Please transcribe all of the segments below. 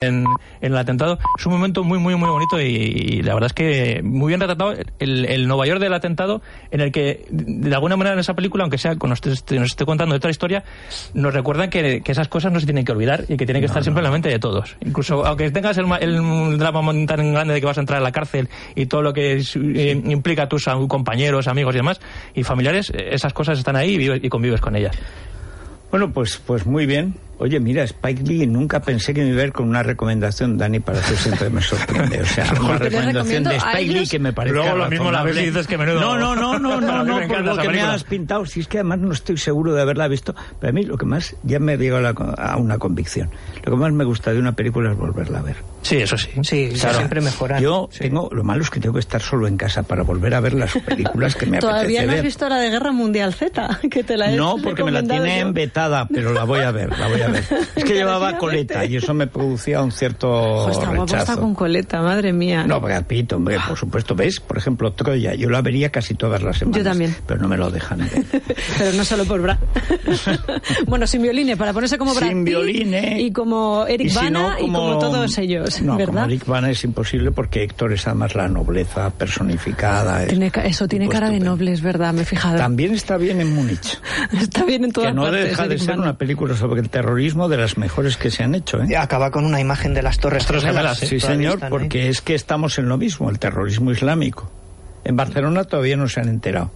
en, el atentado. Es un momento muy, muy, muy bonito y, la verdad es que muy bien retratado el, Nueva York del atentado, en el que, de alguna manera, en esa película, aunque sea con nos esté contando otra historia, nos recuerdan que, esas cosas no se tienen que olvidar y que tienen que estar siempre en la mente de todos. Incluso, aunque tengas el, drama tan grande de que vas a entrar a la cárcel y todo lo que eh, implica a tus compañeros, amigos y demás, y familiares, esas cosas están ahí y convives con ellas. Bueno, pues, pues muy bien. Oye, mira, Spike Lee, nunca pensé que me iba a ver con una recomendación, Dani, para eso siempre me sorprende. O sea, una recomendación de Spike Lee que me parece. Luego lo mismo la ves y dices que menudo. No, no, no, no, no, no, por lo que me has pintado. Si es que además no estoy seguro de haberla visto, pero a mí lo que más, ya me llegado a, una convicción. Lo que más me gusta de una película es volverla a ver. Sí, eso sí. Sí, siempre mejorar. Yo tengo, lo malo es que tengo que estar solo en casa para volver a ver las películas que me apetece ¿Todavía no has visto la de Guerra Mundial Z? Que te la No, porque me la tienen vetada, pero la voy a ver, la voy a ver. Es que llevaba coleta y eso me producía un cierto rechazo. con coleta, madre mía. No, Brad Pitt, hombre, por supuesto. ¿Ves? Por ejemplo, Troya, yo la vería casi todas las semanas. Yo también. Pero no me lo dejan ver. pero no solo por Brad. bueno, sin violines, para ponerse como Brad Sin violines. Y como Eric Bana y como todos ellos, no, ¿verdad? como Eric Bana es imposible porque Héctor es además la nobleza personificada. eso tiene cara de noble, es verdad, me he fijado. También está bien en Múnich. está bien en todas Que no deja de ser una película sobre el terrorismo de las mejores que se han hecho. ¿eh? Acaba con una imagen de las Torres Gemelas. Sí, señor, porque es que estamos en lo mismo, el terrorismo islámico. En Barcelona todavía no se han enterado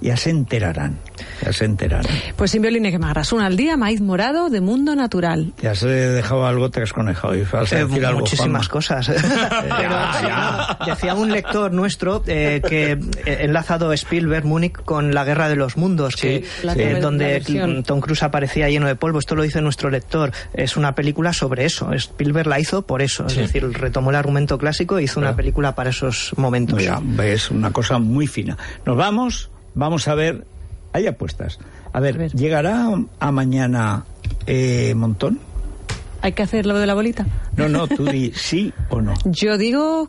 ya se enterarán. Ya se enterarán. Pues sin violines que más una al día, maíz morado de mundo natural. Ya se dejado algo trasconejado y falsa eh, Muchísimas cosas. decía un lector nuestro eh, que enlazado Spielberg, Múnich, con la guerra de los mundos, que, eh, donde Tom Cruise aparecía lleno de polvo. Esto lo dice nuestro lector. Es una película sobre eso. Spielberg la hizo por eso. Es decir, retomó el argumento clásico e hizo una película para esos momentos. es una cosa muy fina. Nos vamos. Vamos a ver, hay apuestas. A ver, ¿llegará a mañana eh, Montón? ¿Hay que hacer lo de la bolita? No, no, tú di sí o no. Yo digo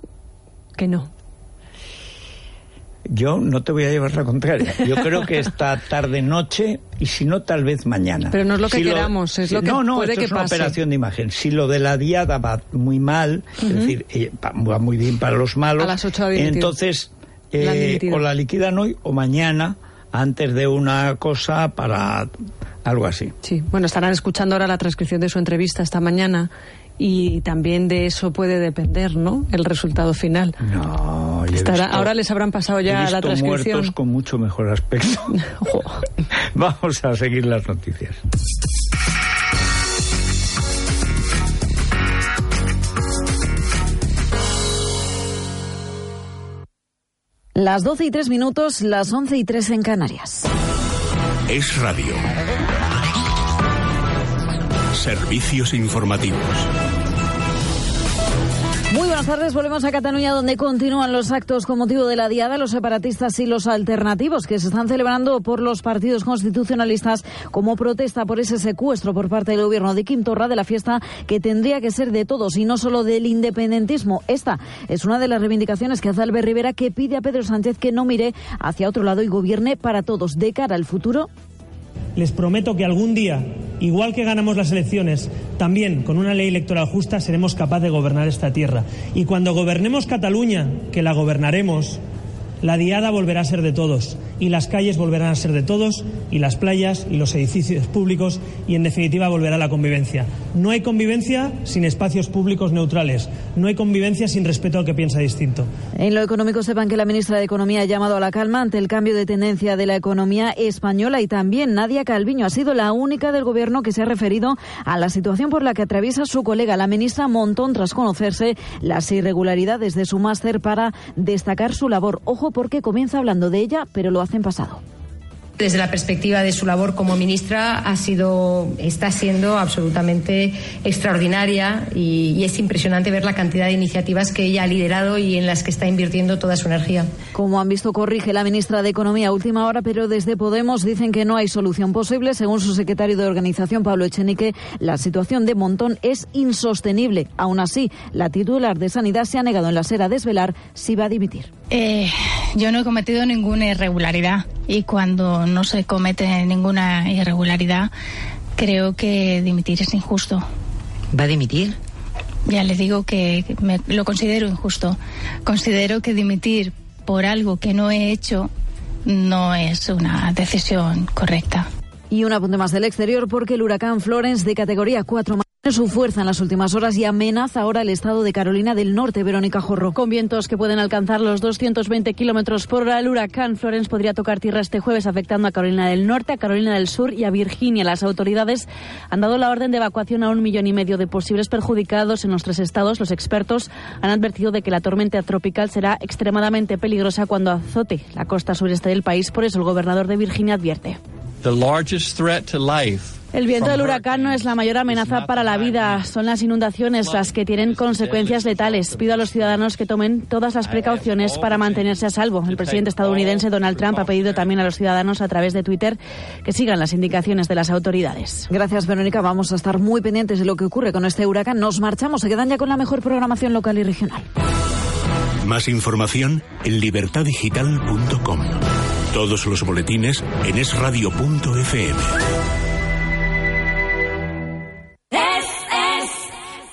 que no. Yo no te voy a llevar la contraria. Yo creo que esta tarde noche y si no tal vez mañana. Pero no es lo que queramos, es lo que no, no, puede esto que es una operación de imagen. Si lo de la diada va muy mal, es decir, eh, va muy bien para los malos, a las 8 entonces eh, o la liquidan hoy o mañana antes de una cosa para algo así. Sí, bueno, estarán escuchando ahora la transcripción de su entrevista esta mañana y también de eso puede depender, ¿no? El resultado final. No, ahora les habrán pasado ya la transcripción. muertos con mucho mejor aspecto. Vamos a seguir las noticias. Las 12 y 3 minutos, las 11 y 3 en Canarias. Es radio. Servicios informativos. Muy buenas tardes, volvemos a Cataluña donde continúan los actos con motivo de la Diada, los separatistas y los alternativos que se están celebrando por los partidos constitucionalistas como protesta por ese secuestro por parte del gobierno de Quim Torra de la fiesta que tendría que ser de todos y no solo del independentismo. Esta es una de las reivindicaciones que hace Albert Rivera que pide a Pedro Sánchez que no mire hacia otro lado y gobierne para todos de cara al futuro les prometo que algún día, igual que ganamos las elecciones, también con una ley electoral justa seremos capaces de gobernar esta tierra. Y cuando gobernemos Cataluña, que la gobernaremos, la diada volverá a ser de todos y las calles volverán a ser de todos y las playas y los edificios públicos y en definitiva volverá la convivencia. No hay convivencia sin espacios públicos neutrales. No hay convivencia sin respeto al que piensa distinto. En lo económico sepan que la ministra de Economía ha llamado a la calma ante el cambio de tendencia de la economía española y también Nadia Calviño ha sido la única del gobierno que se ha referido a la situación por la que atraviesa su colega la ministra Montón tras conocerse las irregularidades de su máster para destacar su labor. Ojo porque comienza hablando de ella, pero lo hace en pasado desde la perspectiva de su labor como ministra ha sido está siendo absolutamente extraordinaria y, es impresionante ver la cantidad de iniciativas que ella ha liderado y en las que está invirtiendo toda su energía. Como han visto corrige la ministra de Economía a última hora, pero desde Podemos dicen que no hay solución posible. Según su secretario de organización Pablo Echenique, la situación de Montón es insostenible. Aún así, la titular de Sanidad se ha negado en la SER a desvelar si va a dimitir. Eh, yo no he cometido ninguna irregularidad y cuando no se comete ninguna irregularidad, creo que dimitir es injusto. ¿Va a dimitir? Ya le digo que me, lo considero injusto. Considero que dimitir por algo que no he hecho no es una decisión correcta. Y un apunte más del exterior porque el huracán Florence de categoría 4 su fuerza en las últimas horas y amenaza ahora el estado de Carolina del Norte, Verónica Jorro. Con vientos que pueden alcanzar los 220 kilómetros por hora, el huracán Florence podría tocar tierra este jueves, afectando a Carolina del Norte, a Carolina del Sur y a Virginia. Las autoridades han dado la orden de evacuación a un millón y medio de posibles perjudicados en los tres estados. Los expertos han advertido de que la tormenta tropical será extremadamente peligrosa cuando azote la costa sureste del país. Por eso el gobernador de Virginia advierte. El viento del huracán no es la mayor amenaza para la vida, son las inundaciones las que tienen consecuencias letales. Pido a los ciudadanos que tomen todas las precauciones para mantenerse a salvo. El presidente estadounidense Donald Trump ha pedido también a los ciudadanos a través de Twitter que sigan las indicaciones de las autoridades. Gracias, Verónica. Vamos a estar muy pendientes de lo que ocurre con este huracán. Nos marchamos, se quedan ya con la mejor programación local y regional. Más información en libertadigital.com. Todos los boletines en esradio.fm.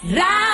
¿qué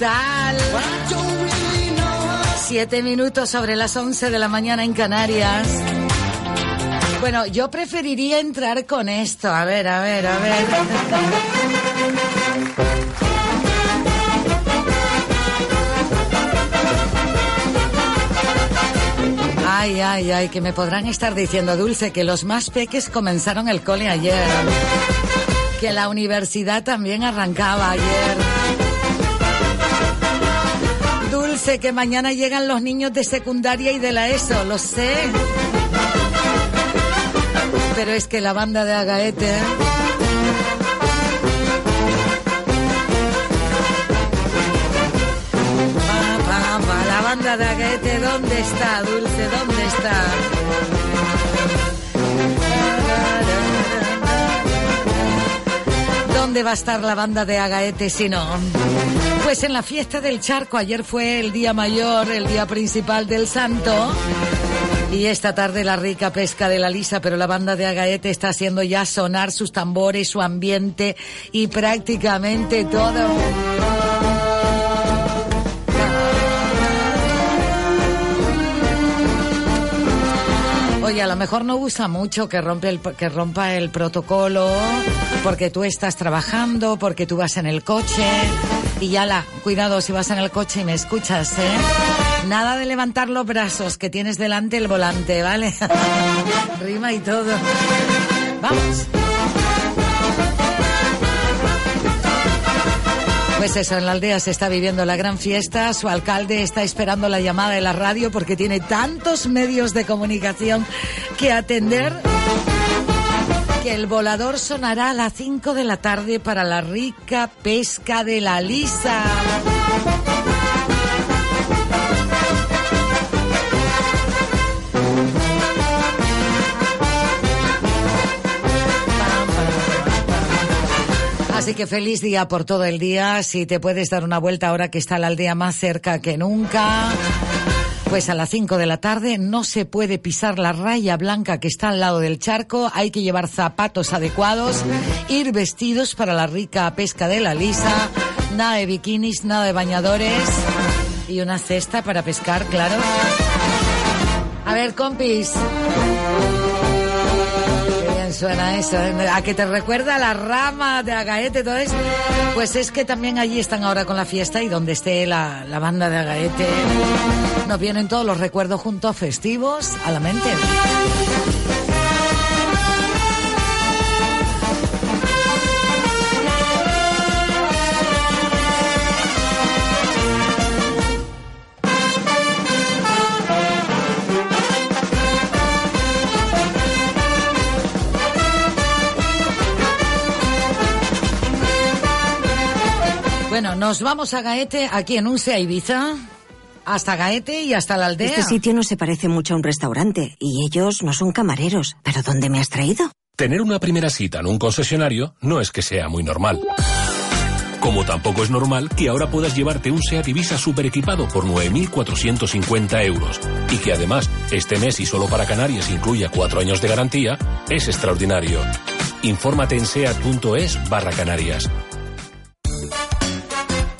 tal? Siete minutos sobre las once de la mañana en Canarias. Bueno, yo preferiría entrar con esto. A ver, a ver, a ver. Ay, ay, ay, que me podrán estar diciendo, Dulce, que los más peques comenzaron el cole ayer. Que la universidad también arrancaba ayer. Sé que mañana llegan los niños de secundaria y de la ESO, lo sé. Pero es que la banda de Agaete... la banda de Agaete, ¿dónde está, Dulce? ¿Dónde está? ¿Dónde va a estar la banda de Agaete si no? Pues en la fiesta del charco, ayer fue el día mayor, el día principal del santo. Y esta tarde la rica pesca de la lisa, pero la banda de Agaete está haciendo ya sonar sus tambores, su ambiente y prácticamente todo. Oye, a lo mejor no gusta mucho que, rompe el, que rompa el protocolo porque tú estás trabajando, porque tú vas en el coche y ya la, cuidado si vas en el coche y me escuchas, ¿eh? Nada de levantar los brazos que tienes delante el volante, ¿vale? Rima y todo. Vamos. Pues eso, en la aldea se está viviendo la gran fiesta. Su alcalde está esperando la llamada de la radio porque tiene tantos medios de comunicación que atender que el volador sonará a las 5 de la tarde para la rica pesca de la lisa. Así que feliz día por todo el día. Si te puedes dar una vuelta ahora que está la aldea más cerca que nunca. Pues a las 5 de la tarde no se puede pisar la raya blanca que está al lado del charco, hay que llevar zapatos adecuados, ir vestidos para la rica pesca de la lisa, nada de bikinis, nada de bañadores y una cesta para pescar, claro. A ver, compis. Suena eso? ¿A que te recuerda la rama de Agaete, todo? Pues es que también allí están ahora con la fiesta y donde esté la, la banda de Agaete nos vienen todos los recuerdos juntos festivos a la mente. Bueno, nos vamos a Gaete, aquí en Unse, Ibiza. Hasta Gaete y hasta la aldea. Este sitio no se parece mucho a un restaurante y ellos no son camareros. ¿Pero dónde me has traído? Tener una primera cita en un concesionario no es que sea muy normal. Como tampoco es normal que ahora puedas llevarte un SEAT Ibiza super equipado por 9.450 euros y que además este mes y solo para Canarias incluya cuatro años de garantía, es extraordinario. Infórmate en seat.es barra Canarias.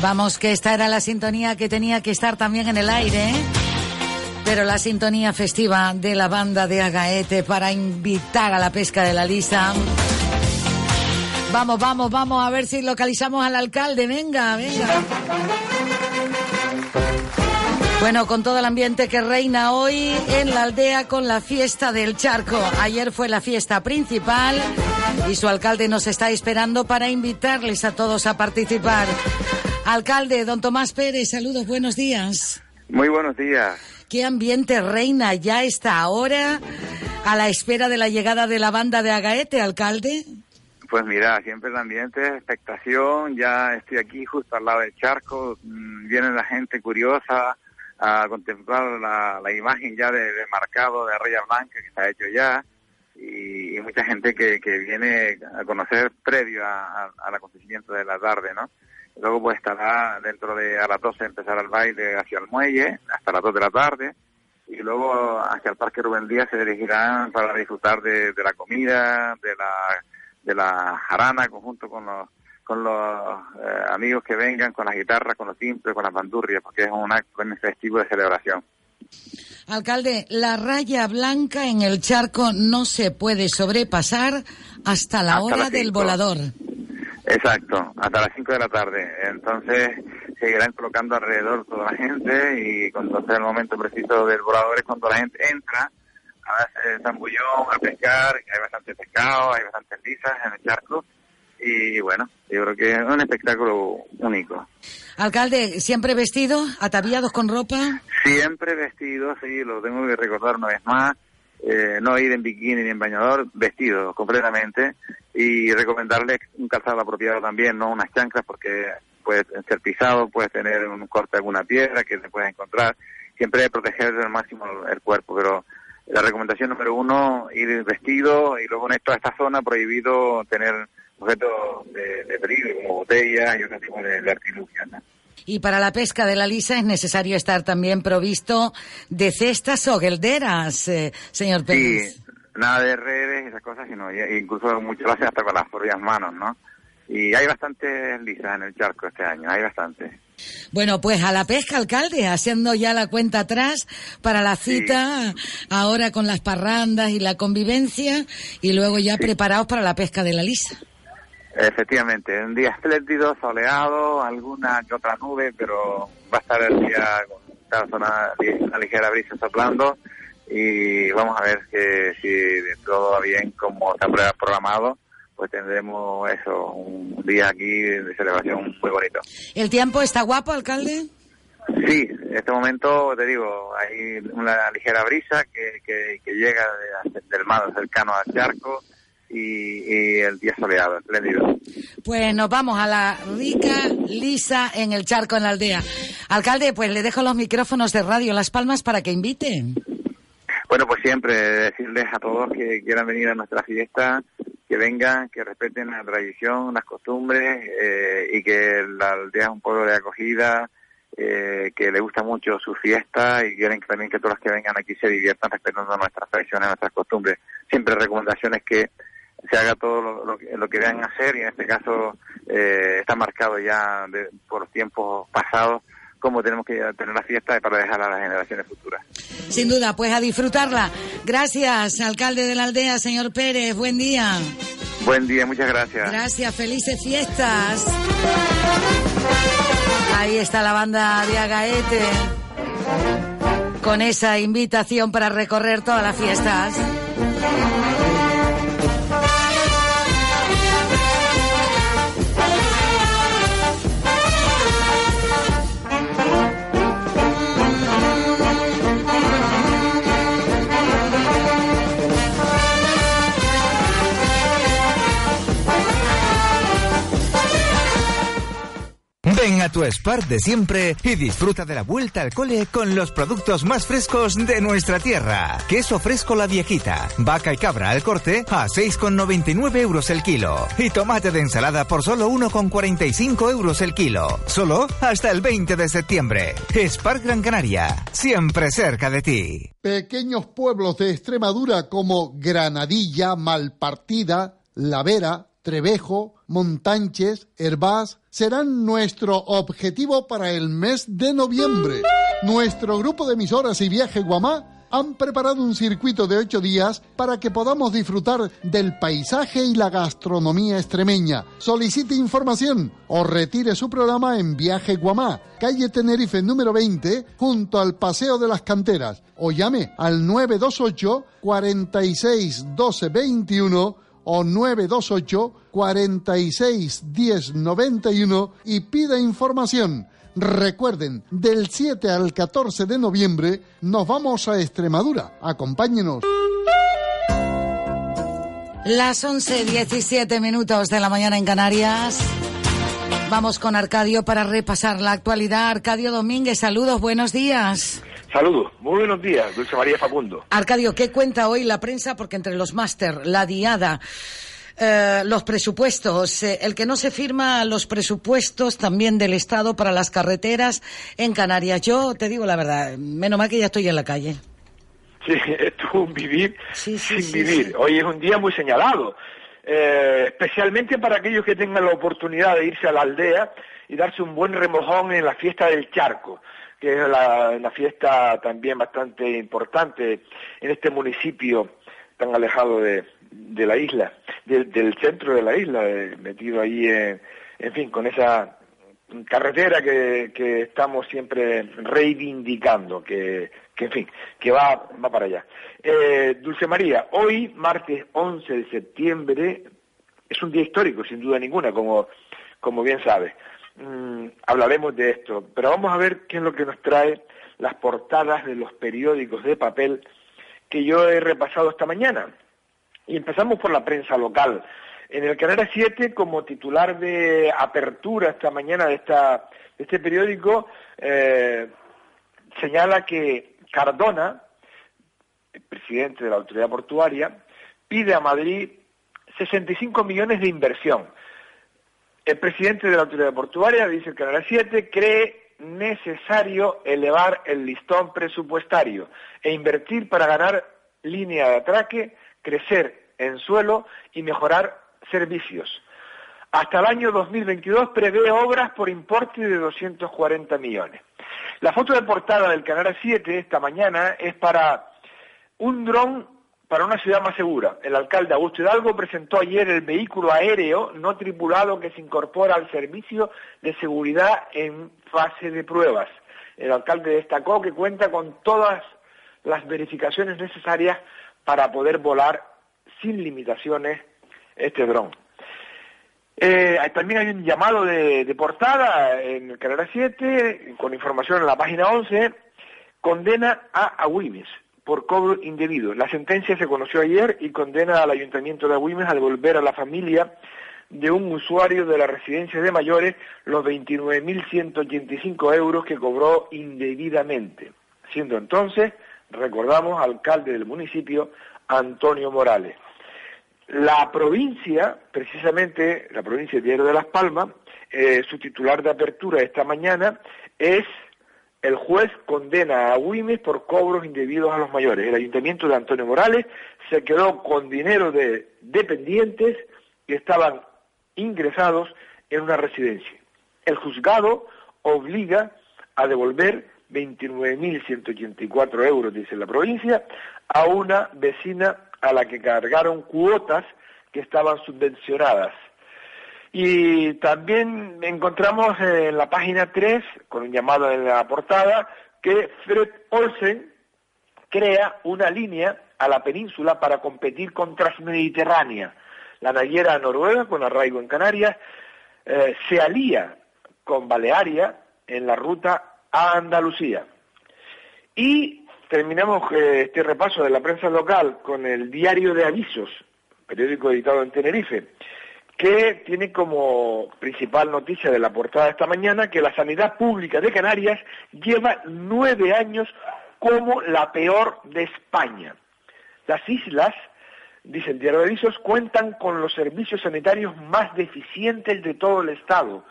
Vamos, que esta era la sintonía que tenía que estar también en el aire. Pero la sintonía festiva de la banda de Agaete para invitar a la pesca de la lisa. Vamos, vamos, vamos a ver si localizamos al alcalde. Venga, venga. Bueno, con todo el ambiente que reina hoy en la aldea con la fiesta del charco. Ayer fue la fiesta principal y su alcalde nos está esperando para invitarles a todos a participar. Alcalde, don Tomás Pérez, saludos, buenos días. Muy buenos días. ¿Qué ambiente reina ya esta hora a la espera de la llegada de la banda de Agaete, alcalde? Pues mira, siempre el ambiente es expectación, ya estoy aquí justo al lado del charco, mm, viene la gente curiosa a contemplar la, imagen ya de, marcado de Raya Blanca que está hecho ya y, mucha gente que, viene a conocer previo al acontecimiento de la tarde, ¿no? Luego pues estará dentro de a las 12 empezar el baile hacia el muelle hasta las 2 de la tarde y luego hacia el Parque Rubén Díaz se dirigirán para disfrutar de, la comida, de la, de la jarana conjunto con los con los eh, amigos que vengan, con las guitarras, con los timbres, con las bandurrias, porque es un acto festivo de celebración. Alcalde, la raya blanca en el charco no se puede sobrepasar hasta la hora del volador. Exacto, hasta las 5 de la tarde. Entonces seguirán colocando alrededor toda la gente y cuando sea el momento preciso del volador es cuando la gente entra a darse zambullón, a pescar, hay bastante pescado, hay bastantes lisas en el charco y bueno, yo creo que es un espectáculo único. Alcalde, ¿siempre vestido, ataviados con ropa? Siempre vestido, sí, lo tengo que recordar una vez más. Eh, no ir en bikini ni en bañador, vestido completamente y recomendarle un calzado apropiado también, no unas chanclas porque puede ser pisado, puede tener un corte de alguna piedra que se puede encontrar, siempre proteger al máximo el cuerpo, pero la recomendación número uno, ir vestido y luego en esto, esta zona prohibido tener objetos de, de como botellas y otro tipo de, de. Y para la pesca de la lisa es necesario estar también provisto de cestas o guelderas, eh, señor Pérez. Sí, nada de redes y esas cosas, sino incluso mucho lo hasta con las propias manos, ¿no? Y hay bastantes lisas en el charco este año, hay bastantes. Bueno, pues a la pesca, alcalde, haciendo ya la cuenta atrás para la cita, ahora con las parrandas y la convivencia, y luego ya preparados para la pesca de la lisa. Efectivamente, un día espléndido, soleado, alguna que otra nube, pero va a estar el día con una, una ligera brisa soplando y vamos a ver que si todo va bien como está programado, pues tendremos eso, un día aquí de celebración muy bonito. ¿El tiempo está guapo, alcalde? Sí, en este momento te digo, hay una ligera brisa que, que, llega del mar cercano al charco y, el día soleado, espléndido. Pues nos vamos a la rica lisa en el charco en la aldea. Alcalde, pues le dejo los micrófonos de Radio Las Palmas para que invite. Bueno, pues siempre decirles a todos que quieran venir a nuestra fiesta que vengan, que respeten la tradición, las costumbres eh, y que la aldea es un pueblo de acogida, eh, que le gusta mucho su fiesta y quieren también que todos los que vengan aquí se diviertan respetando nuestras tradiciones, nuestras costumbres. Siempre recomendaciones que se haga todo lo, que, lo que vean hacer y en este caso eh, está marcado ya por los tiempos pasados cómo tenemos que tener la fiesta para dejar a las generaciones futuras. Sin duda, pues a disfrutarla. Gracias, alcalde de la aldea, señor Pérez. Buen día. Buen día, muchas gracias. Gracias, felices fiestas. Ahí está la banda de Agaete con esa invitación para recorrer todas las fiestas. Ven a tu Spar de siempre y disfruta de la vuelta al cole con los productos más frescos de nuestra tierra. Queso fresco la viejita, vaca y cabra al corte a 6,99 euros el kilo. Y tomate de ensalada por solo 1,45 euros el kilo. Solo hasta el 20 de septiembre. Spar Gran Canaria, siempre cerca de ti. Pequeños pueblos de Extremadura como Granadilla, Malpartida, La Vera, Trevejo, Montanches, Herbás, serán nuestro objetivo para el mes de noviembre. Nuestro grupo de emisoras y Viaje Guamá han preparado un circuito de ocho días para que podamos disfrutar del paisaje y la gastronomía extremeña. Solicite información o retire su programa en Viaje Guamá, calle Tenerife número 20, junto al Paseo de las Canteras, o llame al 928 46 12 21 o 928 46 10 91 y pida información. Recuerden, del 7 al 14 de noviembre nos vamos a Extremadura. Acompáñenos. Las 11.17 minutos de la mañana en Canarias. Vamos con Arcadio para repasar la actualidad. Arcadio Domínguez, saludos, buenos días. Saludos, muy buenos días, Dulce María Facundo. Arcadio, ¿qué cuenta hoy la prensa? Porque entre los máster, la diada, eh, los presupuestos, eh, el que no se firma los presupuestos también del Estado para las carreteras en Canarias. Yo te digo la verdad, menos mal que ya estoy en la calle. Sí, esto es un vivir sin vivir. Hoy es un día muy señalado, eh, especialmente para aquellos que tengan la oportunidad de irse a la aldea y darse un buen remojón en la fiesta del charco que es la, fiesta también bastante importante en este municipio tan alejado de, de la isla, del centro de la isla, eh, metido ahí en, en fin, con esa carretera que, que estamos siempre reivindicando, que, que en fin, que va, va para allá. Eh, Dulce María, hoy, martes 11 de septiembre, es un día histórico, sin duda ninguna, como, como bien sabes. Mm, hablaremos de esto, pero vamos a ver qué es lo que nos trae las portadas de los periódicos de papel que yo he repasado esta mañana. Y empezamos por la prensa local. En el Canal 7, como titular de apertura esta mañana de, esta, este periódico, eh, señala que Cardona, el presidente de la autoridad portuaria, pide a Madrid 65 millones de inversión el presidente de la autoridad portuaria, dice el Canal 7, cree necesario elevar el listón presupuestario e invertir para ganar línea de atraque, crecer en suelo y mejorar servicios. Hasta el año 2022 prevé obras por importe de 240 millones. La foto de portada del Canal 7 esta mañana es para un dron para una ciudad más segura. El alcalde Augusto Hidalgo presentó ayer el vehículo aéreo no tripulado que se incorpora al servicio de seguridad en fase de pruebas. El alcalde destacó que cuenta con todas las verificaciones necesarias para poder volar sin limitaciones este dron. Eh, también hay un llamado de, portada en el canal 7, con información en la página 11, condena a Agüimes por cobro indebido. La sentencia se conoció ayer y condena al Ayuntamiento de Agüimes a devolver a la familia de un usuario de la residencia de mayores los 29.185 euros que cobró indebidamente, siendo entonces, recordamos, alcalde del municipio, Antonio Morales. La provincia, precisamente la provincia de Diario de Las Palmas, eh, su titular de apertura esta mañana es el juez condena a Wimes por cobros indebidos a los mayores. El ayuntamiento de Antonio Morales se quedó con dinero de dependientes que estaban ingresados en una residencia. El juzgado obliga a devolver 29.184 euros, dice la provincia, a una vecina a la que cargaron cuotas que estaban subvencionadas. Y también encontramos en la página 3, con un llamado en la portada, que Fred Olsen crea una línea a la península para competir con Transmediterránea. La naviera noruega, con arraigo en Canarias, eh, se alía con Balearia en la ruta a Andalucía. Y terminamos eh, este repaso de la prensa local con el Diario de Avisos, periódico editado en Tenerife, que tiene como principal noticia de la portada esta mañana que la sanidad pública de Canarias lleva nueve años como la peor de España. Las islas, dice el diario de avisos, cuentan con los servicios sanitarios más deficientes de todo el Estado,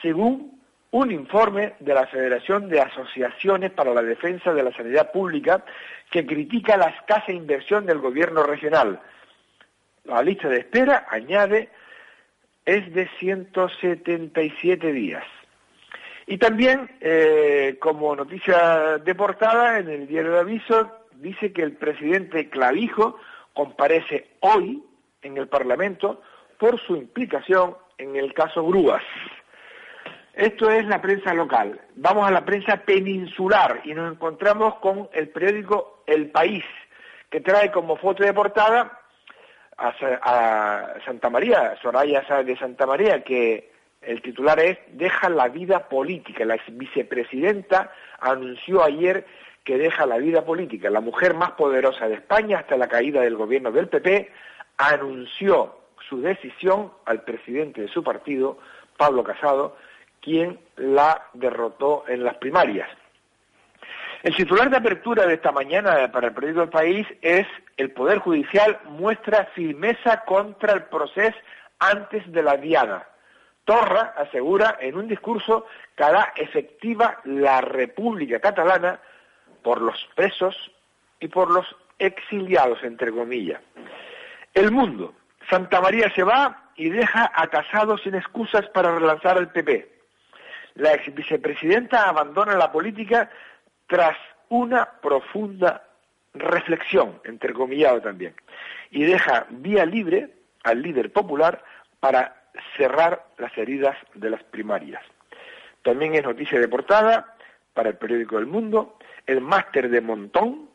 según un informe de la Federación de Asociaciones para la Defensa de la Sanidad Pública que critica la escasa inversión del gobierno regional. La lista de espera, añade, es de 177 días. Y también, eh, como noticia de portada, en el diario de aviso dice que el presidente Clavijo comparece hoy en el Parlamento por su implicación en el caso Grúas. Esto es la prensa local. Vamos a la prensa peninsular y nos encontramos con el periódico El País, que trae como foto de portada a, Santa María, Soraya de Santa María, que el titular es Deja la vida política. La vicepresidenta anunció ayer que deja la vida política. La mujer más poderosa de España hasta la caída del gobierno del PP anunció su decisión al presidente de su partido, Pablo Casado, quien la derrotó en las primarias. El titular de apertura de esta mañana para el periódico del país es el Poder Judicial muestra firmeza contra el proceso antes de la diada. Torra asegura en un discurso que hará efectiva la República Catalana por los presos y por los exiliados, entre comillas. El mundo. Santa María se va y deja a Casado sin excusas para relanzar al PP. La ex vicepresidenta abandona la política tras una profunda reflexión, entrecomillado también, y deja vía libre al líder popular para cerrar las heridas de las primarias. También es noticia de portada para el periódico El Mundo, el máster de Montón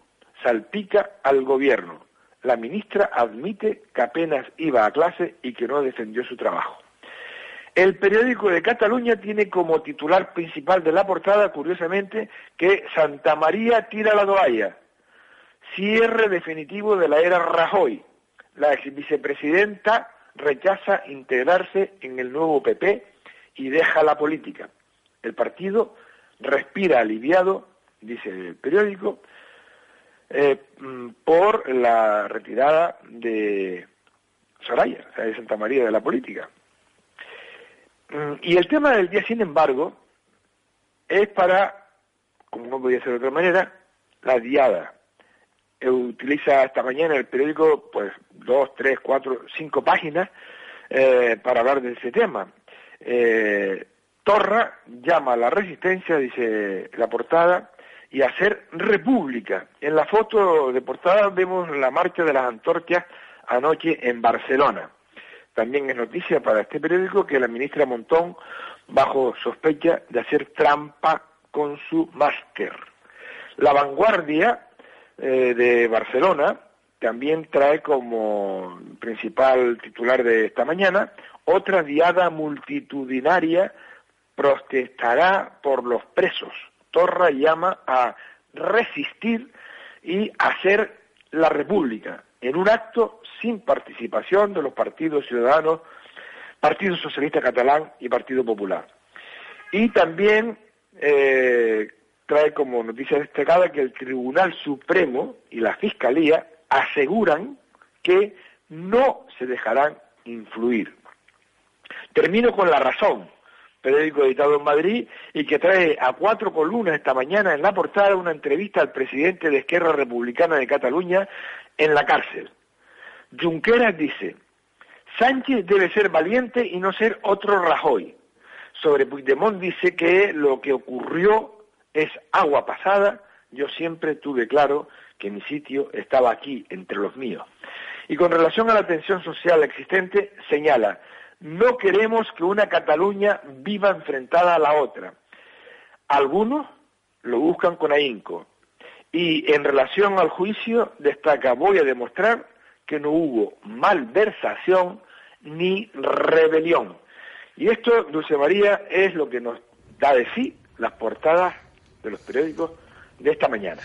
salpica al gobierno. La ministra admite que apenas iba a clase y que no defendió su trabajo. El periódico de Cataluña tiene como titular principal de la portada, curiosamente, que Santa María tira la toalla. Cierre definitivo de la era Rajoy. La ex vicepresidenta rechaza integrarse en el nuevo PP y deja la política. El partido respira aliviado, dice el periódico, eh, mm, por la retirada de Soraya, o sea, de Santa María de la política. Mm, y el tema del día, sin embargo, es para, como no podía ser de otra manera, la diada. Utiliza esta mañana el periódico, pues, dos, tres, cuatro, cinco páginas eh, para hablar de ese tema. Eh, Torra llama a la resistencia, dice la portada, y a hacer república. En la foto de portada vemos la marcha de las antorchas anoche en Barcelona. También es noticia para este periódico que la ministra Montón bajo sospecha de hacer trampa con su máster. La vanguardia eh, de Barcelona también trae como principal titular de esta mañana otra diada multitudinaria protestará por los presos. Torra llama a resistir y hacer la república en un acto sin participación de los partidos ciudadanos, Partido Socialista Catalán y Partido Popular. Y también eh, trae como noticia destacada que el Tribunal Supremo y la Fiscalía aseguran que no se dejarán influir. Termino con La Razón, periódico editado en Madrid y que trae a cuatro columnas esta mañana en la portada una entrevista al presidente de Esquerra Republicana de Cataluña en la cárcel. Junqueras dice, Sánchez debe ser valiente y no ser otro Rajoy. Sobre Puigdemont dice que lo que ocurrió es agua pasada, yo siempre tuve claro que mi sitio estaba aquí, entre los míos. Y con relación a la tensión social existente, señala, no queremos que una Cataluña viva enfrentada a la otra. Algunos lo buscan con ahínco. Y en relación al juicio, destaca, voy a demostrar que no hubo malversación ni rebelión. Y esto, Dulce María, es lo que nos da de sí las portadas de los periódicos de esta mañana.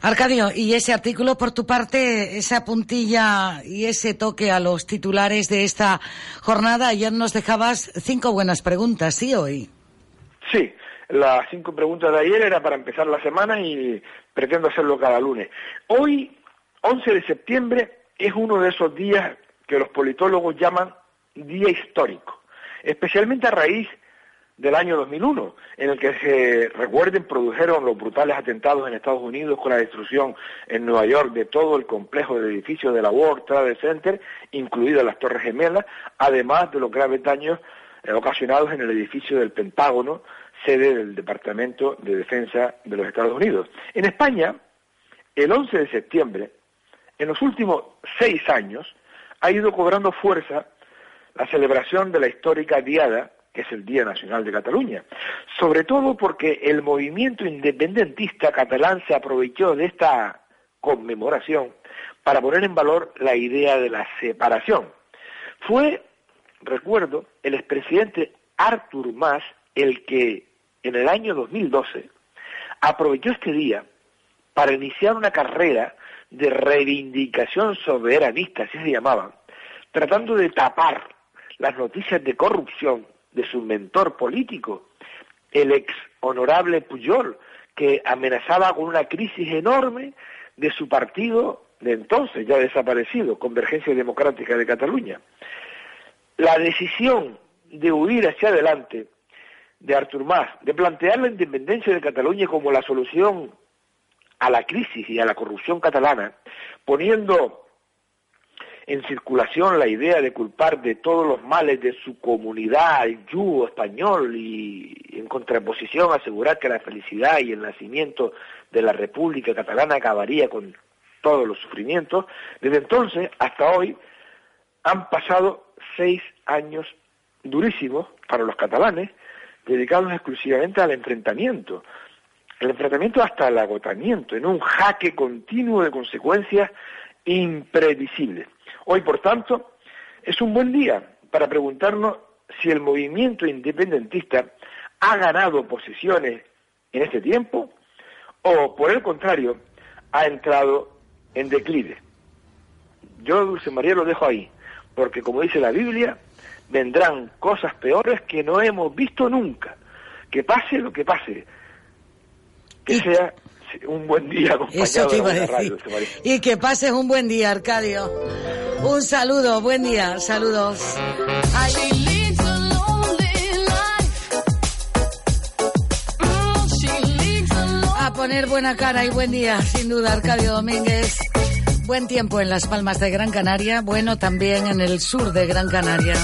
Arcadio, y ese artículo, por tu parte, esa puntilla y ese toque a los titulares de esta jornada, ayer nos dejabas cinco buenas preguntas, ¿sí hoy? Sí, las cinco preguntas de ayer era para empezar la semana y pretendo hacerlo cada lunes. Hoy, 11 de septiembre, es uno de esos días que los politólogos llaman día histórico, especialmente a raíz del año 2001, en el que se recuerden produjeron los brutales atentados en Estados Unidos con la destrucción en Nueva York de todo el complejo de edificios de la World Trade Center, incluidas las Torres Gemelas, además de los graves daños eh, ocasionados en el edificio del Pentágono, sede del Departamento de Defensa de los Estados Unidos. En España, el 11 de septiembre, en los últimos seis años, ha ido cobrando fuerza la celebración de la histórica Diada que es el Día Nacional de Cataluña. Sobre todo porque el movimiento independentista catalán se aprovechó de esta conmemoración para poner en valor la idea de la separación. Fue, recuerdo, el expresidente Artur Mas el que en el año 2012 aprovechó este día para iniciar una carrera de reivindicación soberanista, así se llamaban, tratando de tapar las noticias de corrupción de su mentor político, el ex honorable Puyol, que amenazaba con una crisis enorme de su partido de entonces, ya desaparecido, Convergencia Democrática de Cataluña. La decisión de huir hacia adelante de Artur Mas, de plantear la independencia de Cataluña como la solución a la crisis y a la corrupción catalana, poniendo en circulación la idea de culpar de todos los males de su comunidad, el yugo español, y en contraposición asegurar que la felicidad y el nacimiento de la República Catalana acabaría con todos los sufrimientos, desde entonces hasta hoy han pasado seis años durísimos para los catalanes, dedicados exclusivamente al enfrentamiento, el enfrentamiento hasta el agotamiento, en un jaque continuo de consecuencias imprevisibles. Hoy, por tanto, es un buen día para preguntarnos si el movimiento independentista ha ganado posiciones en este tiempo o, por el contrario, ha entrado en declive. Yo, Dulce María, lo dejo ahí, porque como dice la Biblia, vendrán cosas peores que no hemos visto nunca. Que pase lo que pase, que sea un buen día acompañado y que pases un buen día, Arcadio. Un saludo, buen día, saludos. A poner buena cara y buen día, sin duda, Arcadio Domínguez. Buen tiempo en las Palmas de Gran Canaria, bueno también en el sur de Gran Canaria.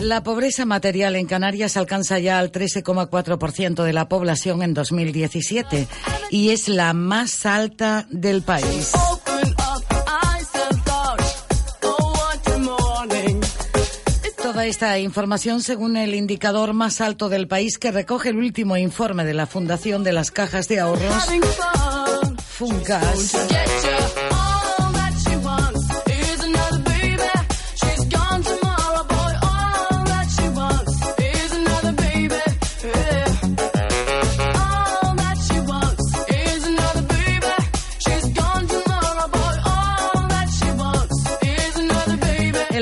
La pobreza material en Canarias alcanza ya al 13,4% de la población en 2017 y es la más alta del país. Toda esta información según el indicador más alto del país que recoge el último informe de la Fundación de las Cajas de Ahorros, FUNCAS.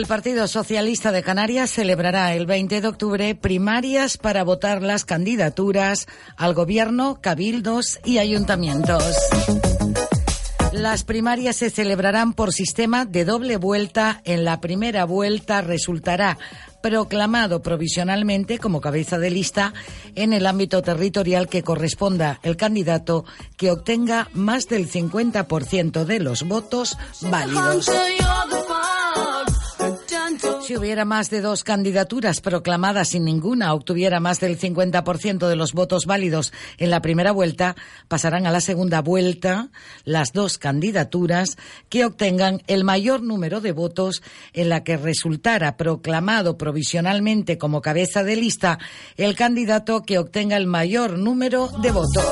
Partido Socialista de Canarias celebrará el 20 de octubre primarias para votar las candidaturas al gobierno, cabildos y ayuntamientos. Las primarias se celebrarán por sistema de doble vuelta. En la primera vuelta resultará proclamado provisionalmente como cabeza de lista en el ámbito territorial que corresponda el candidato que obtenga más del 50% de los votos válidos. Si hubiera más de dos candidaturas proclamadas sin ninguna obtuviera más del 50% de los votos válidos en la primera vuelta, pasarán a la segunda vuelta las dos candidaturas que obtengan el mayor número de votos en la que resultara proclamado provisionalmente como cabeza de lista el candidato que obtenga el mayor número de votos.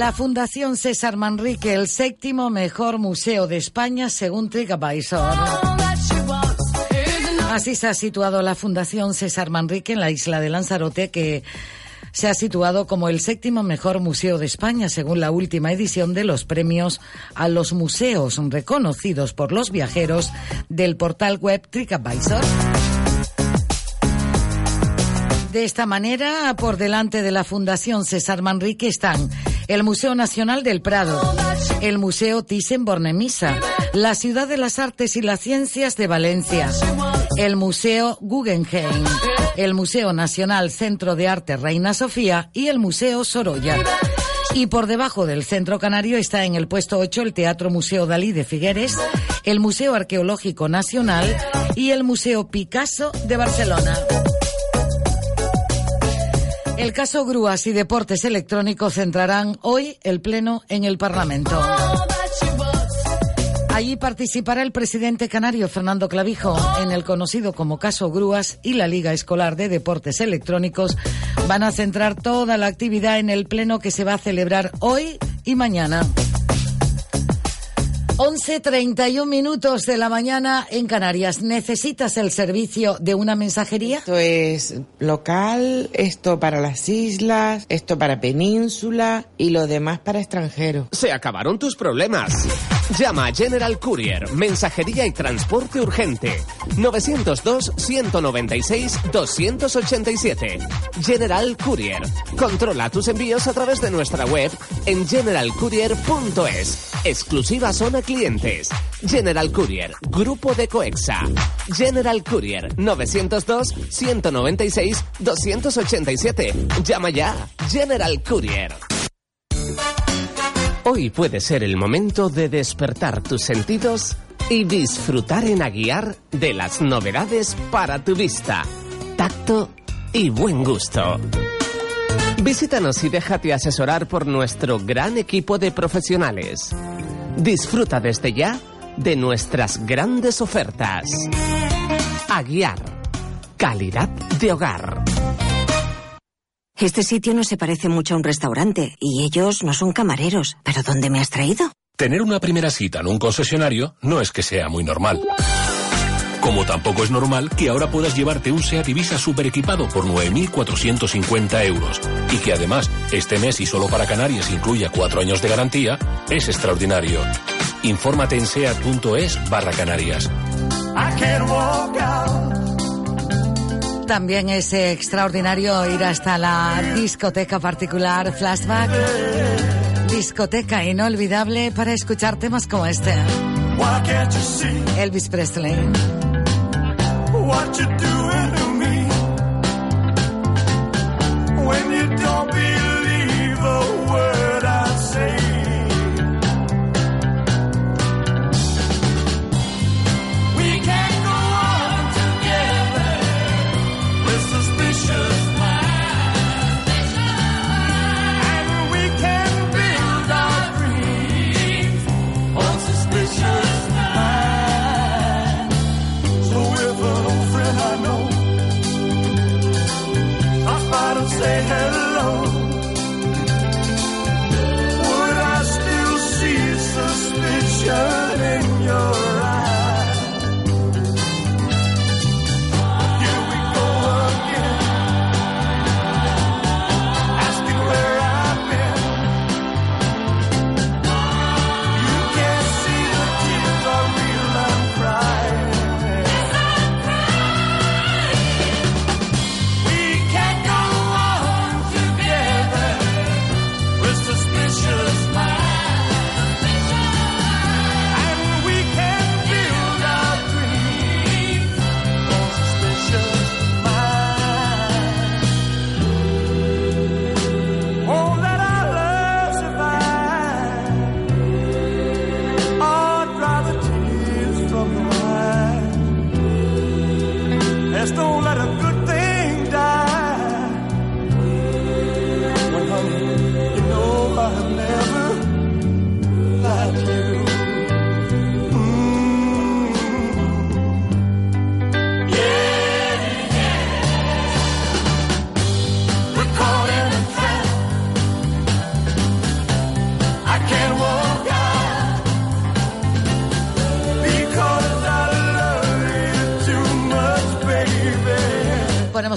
La Fundación César Manrique, el séptimo mejor museo de España según TripAdvisor. Así se ha situado la Fundación César Manrique en la isla de Lanzarote, que se ha situado como el séptimo mejor museo de España, según la última edición de los premios a los museos reconocidos por los viajeros del portal web TripAdvisor. De esta manera, por delante de la Fundación César Manrique están el Museo Nacional del Prado, el Museo Thyssen-Bornemisza, la Ciudad de las Artes y las Ciencias de Valencia, el Museo Guggenheim, el Museo Nacional Centro de Arte Reina Sofía y el Museo Sorolla. Y por debajo del Centro Canario está en el puesto 8 el Teatro Museo Dalí de Figueres, el Museo Arqueológico Nacional y el Museo Picasso de Barcelona. El caso Grúas y Deportes Electrónicos centrarán hoy el Pleno en el Parlamento. Allí participará el presidente canario Fernando Clavijo en el conocido como caso Grúas y la Liga Escolar de Deportes Electrónicos van a centrar toda la actividad en el pleno que se va a celebrar hoy y mañana. 11.31 minutos de la mañana en Canarias. ¿Necesitas el servicio de una mensajería? Esto es local, esto para las islas, esto para península y lo demás para extranjeros. Se acabaron tus problemas. Llama a General Courier, mensajería y transporte urgente. 902-196-287. General Courier. Controla tus envíos a través de nuestra web en generalcourier.es. Exclusiva zona clientes. General Courier, Grupo de Coexa. General Courier, 902-196-287. Llama ya. General Courier. Hoy puede ser el momento de despertar tus sentidos y disfrutar en Aguiar de las novedades para tu vista, tacto y buen gusto. Visítanos y déjate asesorar por nuestro gran equipo de profesionales. Disfruta desde ya de nuestras grandes ofertas. Aguiar. Calidad de hogar. Este sitio no se parece mucho a un restaurante y ellos no son camareros. ¿Pero dónde me has traído? Tener una primera cita en un concesionario no es que sea muy normal. Como tampoco es normal que ahora puedas llevarte un SEAT Ibiza super equipado por 9.450 euros y que además este mes y solo para Canarias incluya cuatro años de garantía, es extraordinario. Infórmate en seat.es barra Canarias. También es extraordinario ir hasta la discoteca particular Flashback. Discoteca inolvidable para escuchar temas como este. Elvis Presley. what you do.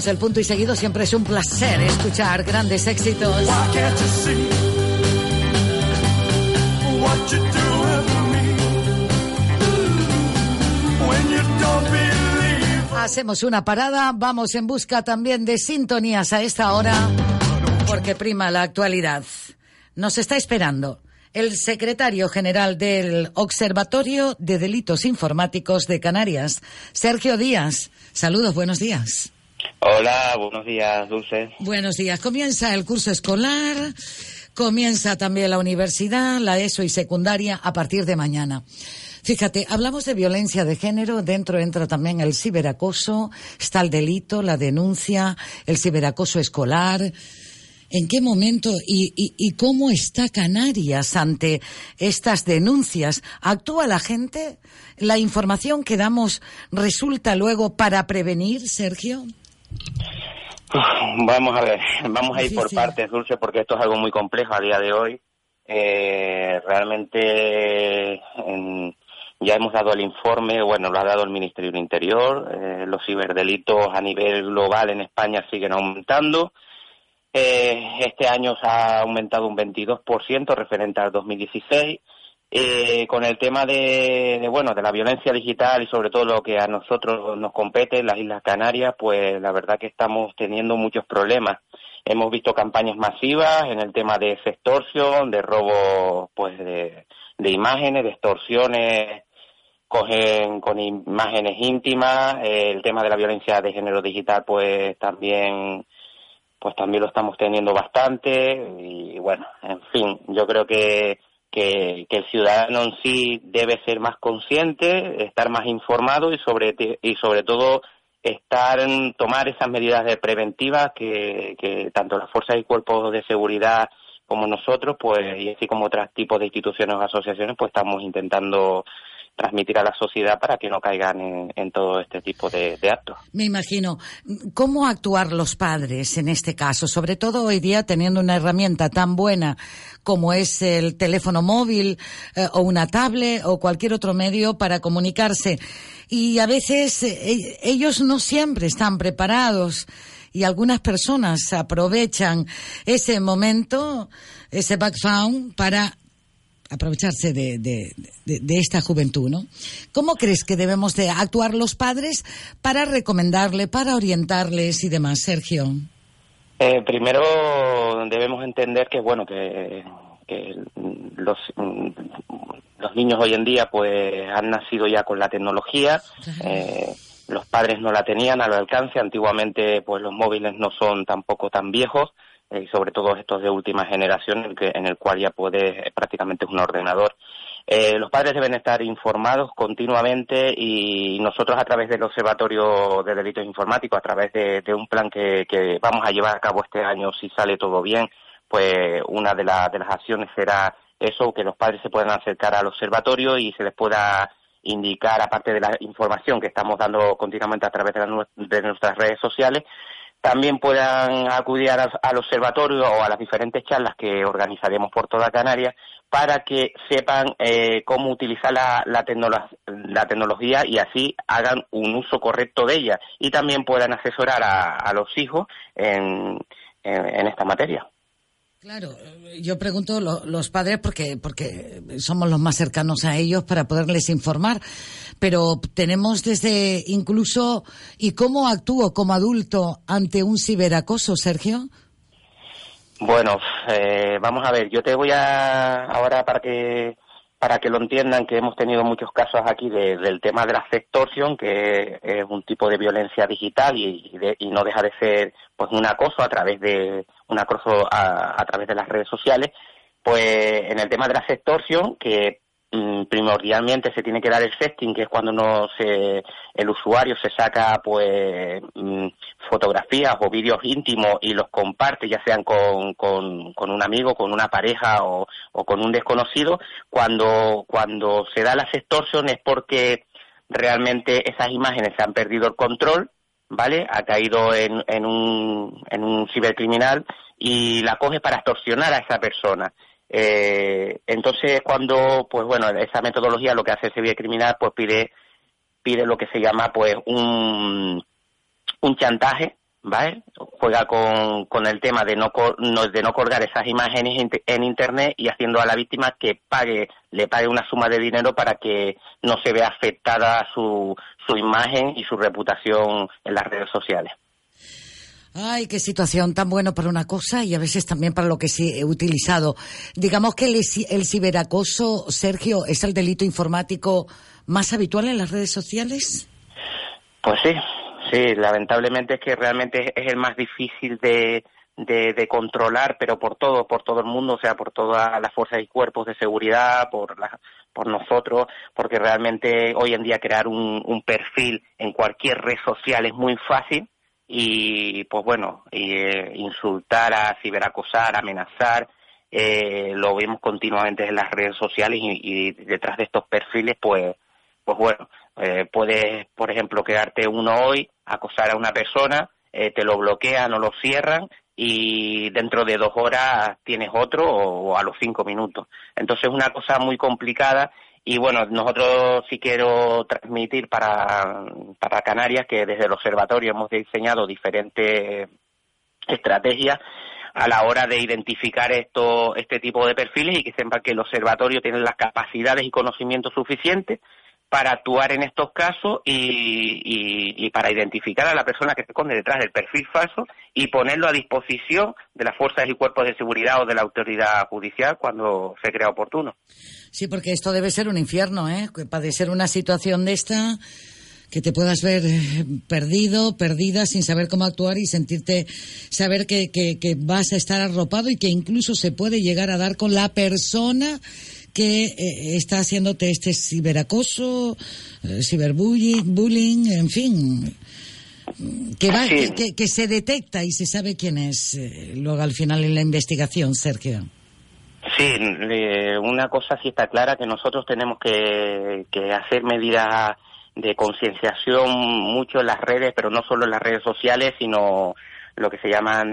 Ponemos el punto y seguido. Siempre es un placer escuchar grandes éxitos. Hacemos una parada, vamos en busca también de sintonías a esta hora, porque prima la actualidad. Nos está esperando el secretario general del Observatorio de Delitos Informáticos de Canarias, Sergio Díaz. Saludos, buenos días. Hola, buenos días, Dulce. Buenos días. Comienza el curso escolar, comienza también la universidad, la ESO y secundaria a partir de mañana. Fíjate, hablamos de violencia de género, dentro entra también el ciberacoso, está el delito, la denuncia, el ciberacoso escolar, ¿En qué momento y, cómo está Canarias ante estas denuncias? ¿Actúa la gente? ¿La información que damos resulta luego para prevenir, Sergio? Vamos a ver, vamos a ir por partes, Dulce, porque esto es algo muy complejo a día de hoy. Eh, realmente ya hemos dado el informe, bueno, lo ha dado el Ministerio del Interior, eh, los ciberdelitos a nivel global en España siguen aumentando. Eh, este año se ha aumentado un 22% referente al 2016. Eh, con el tema de, bueno de la violencia digital y sobre todo lo que a nosotros nos compete en las Islas Canarias, pues la verdad que estamos teniendo muchos problemas. Hemos visto campañas masivas en el tema de extorsión, de robo pues de, imágenes, de extorsiones cogen con imágenes íntimas, eh, el tema de la violencia de género digital pues también pues también lo estamos teniendo bastante y bueno, en fin, yo creo que, que, el ciudadano en sí debe ser más consciente, estar más informado y sobre, y sobre todo estar tomar esas medidas de preventivas que, que tanto las fuerzas y cuerpos de seguridad como nosotros, pues, y así como otros tipos de instituciones o asociaciones, pues estamos intentando transmitir a la sociedad para que no caigan en, todo este tipo de, actos. Me imagino. ¿Cómo actuar los padres en este caso? Sobre todo hoy día teniendo una herramienta tan buena como es el teléfono móvil eh, o una tablet o cualquier otro medio para comunicarse. Y a veces eh, ellos no siempre están preparados y algunas personas aprovechan ese momento, ese background, para aprovecharse de, de, esta juventud, ¿no? ¿Cómo crees que debemos de actuar los padres para recomendarle, para orientarles y demás, Sergio? Eh, primero debemos entender que, bueno, que, los, los niños hoy en día pues han nacido ya con la tecnología. Eh, los padres no la tenían al alcance. Antiguamente, pues los móviles no son tampoco tan viejos y sobre todo estos de última generación, en, que, en el cual ya puede, prácticamente es un ordenador. Eh, los padres deben estar informados continuamente y nosotros a través del Observatorio de Delitos Informáticos, a través de, un plan que, vamos a llevar a cabo este año, si sale todo bien, pues una de, de las acciones será eso, que los padres se puedan acercar al observatorio y se les pueda indicar, aparte de la información que estamos dando continuamente a través de nuestras redes sociales, también puedan acudir al observatorio o a las diferentes charlas que organizaremos por toda Canarias para que sepan eh, cómo utilizar la, la, tecnología y así hagan un uso correcto de ella y también puedan asesorar a, los hijos en esta materia. Claro, yo pregunto los padres porque porque somos los más cercanos a ellos para poderles informar, pero tenemos desde incluso y cómo actúo como adulto ante un ciberacoso, Sergio. Bueno, eh, vamos a ver, yo te voy a ahora para que para que lo entiendan que hemos tenido muchos casos aquí del tema de la sextorsión, que es un tipo de violencia digital y, y no deja de ser pues un acoso a través de un acoso a, a través de las redes sociales. Pues en el tema de la sextorsión, que primordialmente se tiene que dar el sexting, que es cuando se, el usuario se saca pues mm, fotografías o vídeos íntimos y los comparte, ya sean con, un amigo, con una pareja o, o, con un desconocido. Cuando, cuando se da la sextorsión es porque realmente esas imágenes se han perdido el control, ¿vale? Ha caído en, en, un, en un cibercriminal y la coge para extorsionar a esa persona. Eh, entonces, cuando, pues bueno, esa metodología lo que hace vía criminal, pues pide, pide lo que se llama, pues, un, un chantaje, ¿vale? Juega con, con el tema de no, de no colgar esas imágenes en Internet y haciendo a la víctima que pague, le pague una suma de dinero para que no se vea afectada su, su imagen y su reputación en las redes sociales. Ay, qué situación tan bueno para una cosa y a veces también para lo que sí he utilizado. Digamos que el, el ciberacoso, Sergio, es el delito informático más habitual en las redes sociales. Pues sí, Sí, lamentablemente es que realmente es el más difícil de, de, controlar, pero por todo, por todo el mundo, o sea, por todas las fuerzas y cuerpos de seguridad, por, la, por nosotros, porque realmente hoy en día crear un perfil en cualquier red social es muy fácil y, pues bueno, eh, insultar, a ciberacosar, amenazar, eh, lo vemos continuamente en las redes sociales y, y detrás de estos perfiles, pues, pues bueno, eh, puedes, por ejemplo, quedarte uno hoy, acosar a una persona, eh, te lo bloquean o lo cierran y dentro de dos horas tienes otro o, a los cinco minutos. Entonces es una cosa muy complicada y bueno, nosotros sí quiero transmitir para, para Canarias que desde el observatorio hemos diseñado diferentes estrategias a la hora de identificar esto, este tipo de perfiles y que sepan que el observatorio tiene las capacidades y conocimientos suficientes para actuar en estos casos y, para identificar a la persona que se esconde detrás del perfil falso y ponerlo a disposición de las fuerzas y cuerpos de seguridad o de la autoridad judicial cuando se crea oportuno. Sí, porque esto debe ser un infierno, ¿eh? Padecer una situación de esta que te puedas ver eh, perdido, perdida, sin saber cómo actuar y sentirte, saber que, que vas a estar arropado y que incluso se puede llegar a dar con la persona que eh, está haciéndote este ciberacoso, eh, ciberbullying, en fin, que, va, que, se detecta y se sabe quién es eh, luego al final en la investigación, Sergio. Sí, una cosa sí está clara, que nosotros tenemos que, que hacer medidas de concienciación mucho en las redes, pero no solo en las redes sociales, sino lo que se llaman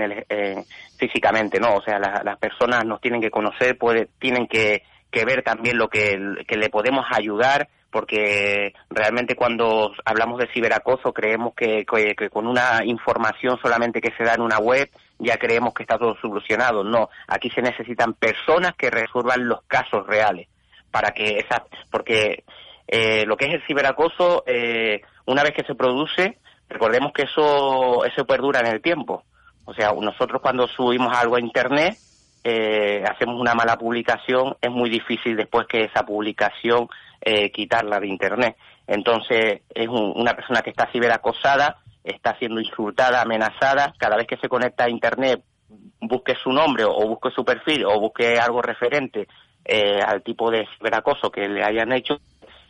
físicamente, ¿no? O sea, las personas nos tienen que conocer, puede, tienen que que ver también lo que, le podemos ayudar, porque realmente cuando hablamos de ciberacoso creemos que, con una información solamente que se da en una web ya creemos que está todo solucionado. No, aquí se necesitan personas que resuelvan los casos reales para que esa, porque eh, lo que es el ciberacoso, eh, una vez que se produce, recordemos que eso, eso perdura en el tiempo. O sea, nosotros cuando subimos algo a internet, eh, hacemos una mala publicación, es muy difícil después que esa publicación eh, quitarla de Internet. Entonces, es una persona que está ciberacosada, está siendo insultada, amenazada, cada vez que se conecta a Internet, busque su nombre o busque su perfil o busque algo referente eh, al tipo de ciberacoso que le hayan hecho,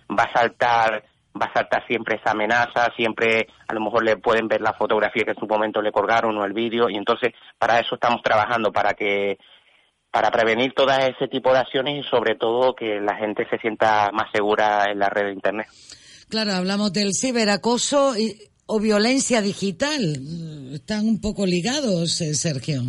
va a saltar va a saltar siempre esa amenaza, siempre a lo mejor le pueden ver la fotografía que en su momento le colgaron o el vídeo y entonces para eso estamos trabajando, para que para prevenir todo ese tipo de acciones y sobre todo que la gente se sienta más segura en la red de Internet. Claro, hablamos del ciberacoso o violencia digital. Están un poco ligados, eh, Sergio.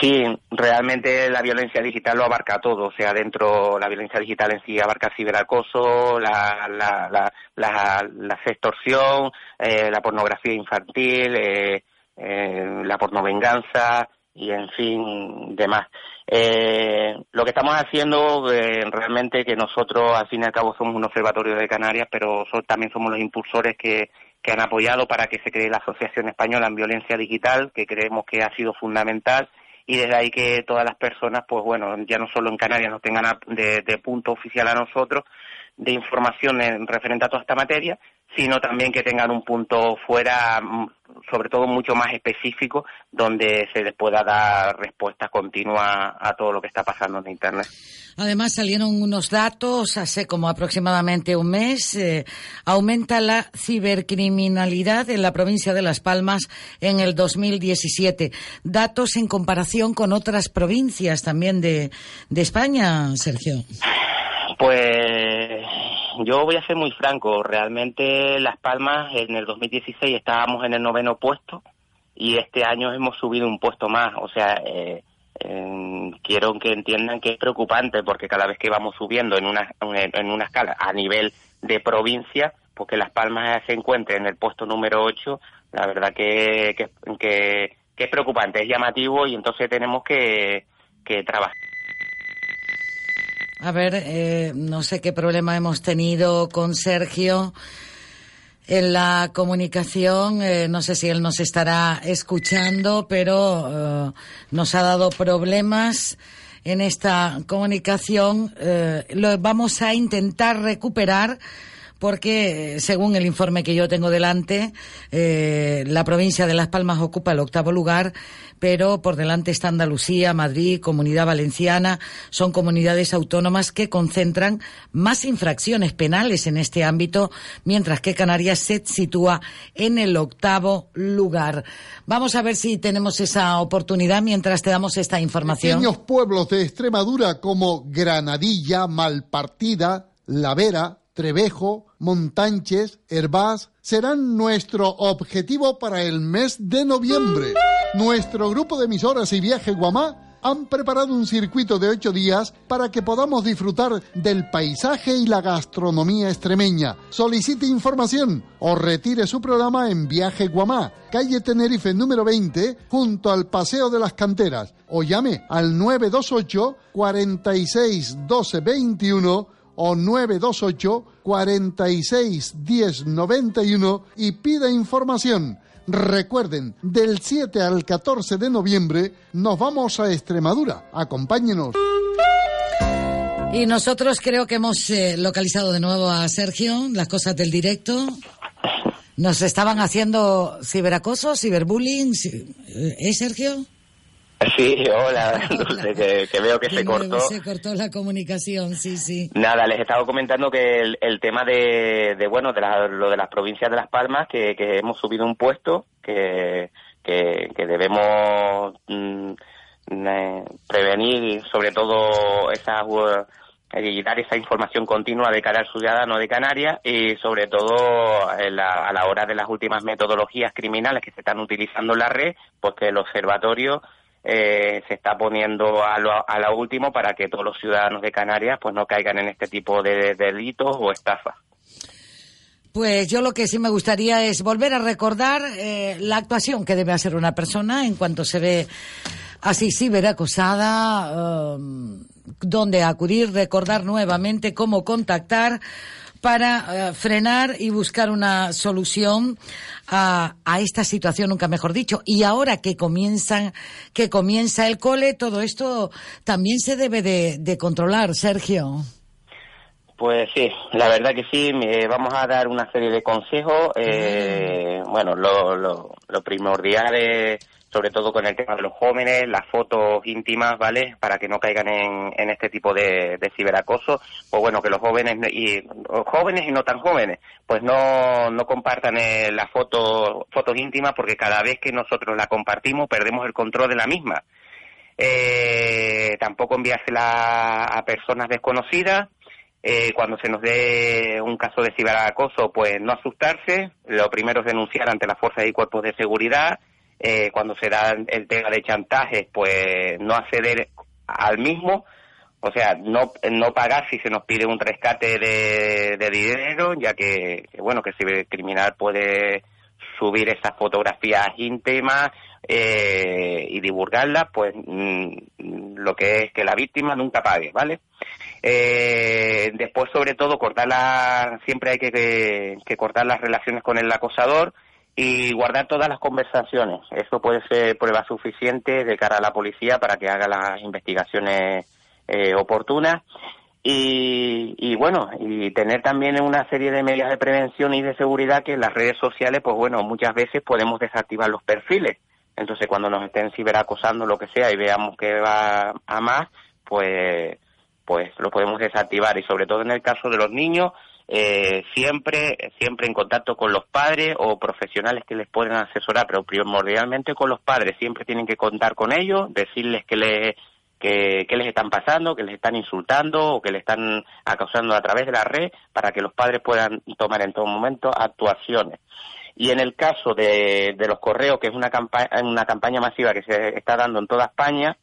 Sí, realmente la violencia digital lo abarca todo, o sea, dentro la violencia digital en sí abarca el ciberacoso, la, la, la, la, la extorsión, eh, la pornografía infantil, eh, eh, la pornovenganza y en fin, demás. Eh, lo que estamos haciendo eh, realmente que nosotros al fin y al cabo somos un observatorio de Canarias, pero también somos los impulsores que, que han apoyado para que se cree la Asociación Española en Violencia Digital, que creemos que ha sido fundamental. Y desde ahí que todas las personas, pues bueno, ya no solo en Canarias nos tengan de, de punto oficial a nosotros de información en referente a toda esta materia, sino también que tengan un punto fuera, mm, sobre todo mucho más específico, donde se les pueda dar respuesta continua a todo lo que está pasando en Internet. Además, salieron unos datos hace como aproximadamente un mes. Eh, aumenta la cibercriminalidad en la provincia de Las Palmas en el 2017. Datos en comparación con otras provincias también de, de España, Sergio. Pues yo voy a ser muy franco, realmente Las Palmas en el 2016 estábamos en el noveno puesto y este año hemos subido un puesto más, o sea, eh, quiero que entiendan que es preocupante porque cada vez que vamos subiendo en una, en una escala a nivel de provincia, porque Las Palmas se encuentre en el puesto número 8, la verdad que, que, que, es preocupante, es llamativo y entonces tenemos que, que trabajar. A ver, eh, no sé qué problema hemos tenido con Sergio en la comunicación. Eh, no sé si él nos estará escuchando, pero eh, nos ha dado problemas en esta comunicación. lo vamos a intentar recuperar porque, según el informe que yo tengo delante, eh, la provincia de Las Palmas ocupa el octavo lugar, pero por delante está Andalucía, Madrid, Comunidad Valenciana. Son comunidades autónomas que concentran más infracciones penales en este ámbito, mientras que Canarias se sitúa en el octavo lugar. Vamos a ver si tenemos esa oportunidad mientras te damos esta información. Pequeños pueblos de Extremadura como Granadilla, Malpartida, La Vera, Trevejo, Montanches, Herbás serán nuestro objetivo para el mes de noviembre. Nuestro grupo de emisoras y Viaje Guamá han preparado un circuito de ocho días para que podamos disfrutar del paisaje y la gastronomía extremeña. Solicite información o retire su programa en Viaje Guamá, calle Tenerife número 20, junto al Paseo de las Canteras, o llame al 928 46 12 21 o 928 46 10 91 y pida información. Recuerden, del 7 al 14 de noviembre nos vamos a Extremadura. Acompáñenos. Y nosotros creo que hemos eh, localizado de nuevo a Sergio, las cosas del directo. Nos estaban haciendo ciberacoso, ciberbullying. ¿Eh, Sergio? Sí, hola, que, veo que se cortó. Se cortó la comunicación, sí, sí. Nada, les estaba comentando que el, tema de, bueno, de lo de las provincias de Las Palmas, que, hemos subido un puesto, que, que, debemos mm, eh, prevenir sobre todo esa uh, y dar esa información continua de cara al ciudadano de Canarias y sobre todo a la hora de las últimas metodologías criminales que se están utilizando en la red, pues que el observatorio eh, se está poniendo a lo, a lo último para que todos los ciudadanos de Canarias pues no caigan en este tipo de, delitos o estafas. Pues yo lo que sí me gustaría es volver a recordar eh, la actuación que debe hacer una persona en cuanto se ve así ciberacosada, um, dónde acudir, recordar nuevamente cómo contactar para eh, frenar y buscar una solución a, esta situación, nunca mejor dicho. Y ahora que comienzan, que comienza el cole, todo esto también se debe de, controlar, Sergio. Pues sí, la verdad que sí, vamos a dar una serie de consejos. Eh, bueno, lo, lo, lo primordial es sobre todo con el tema de los jóvenes, las fotos íntimas, ¿vale? Para que no caigan en, este tipo de, ciberacoso. Pues bueno, que los jóvenes y jóvenes y no tan jóvenes, pues no, no compartan eh, las fotos, fotos íntimas porque cada vez que nosotros la compartimos perdemos el control de la misma. Eh, tampoco enviársela a personas desconocidas. Eh, cuando se nos dé un caso de ciberacoso, pues no asustarse. Lo primero es denunciar ante las fuerzas y cuerpos de seguridad eh, cuando se da el tema de chantaje, pues no acceder al mismo, o sea, no, no pagar si se nos pide un rescate de, dinero, ya que, bueno, que el criminal puede subir esas fotografías íntimas eh, y divulgarlas, pues mm, lo que es que la víctima nunca pague, ¿vale? Eh, después, sobre todo, cortar la, siempre hay que, que cortar las relaciones con el acosador, y guardar todas las conversaciones. Eso puede ser prueba suficiente de cara a la policía para que haga las investigaciones eh, oportunas. Y, y, bueno, y tener también una serie de medidas de prevención y de seguridad que en las redes sociales, pues bueno, muchas veces podemos desactivar los perfiles. Entonces, cuando nos estén ciberacosando, lo que sea, y veamos que va a más, pues, pues lo podemos desactivar. Y sobre todo en el caso de los niños, eh, siempre, siempre en contacto con los padres o profesionales que les pueden asesorar, pero primordialmente con los padres. Siempre tienen que contar con ellos, decirles que, les que, les están pasando, que les están insultando o que les están acosando a través de la red para que los padres puedan tomar en todo momento actuaciones. Y en el caso de, de los correos, que es una, campaña, una campaña masiva que se está dando en toda España,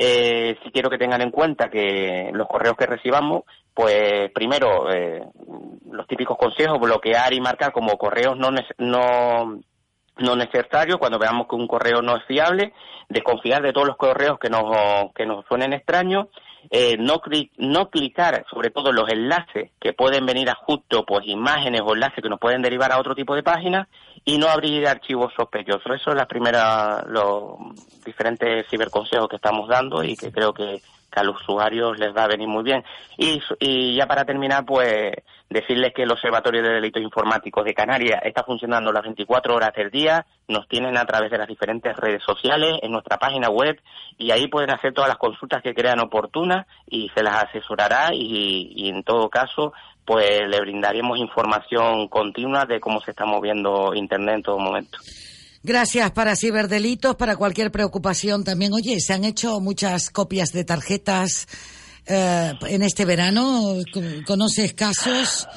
eh, sí quiero que tengan en cuenta que los correos que recibamos pues primero, eh, los típicos consejos, bloquear y marcar como correos no, no, no necesario, cuando veamos que un correo no es fiable, desconfiar de todos los correos que nos, que nos suenen extraños, eh, no, no clicar sobre todo los enlaces que pueden venir a justo, pues imágenes o enlaces que nos pueden derivar a otro tipo de páginas y no abrir archivos sospechosos. Eso es la primera, los diferentes ciberconsejos que estamos dando y que creo que que a los usuarios les va a venir muy bien. Y, y ya para terminar, pues decirles que el Observatorio de Delitos Informáticos de Canarias está funcionando las 24 horas del día, nos tienen a través de las diferentes redes sociales, en nuestra página web, y ahí pueden hacer todas las consultas que crean oportunas y se las asesorará y, y en todo caso pues le brindaremos información continua de cómo se está moviendo Internet en todo momento. Gracias para ciberdelitos, para cualquier preocupación también. Oye, se han hecho muchas copias de tarjetas eh, en este verano. ¿Conoces casos?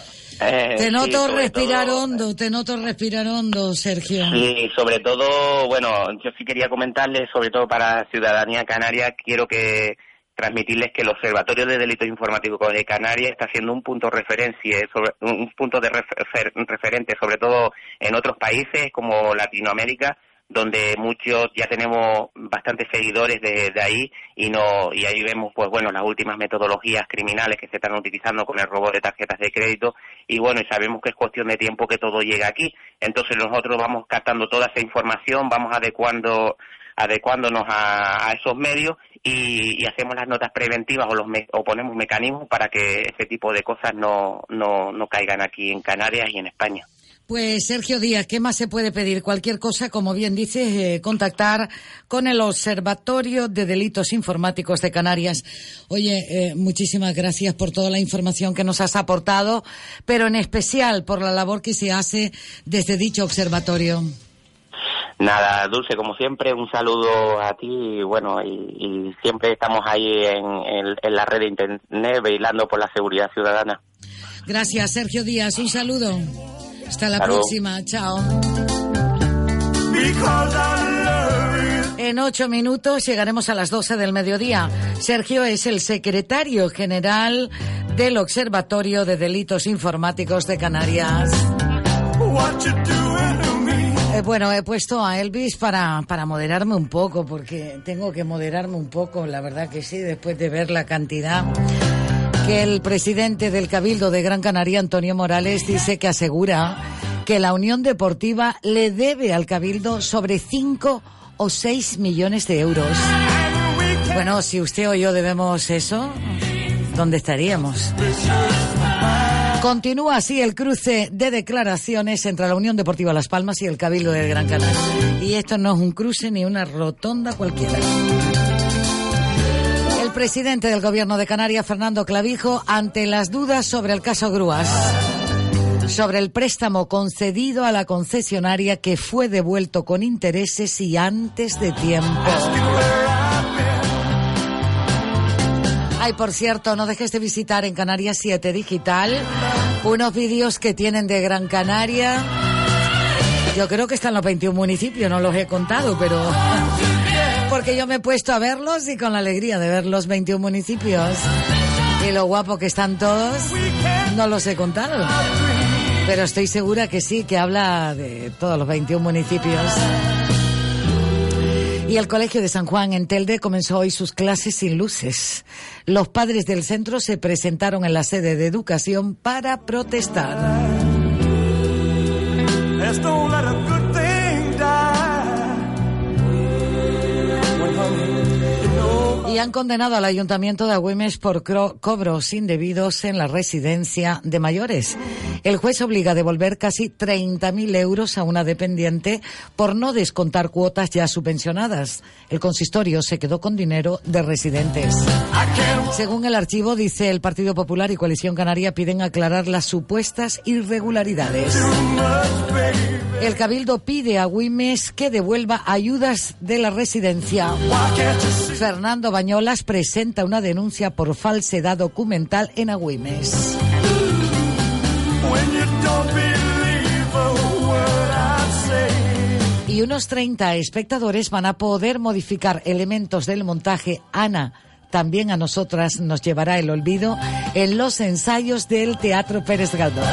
Eh, te noto respirar hondo, te noto respirar hondo, Sergio. Sí, sobre todo, bueno, yo sí quería comentarles, sobre todo para Ciudadanía Canaria, quiero que transmitirles que el Observatorio de Delitos Informáticos de Canarias está siendo un punto referencia, sobre, un punto de referente, sobre todo en otros países como Latinoamérica, donde muchos ya tenemos bastantes seguidores de, ahí y no y ahí vemos pues bueno las últimas metodologías criminales que se están utilizando con el robo de tarjetas de crédito y bueno y sabemos que es cuestión de tiempo que todo llegue aquí. Entonces nosotros vamos captando toda esa información vamos adecuando adecuándonos a, esos medios y, hacemos las notas preventivas o, los o ponemos mecanismos para que ese tipo de cosas no, no, no caigan aquí en Canarias y en España. Pues Sergio Díaz, ¿qué más se puede pedir? Cualquier cosa, como bien dices, eh, contactar con el Observatorio de Delitos Informáticos de Canarias. Oye, eh, muchísimas gracias por toda la información que nos has aportado, pero en especial por la labor que se hace desde dicho observatorio. Nada, Dulce, como siempre, un saludo a ti y bueno, y, siempre estamos ahí en, la red de Internet bailando por la seguridad ciudadana. Gracias, Sergio Díaz. Un saludo. Hasta la próxima. Chao. En ocho minutos llegaremos a las doce del mediodía. Sergio es el secretario general del Observatorio de Delitos Informáticos de Canarias. Eh, bueno, he puesto a Elvis para, para moderarme un poco, porque tengo que moderarme un poco, la verdad que sí, después de ver la cantidad que el presidente del Cabildo de Gran Canaria, Antonio Morales, dice que asegura que la Unión Deportiva le debe al Cabildo sobre 5 o 6 millones de euros. Bueno, si usted o yo debemos eso, ¿dónde estaríamos? Continúa así el cruce de declaraciones entre la Unión Deportiva Las Palmas y el Cabildo del Gran Canaria. Y esto no es un cruce ni una rotonda cualquiera. El presidente del Gobierno de Canarias, Fernando Clavijo, ante las dudas sobre el caso Grúas, sobre el préstamo concedido a la concesionaria que fue devuelto con intereses y antes de tiempo. Ay, por cierto, no dejes de visitar en Canarias 7 Digital unos vídeos que tienen de Gran Canaria. Yo creo que están los 21 municipios, no los he contado, pero... Porque yo me he puesto a verlos y con la alegría de ver los 21 municipios y lo guapo que están todos, no los he contado. Pero estoy segura que sí, que habla de todos los 21 municipios. Y el Colegio de San Juan en Telde comenzó hoy sus clases sin luces. Los padres del centro se presentaron en la sede de educación para protestar y han condenado al Ayuntamiento de Agüimes por cobros indebidos en la residencia de mayores. El juez obliga a devolver casi 30.000 euros a una dependiente por no descontar cuotas ya subvencionadas. El consistorio se quedó con dinero de residentes. Según el archivo, dice el Partido Popular y Coalición Canaria piden aclarar las supuestas irregularidades. El Cabildo pide a Agüimes que devuelva ayudas de la residencia. Fernando Bañolas presenta una denuncia por falsedad documental en Agüimes. Y unos 30 espectadores van a poder modificar elementos del montaje Ana también a nosotras nos llevará el olvido en los ensayos del Teatro Pérez Galdós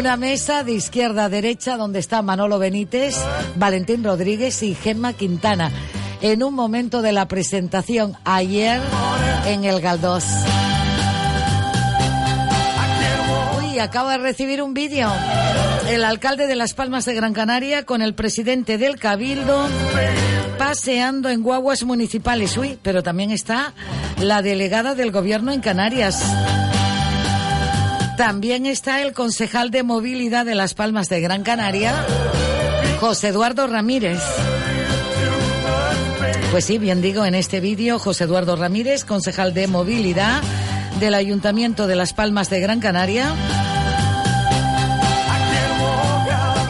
Una mesa de izquierda a derecha donde está Manolo Benítez, Valentín Rodríguez y Gemma Quintana. En un momento de la presentación ayer en el Galdós. Uy, acaba de recibir un vídeo. El alcalde de Las Palmas de Gran Canaria con el presidente del Cabildo paseando en guaguas municipales. Uy, pero también está la delegada del gobierno en Canarias. También está el concejal de movilidad de Las Palmas de Gran Canaria, José Eduardo Ramírez. Pues sí, bien digo, en este vídeo, José Eduardo Ramírez, concejal de movilidad del Ayuntamiento de Las Palmas de Gran Canaria.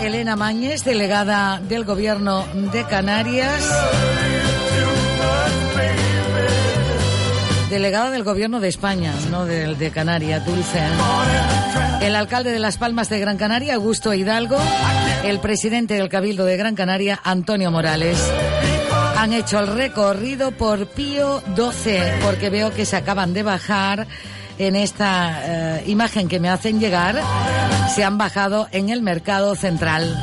Elena Mañez, delegada del Gobierno de Canarias. Delegada del Gobierno de España, no del de Canarias, Dulce. El alcalde de Las Palmas de Gran Canaria, Augusto Hidalgo. El presidente del Cabildo de Gran Canaria, Antonio Morales. Han hecho el recorrido por Pío 12, porque veo que se acaban de bajar en esta eh, imagen que me hacen llegar. Se han bajado en el mercado central.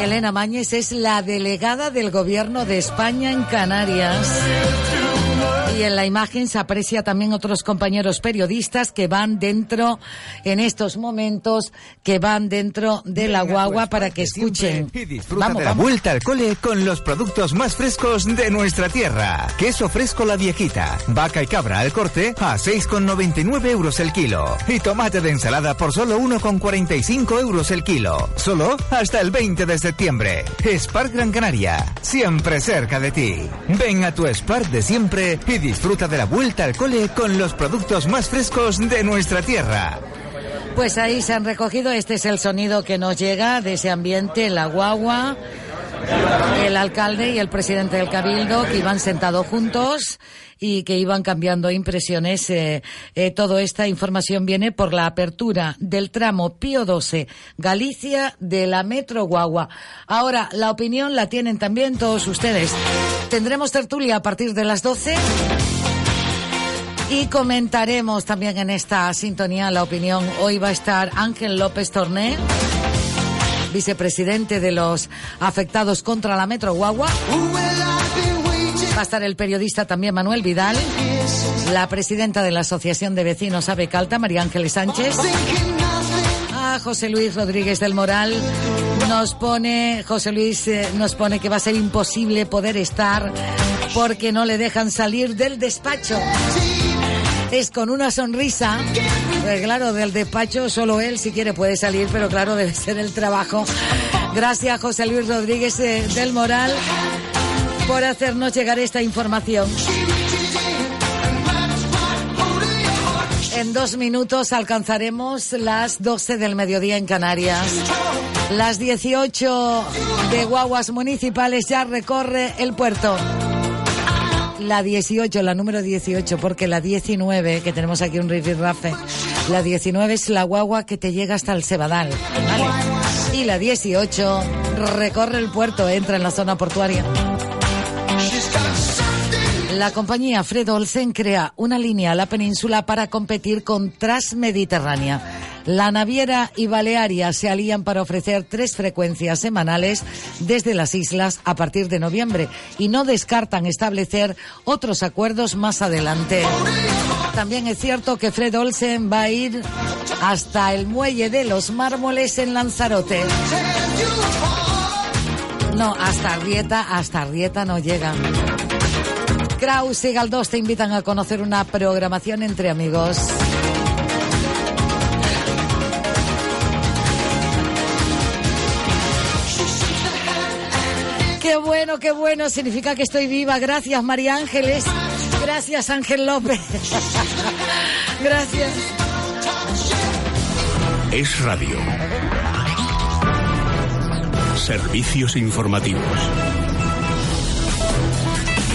Elena Mañez es la delegada del Gobierno de España en Canarias. Y en la imagen se aprecia también otros compañeros periodistas que van dentro, en estos momentos, que van dentro de la guagua para que escuchen. Y disfruta de la vuelta al cole con los productos más frescos de nuestra tierra. Queso fresco la viejita, vaca y cabra al corte a 6,99 euros el kilo. Y tomate de ensalada por solo 1,45 euros el kilo. Solo hasta el 20 de septiembre. Spark Gran Canaria, siempre cerca de ti. Ven a tu Spark de siempre y disfruta de la vuelta al cole con los productos más frescos de nuestra tierra. Pues ahí se han recogido, este es el sonido que nos llega de ese ambiente, la guagua, el alcalde y el presidente del cabildo que iban sentados juntos y que iban cambiando impresiones. Eh, eh, toda esta información viene por la apertura del tramo Pío 12 Galicia de la Metro Guagua. Ahora, la opinión la tienen también todos ustedes. Tendremos tertulia a partir de las 12. Y comentaremos también en esta sintonía la opinión. Hoy va a estar Ángel López Torné, vicepresidente de los afectados contra la Metro Guagua. Va a estar el periodista también Manuel Vidal, la presidenta de la Asociación de Vecinos Ave Calta, María Ángeles Sánchez. A José Luis Rodríguez del Moral nos pone, José Luis eh, nos pone que va a ser imposible poder estar porque no le dejan salir del despacho es con una sonrisa. Pues claro, del despacho solo él si quiere puede salir, pero claro, debe ser el trabajo. Gracias José Luis Rodríguez eh, del Moral por hacernos llegar esta información. En dos minutos alcanzaremos las 12 del mediodía en Canarias. Las 18 de guaguas municipales ya recorre el puerto la 18, la número 18, porque la 19, que tenemos aquí un Rafe, la 19 es la guagua que te llega hasta el Cebadal. Y la 18 recorre el puerto, entra en la zona portuaria. La compañía Fred Olsen crea una línea a la península para competir con Transmediterránea. La naviera y Balearia se alían para ofrecer tres frecuencias semanales desde las islas a partir de noviembre y no descartan establecer otros acuerdos más adelante. También es cierto que Fred Olsen va a ir hasta el muelle de los mármoles en Lanzarote. No, hasta Arrieta, hasta Arrieta no llegan. Kraus y Galdós te invitan a conocer una programación entre amigos. Qué bueno, qué bueno, significa que estoy viva. Gracias, María Ángeles. Gracias, Ángel López. Gracias. Es radio. Servicios informativos.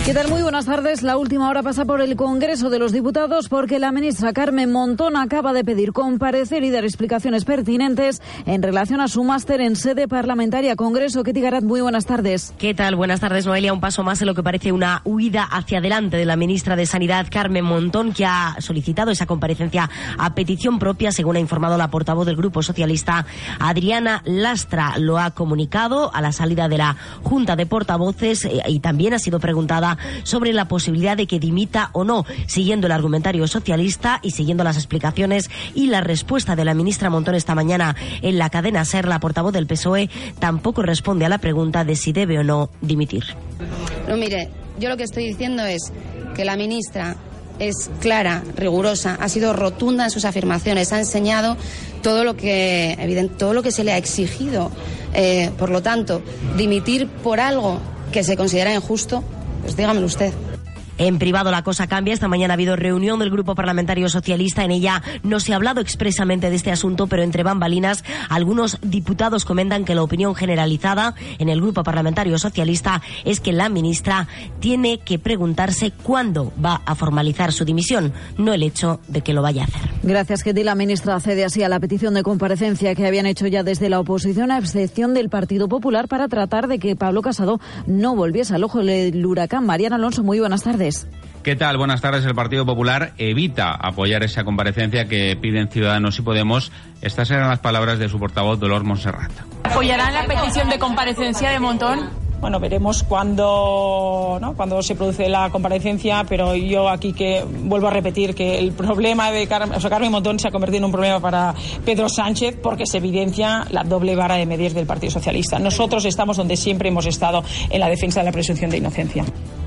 ¿Qué tal? Muy buenas tardes. La última hora pasa por el Congreso de los Diputados porque la ministra Carmen Montón acaba de pedir comparecer y dar explicaciones pertinentes en relación a su máster en sede parlamentaria. Congreso, Ketty Garat, muy buenas tardes. ¿Qué tal? Buenas tardes, Noelia. Un paso más en lo que parece una huida hacia adelante de la ministra de Sanidad, Carmen Montón, que ha solicitado esa comparecencia a petición propia, según ha informado la portavoz del Grupo Socialista, Adriana Lastra. Lo ha comunicado a la salida de la Junta de Portavoces eh, y también ha sido preguntada sobre la posibilidad de que dimita o no, siguiendo el argumentario socialista y siguiendo las explicaciones y la respuesta de la ministra Montón esta mañana en la cadena SER, la portavoz del PSOE, tampoco responde a la pregunta de si debe o no dimitir. No, mire, yo lo que estoy diciendo es que la ministra es clara, rigurosa, ha sido rotunda en sus afirmaciones, ha enseñado todo lo que, evidente, todo lo que se le ha exigido. Eh, por lo tanto, dimitir por algo que se considera injusto pues dígamelo usted. En privado la cosa cambia. Esta mañana ha habido reunión del Grupo Parlamentario Socialista. En ella no se ha hablado expresamente de este asunto, pero entre bambalinas algunos diputados comentan que la opinión generalizada en el Grupo Parlamentario Socialista es que la ministra tiene que preguntarse cuándo va a formalizar su dimisión, no el hecho de que lo vaya a hacer. Gracias, Ketty. La ministra accede así a la petición de comparecencia que habían hecho ya desde la oposición, a excepción del Partido Popular, para tratar de que Pablo Casado no volviese al ojo del huracán. Mariana Alonso, muy buenas tardes. ¿Qué tal? Buenas tardes. El Partido Popular evita apoyar esa comparecencia que piden Ciudadanos y Podemos. Estas eran las palabras de su portavoz, Dolor Monserrat. ¿Apoyarán la petición de comparecencia de Montón? Bueno, veremos cuándo, ¿no? cuando se produce la comparecencia, pero yo aquí que vuelvo a repetir que el problema de Carmen, o sea, Carmen Montón se ha convertido en un problema para Pedro Sánchez porque se evidencia la doble vara de medir del Partido Socialista. Nosotros estamos donde siempre hemos estado en la defensa de la presunción de inocencia.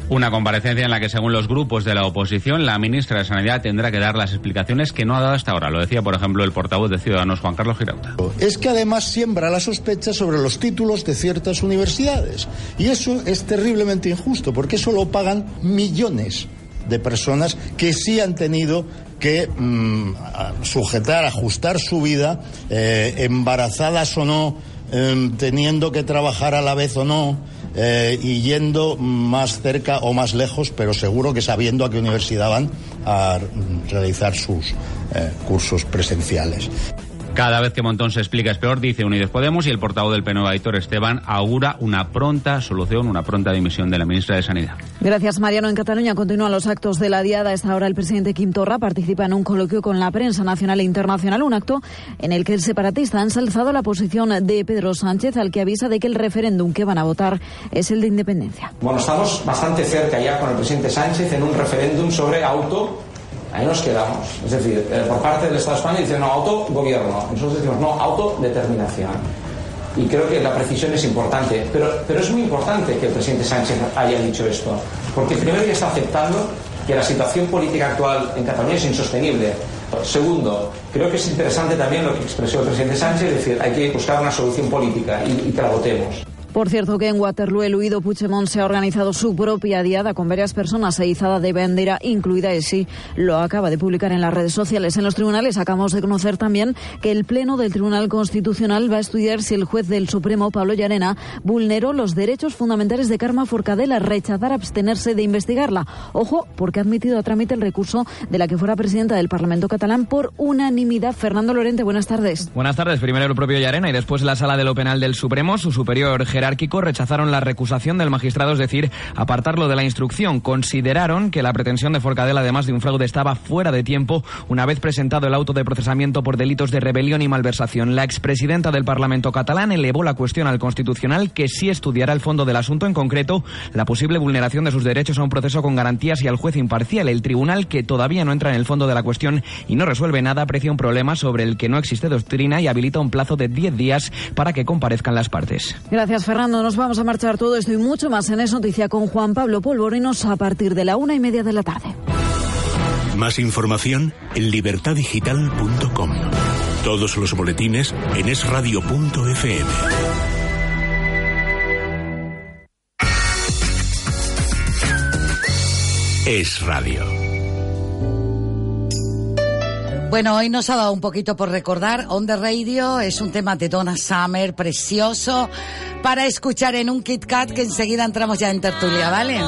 Una comparecencia en la que, según los grupos de la oposición, la ministra de Sanidad tendrá que dar las explicaciones que no ha dado hasta ahora. Lo decía, por ejemplo, el portavoz de Ciudadanos, Juan Carlos Girauta. Es que además siembra la sospecha sobre los títulos de ciertas universidades. Y eso es terriblemente injusto, porque eso lo pagan millones de personas que sí han tenido que mm, sujetar, ajustar su vida, eh, embarazadas o no, em, teniendo que trabajar a la vez o no eh, y yendo más cerca o más lejos, pero seguro que sabiendo a qué universidad van a realizar sus eh, cursos presenciales. Cada vez que Montón se explica es peor, dice Unidos Podemos, y el portavoz del PNV, Aitor Esteban, augura una pronta solución, una pronta dimisión de la ministra de Sanidad. Gracias, Mariano. En Cataluña continúan los actos de la Diada. A esta hora el presidente Quim Torra participa en un coloquio con la prensa nacional e internacional, un acto en el que el separatista ha ensalzado la posición de Pedro Sánchez, al que avisa de que el referéndum que van a votar es el de independencia. Bueno, estamos bastante cerca ya con el presidente Sánchez en un referéndum sobre auto Ahí nos quedamos. Es decir, eh, por parte del Estado de España dicen no, autogobierno. Nosotros decimos no, autodeterminación. Y creo que la precisión es importante. Pero, pero es muy importante que el presidente Sánchez haya dicho esto. Porque primero ya está aceptando que la situación política actual en Cataluña es insostenible. Segundo, creo que es interesante también lo que expresó el presidente Sánchez, es decir, hay que buscar una solución política y, y que la votemos. Por cierto que en Waterloo el huido Puigdemont se ha organizado su propia diada con varias personas e izada de bandera, incluida ESI. Lo acaba de publicar en las redes sociales. En los tribunales acabamos de conocer también que el Pleno del Tribunal Constitucional va a estudiar si el juez del Supremo, Pablo Llarena, vulneró los derechos fundamentales de Carma Forcadell rechazar abstenerse de investigarla. Ojo, porque ha admitido a trámite el recurso de la que fuera presidenta del Parlamento catalán por unanimidad. Fernando Lorente, buenas tardes. Buenas tardes. Primero el propio Llarena y después la Sala de lo Penal del Supremo, su superior jerárquico rechazaron la recusación del magistrado, es decir, apartarlo de la instrucción. Consideraron que la pretensión de Forcadell, además de un fraude, estaba fuera de tiempo una vez presentado el auto de procesamiento por delitos de rebelión y malversación. La expresidenta del Parlamento catalán elevó la cuestión al Constitucional que sí estudiará el fondo del asunto, en concreto la posible vulneración de sus derechos a un proceso con garantías y al juez imparcial. El tribunal, que todavía no entra en el fondo de la cuestión y no resuelve nada, aprecia un problema sobre el que no existe doctrina y habilita un plazo de 10 días para que comparezcan las partes. Gracias, Fernando vamos a marchar todo esto y mucho más en Es Noticia con Juan Pablo Polvorinos a partir de la una y media de la tarde. Más información en libertadigital.com. Todos los boletines en esradio.fm. Es Radio. Bueno, hoy nos ha dado un poquito por recordar. On the Radio es un tema de Donna Summer precioso para escuchar en un Kit Kat que enseguida entramos ya en tertulia, ¿vale?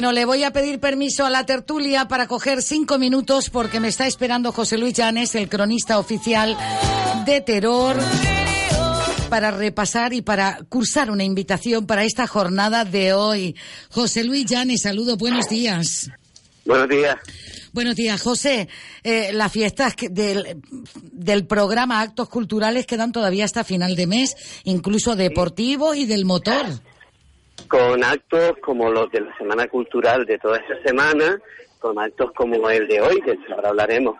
Bueno, le voy a pedir permiso a la tertulia para coger cinco minutos porque me está esperando José Luis Llanes, el cronista oficial de Terror, para repasar y para cursar una invitación para esta jornada de hoy. José Luis Llanes, saludo, buenos días. Buenos días. Buenos días, José. Eh, las fiestas del, del programa Actos Culturales quedan todavía hasta final de mes, incluso deportivos y del motor. Con actos como los de la Semana Cultural de toda esta semana, con actos como el de hoy, que ahora hablaremos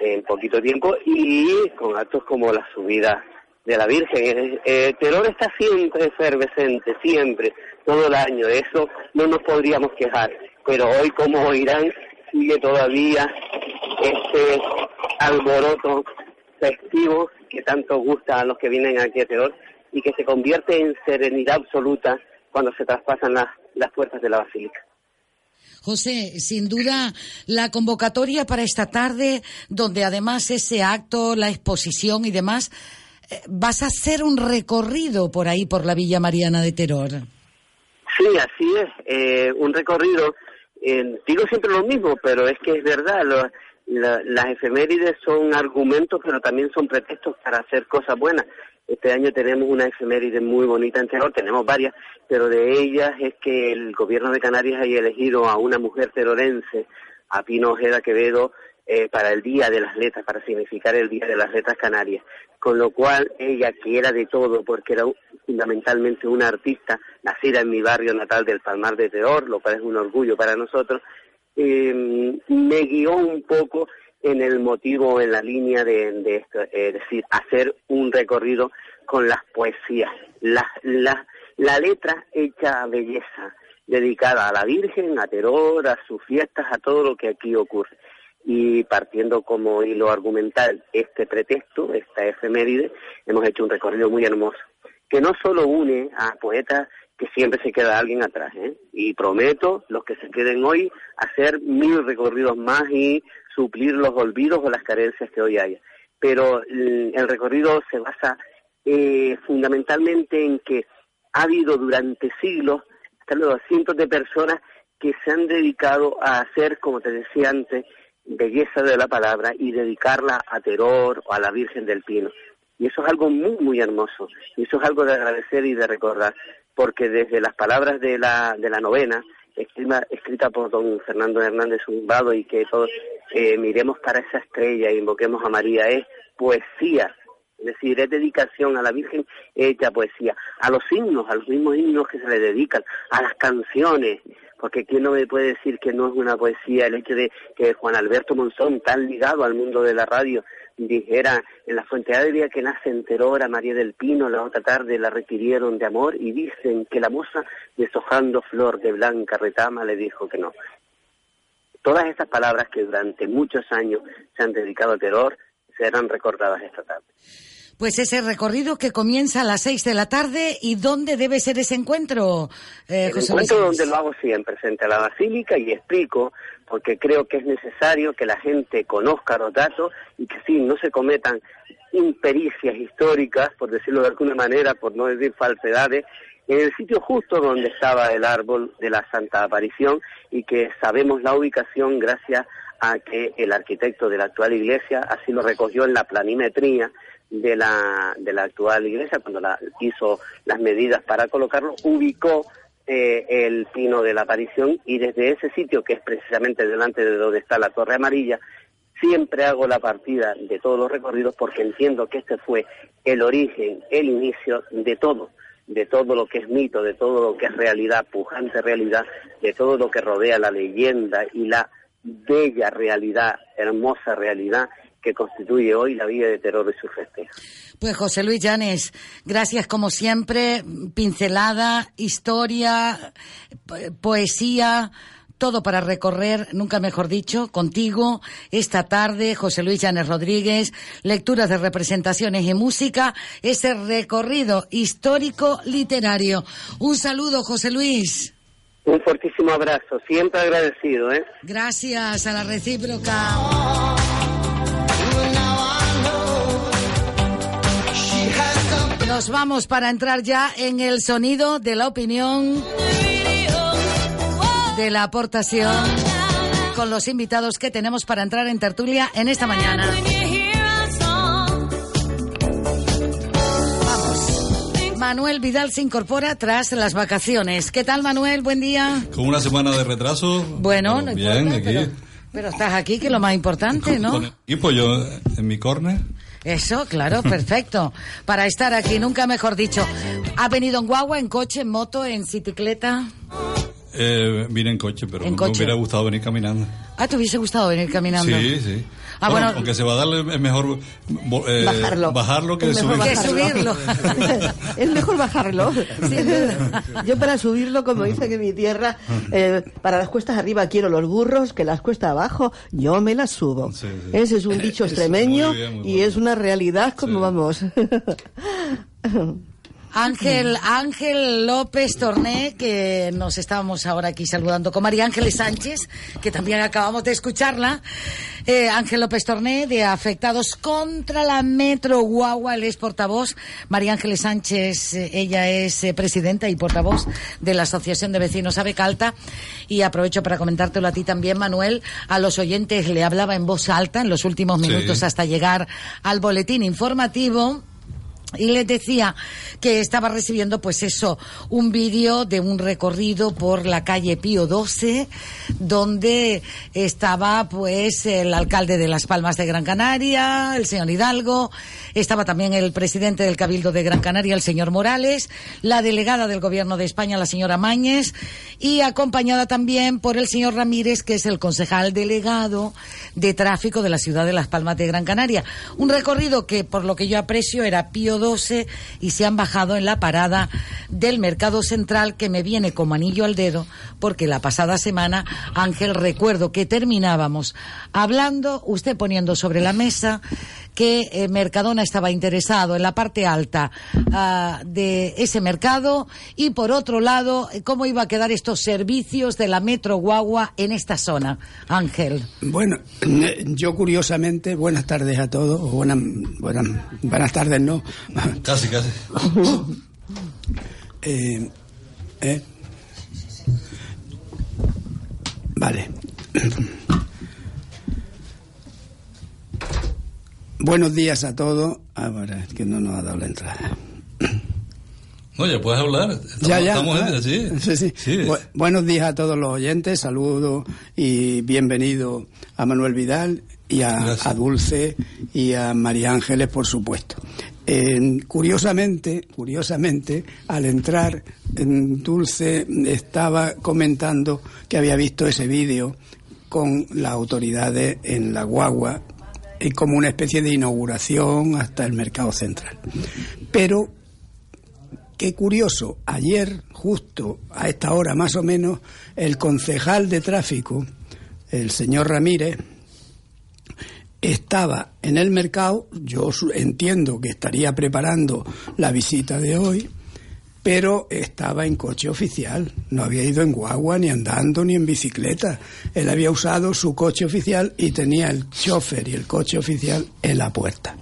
en poquito tiempo, y con actos como la subida de la Virgen. Eh, eh, Terror está siempre efervescente, siempre, todo el año. De eso no nos podríamos quejar. Pero hoy, como oirán, sigue todavía este alboroto festivo que tanto gusta a los que vienen aquí a Terror y que se convierte en serenidad absoluta cuando se traspasan las, las puertas de la basílica. José, sin duda la convocatoria para esta tarde, donde además ese acto, la exposición y demás, eh, vas a hacer un recorrido por ahí, por la Villa Mariana de Terror. Sí, así es. Eh, un recorrido, eh, digo siempre lo mismo, pero es que es verdad. lo- la- las efemérides son argumentos, pero también son pretextos para hacer cosas buenas. Este año tenemos una efeméride muy bonita en Terror, tenemos varias, pero de ellas es que el gobierno de Canarias haya elegido a una mujer terorense, a Pino Ojeda Quevedo, eh, para el Día de las Letras, para significar el Día de las Letras Canarias. Con lo cual, ella, que era de todo, porque era un- fundamentalmente una artista, nacida en mi barrio natal del Palmar de Terror, lo cual es un orgullo para nosotros, eh, me guió un poco en el motivo, en la línea de, esto, es decir, hacer un recorrido con las poesías, la, la, letra hecha belleza, dedicada a la Virgen, a Terror, a sus fiestas, a todo lo que aquí ocurre. Y partiendo como hilo argumental este pretexto, esta efeméride, hemos hecho un recorrido muy hermoso, que no solo une a poetas que siempre se queda alguien atrás, ¿eh? Y prometo, los que se queden hoy, hacer mil recorridos más y suplir los olvidos o las carencias que hoy haya. Pero mm, el recorrido se basa eh, fundamentalmente en que ha habido durante siglos, hasta luego, cientos de personas que se han dedicado a hacer, como te decía antes, belleza de la palabra y dedicarla a Teror o a la Virgen del Pino. Y eso es algo muy, muy hermoso. Y eso es algo de agradecer y de recordar, porque desde las palabras de la, de la novena, escrita, escrita por don Fernando Hernández Zumbado y que todos eh, miremos para esa estrella e invoquemos a María, es poesía. Es decir, es dedicación a la Virgen hecha poesía, a los himnos, a los mismos himnos que se le dedican, a las canciones, porque quién no me puede decir que no es una poesía el hecho de que Juan Alberto Monzón, tan ligado al mundo de la radio, dijera en la Fuente Adria que nace enteró a María del Pino, la otra tarde la requirieron de amor y dicen que la moza, deshojando flor de blanca retama, le dijo que no. Todas estas palabras que durante muchos años se han dedicado al terror serán recordadas esta tarde. Pues ese recorrido que comienza a las seis de la tarde y dónde debe ser ese encuentro, eh, El José encuentro Luis? donde lo hago siempre, frente a la basílica, y explico, porque creo que es necesario que la gente conozca los datos y que sí, no se cometan impericias históricas, por decirlo de alguna manera, por no decir falsedades, en el sitio justo donde estaba el árbol de la Santa Aparición y que sabemos la ubicación gracias a que el arquitecto de la actual iglesia así lo recogió en la planimetría de la, de la actual iglesia, cuando hizo las medidas para colocarlo, ubicó eh, el pino de la aparición y desde ese sitio, que es precisamente delante de donde está la torre amarilla, siempre hago la partida de todos los recorridos porque entiendo que este fue el origen, el inicio de todo, de todo lo que es mito, de todo lo que es realidad, pujante realidad, de todo lo que rodea la leyenda y la bella realidad, hermosa realidad que constituye hoy la vida de terror y su festejo. Pues José Luis Llanes, gracias como siempre, pincelada, historia, po- poesía, todo para recorrer, nunca mejor dicho, contigo esta tarde, José Luis Llanes Rodríguez, lecturas de representaciones y música, ese recorrido histórico literario. Un saludo, José Luis. Un fortísimo abrazo, siempre agradecido, ¿eh? Gracias a la recíproca. Nos vamos para entrar ya en el sonido de la opinión, de la aportación, con los invitados que tenemos para entrar en tertulia en esta mañana. Vamos. Manuel Vidal se incorpora tras las vacaciones. ¿Qué tal, Manuel? Buen día. Con una semana de retraso. Bueno, no bien, importa, aquí. pero, pero estás aquí, que es lo más importante, ¿no? El equipo, yo en mi corner. Eso, claro, perfecto. Para estar aquí, nunca mejor dicho. ¿Ha venido en guagua, en coche, en moto, en bicicleta? Eh, vine en coche, pero En me coche. hubiera gustado venir caminando. Ah, ¿te hubiese gustado venir caminando? Sí, sí. Ah, bueno. Aunque se va a darle, es mejor eh, Bajarlo. bajarlo que Es mejor subirlo. es mejor bajarlo. Sí, es verdad. Yo para subirlo, como dice que mi tierra, eh, para las cuestas arriba quiero los burros, que las cuestas abajo yo me las subo. Ese es un dicho extremeño muy bien, muy y es una realidad como vamos. Ángel, Ángel López Torné, que nos estábamos ahora aquí saludando con María Ángeles Sánchez, que también acabamos de escucharla. Eh, Ángel López Torné, de Afectados contra la Metro Guagua, él es portavoz. María Ángeles Sánchez, eh, ella es eh, presidenta y portavoz de la Asociación de Vecinos Avecalta. Y aprovecho para comentártelo a ti también, Manuel. A los oyentes le hablaba en voz alta en los últimos Sí. minutos hasta llegar al boletín informativo. Y les decía que estaba recibiendo, pues eso, un vídeo de un recorrido por la calle Pío XII, donde estaba, pues, el alcalde de Las Palmas de Gran Canaria, el señor Hidalgo, estaba también el presidente del Cabildo de Gran Canaria, el señor Morales, la delegada del Gobierno de España, la señora Mañez, y acompañada también por el señor Ramírez, que es el concejal delegado de tráfico de la ciudad de Las Palmas de Gran Canaria. Un recorrido que, por lo que yo aprecio, era Pío 12 y se han bajado en la parada del Mercado Central que me viene como anillo al dedo porque la pasada semana, Ángel, recuerdo que terminábamos hablando, usted poniendo sobre la mesa que eh, Mercadona estaba interesado en la parte alta ah, de ese mercado y por otro lado, cómo iba a quedar estos servicios de la Metro Guagua en esta zona. Ángel. Bueno, yo curiosamente, buenas tardes a todos, buenas, buenas, buenas tardes, no. Casi, casi. Eh, eh. Vale. Buenos días a todos. Ahora es que no nos ha dado la entrada. No, ya puedes hablar. Estamos, ya, ya. estamos en- sí. sí, sí. Sí. Bu- buenos días a todos los oyentes. Saludos y bienvenido a Manuel Vidal y a, a Dulce y a María Ángeles, por supuesto. Eh, curiosamente, curiosamente, al entrar, en Dulce estaba comentando que había visto ese vídeo con las autoridades en la guagua y como una especie de inauguración hasta el mercado central. Pero Qué curioso, ayer, justo a esta hora más o menos, el concejal de tráfico, el señor Ramírez, estaba en el mercado, yo entiendo que estaría preparando la visita de hoy, pero estaba en coche oficial, no había ido en guagua, ni andando, ni en bicicleta. Él había usado su coche oficial y tenía el chofer y el coche oficial en la puerta.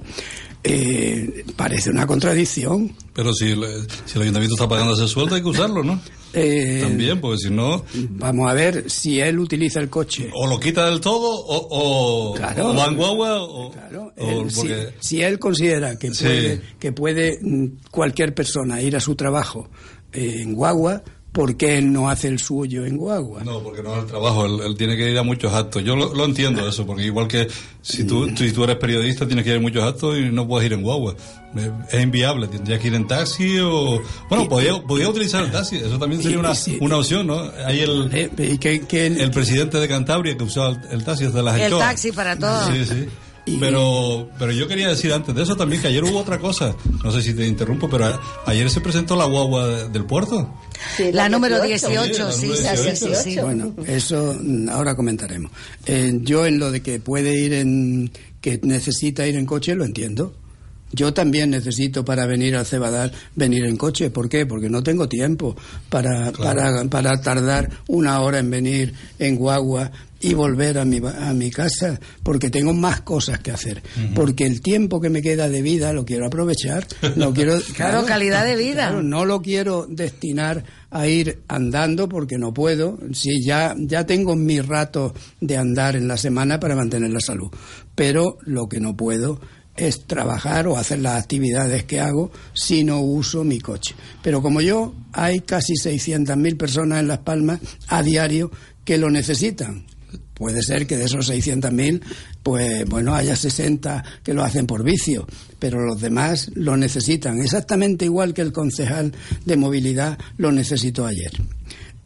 Eh, parece una contradicción. Pero si, el- si el ayuntamiento está pagando ese sueldo, hay que usarlo, ¿no? Eh, También, porque si no. Vamos a ver si él utiliza el coche. O lo quita del todo, o, o, Claro. o va en guagua, o. o Él, si- porque- si, él considera que Sí. puede, que puede mm, cualquier persona ir a su trabajo eh, en guagua, ¿por qué él no hace el suyo en guagua? No, porque no es el trabajo, él, él tiene que ir a muchos actos. Yo lo, lo entiendo eso, porque igual que si tú, si tú eres periodista, tienes que ir a muchos actos y no puedes ir en guagua. Eh, Es inviable, tendrías que ir en taxi o... Bueno, podía, podía utilizar el taxi, eso también sería Y- una, una opción, ¿no? Hay el, el presidente de Cantabria que usaba el, el taxi desde las El taxi para todos. Sí, sí. Pero, pero yo quería decir antes de eso también que ayer hubo otra cosa. No sé si te interrumpo, pero a- ayer se presentó la guagua de- del puerto. La número 18, 18, sí, la sí, número sí, sí, sí. Bueno, eso mm, ahora comentaremos. Eh, yo en lo de que puede ir en, que necesita ir en coche, lo entiendo. Yo también necesito para venir al Cebadal venir en coche. ¿Por qué? Porque no tengo tiempo para, para, para tardar una hora en venir en guagua y volver a mi, a mi casa, porque tengo más cosas que hacer. Porque el tiempo que me queda de vida lo quiero aprovechar. No quiero, Claro, calidad de vida. claro, no lo quiero destinar a ir andando porque no puedo. Sí, ya, ya tengo mis ratos de andar en la semana para mantener la salud. Pero lo que no puedo es trabajar o hacer las actividades que hago si no uso mi coche. Pero como yo, hay casi 600.000 personas en Las Palmas a diario que lo necesitan. Puede ser que de esos 600.000, pues bueno, haya 60 que lo hacen por vicio, pero los demás lo necesitan, exactamente igual que el concejal de movilidad lo necesitó ayer.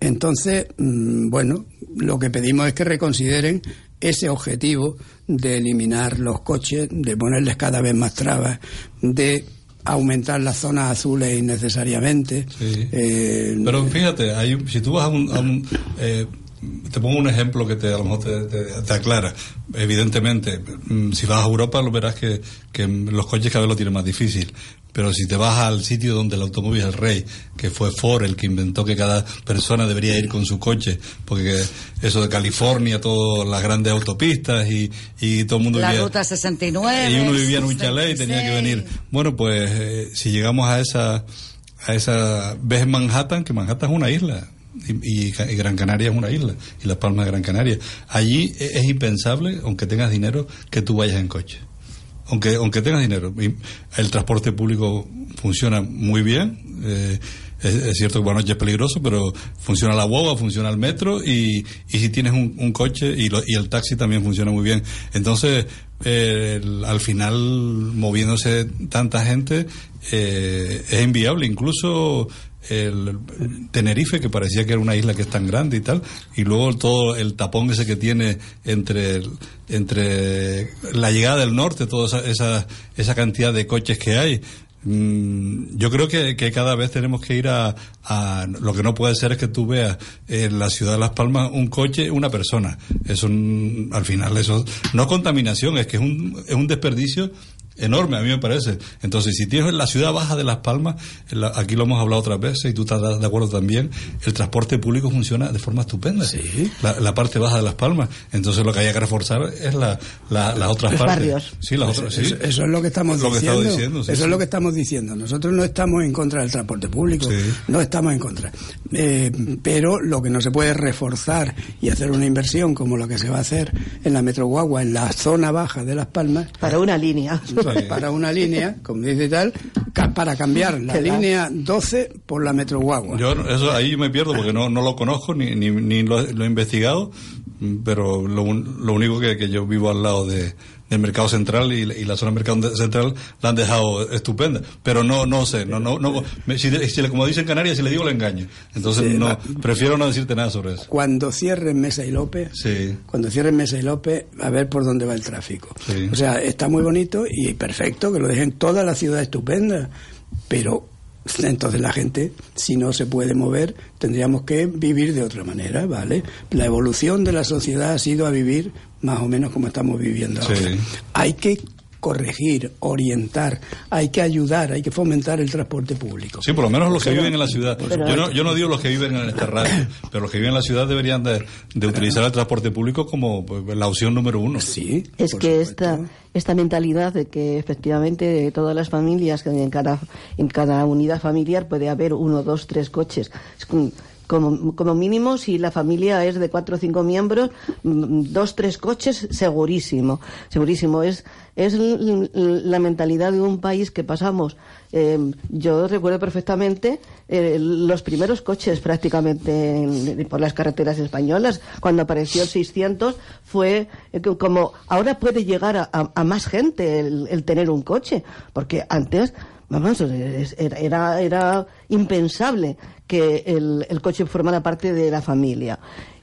Entonces, mm, bueno, lo que pedimos es que reconsideren ese objetivo de eliminar los coches, de ponerles cada vez más trabas, de aumentar las zonas azules innecesariamente. Eh, Pero fíjate, hay si tú vas a un... a un, eh, te pongo un ejemplo que te, a lo mejor te, te- te aclara. Evidentemente, mm, si vas a Europa lo verás que, que los coches cada vez lo tienen más difícil. Pero si te vas al sitio donde el automóvil es el rey, que fue Ford el que inventó que cada persona debería ir con su coche, porque eso de California, todas las grandes autopistas y, y todo el mundo La vivía- ruta 69. y uno vivía en un chalet y tenía que venir. Bueno, pues eh, si llegamos a esa, a esa, ves Manhattan, que Manhattan es una isla. Y, y Gran Canaria es una isla, y Las Palmas de Gran Canaria. Allí e- es impensable, aunque tengas dinero, que tú vayas en coche. Aunque, aunque tengas dinero. El transporte público funciona muy bien. eh, es, cierto que noche es peligroso, pero funciona la guagua, funciona el metro y, y si tienes un, coche y, lo- y el taxi también funciona muy bien. Entonces, eh, al final, moviéndose tanta gente, eh, es inviable. Incluso el Tenerife, que parecía que era una isla que es tan grande y tal, y luego todo el tapón ese que tiene entre, entre la llegada del norte, toda esa, esa, esa cantidad de coches que hay. mm, yo creo que, que cada vez tenemos que ir a, Lo que no puede ser es que tú veas en la ciudad de Las Palmas un coche, una persona. Es un, al final eso no es contaminación, es que es un, es un desperdicio enorme, a mí me parece. Entonces, si tienes la ciudad baja de Las Palmas, la- aquí lo hemos hablado otras veces y tú estás de acuerdo también, el transporte público funciona de forma estupenda. La, la parte baja de Las Palmas. Entonces, lo que hay que reforzar es la, la- las otras Los partes. barrios. Sí, las otras, sí. Eso, eso es lo que estamos Lo diciendo. sí, eso sí. es lo que estamos diciendo. Nosotros no estamos en contra del transporte público, no estamos en contra. Eh, pero lo que no se puede reforzar y hacer una inversión como la que se va a hacer en la Metro Guagua, en la zona baja de Las Palmas. Para una línea. Para una línea, como dice tal, para cambiar la línea 12 por la Metro Guagua. Yo no- eso ahí me pierdo porque no, no lo conozco ni, ni, ni lo, lo he investigado, pero lo, un- lo único que, que yo vivo al lado de, del mercado central y, y la zona del mercado central la han dejado estupenda, pero no no sé, no no no me- si, si le- como dicen en Canarias si le digo le engaño, entonces Sí, no prefiero no decirte nada sobre eso. Cuando cierren Mesa y López, Sí. cuando cierren Mesa y López, a ver por dónde va el tráfico. Sí. O sea, está muy bonito y perfecto que lo dejen toda la ciudad estupenda, pero entonces la gente, si no se puede mover, tendríamos que vivir de otra manera, ¿vale? La evolución de la sociedad ha sido a vivir más o menos como estamos viviendo ahora. Hay que corregir, orientar, hay que ayudar, hay que fomentar el transporte público. Sí, por lo menos los que Pero- viven en la ciudad. Yo no, yo no digo los que viven en esta radio, pero los que viven en la ciudad deberían de, de utilizar el transporte público como pues, la opción número uno. Sí. Es que esta, esta mentalidad de que efectivamente todas las familias, que en cada, en cada unidad familiar puede haber uno, dos, tres coches. Como, como, mínimo, si la familia es de cuatro o cinco miembros, mm, dos, tres coches, segurísimo. Segurísimo. Es, es la mentalidad de un país que pasamos. eh, yo recuerdo perfectamente eh, los primeros coches prácticamente en- por las carreteras españolas. Cuando apareció el 600 fue eh, como ahora puede llegar a, más gente el tener un coche, porque antes Vamos, era, era, impensable que el, el coche formara parte de la familia.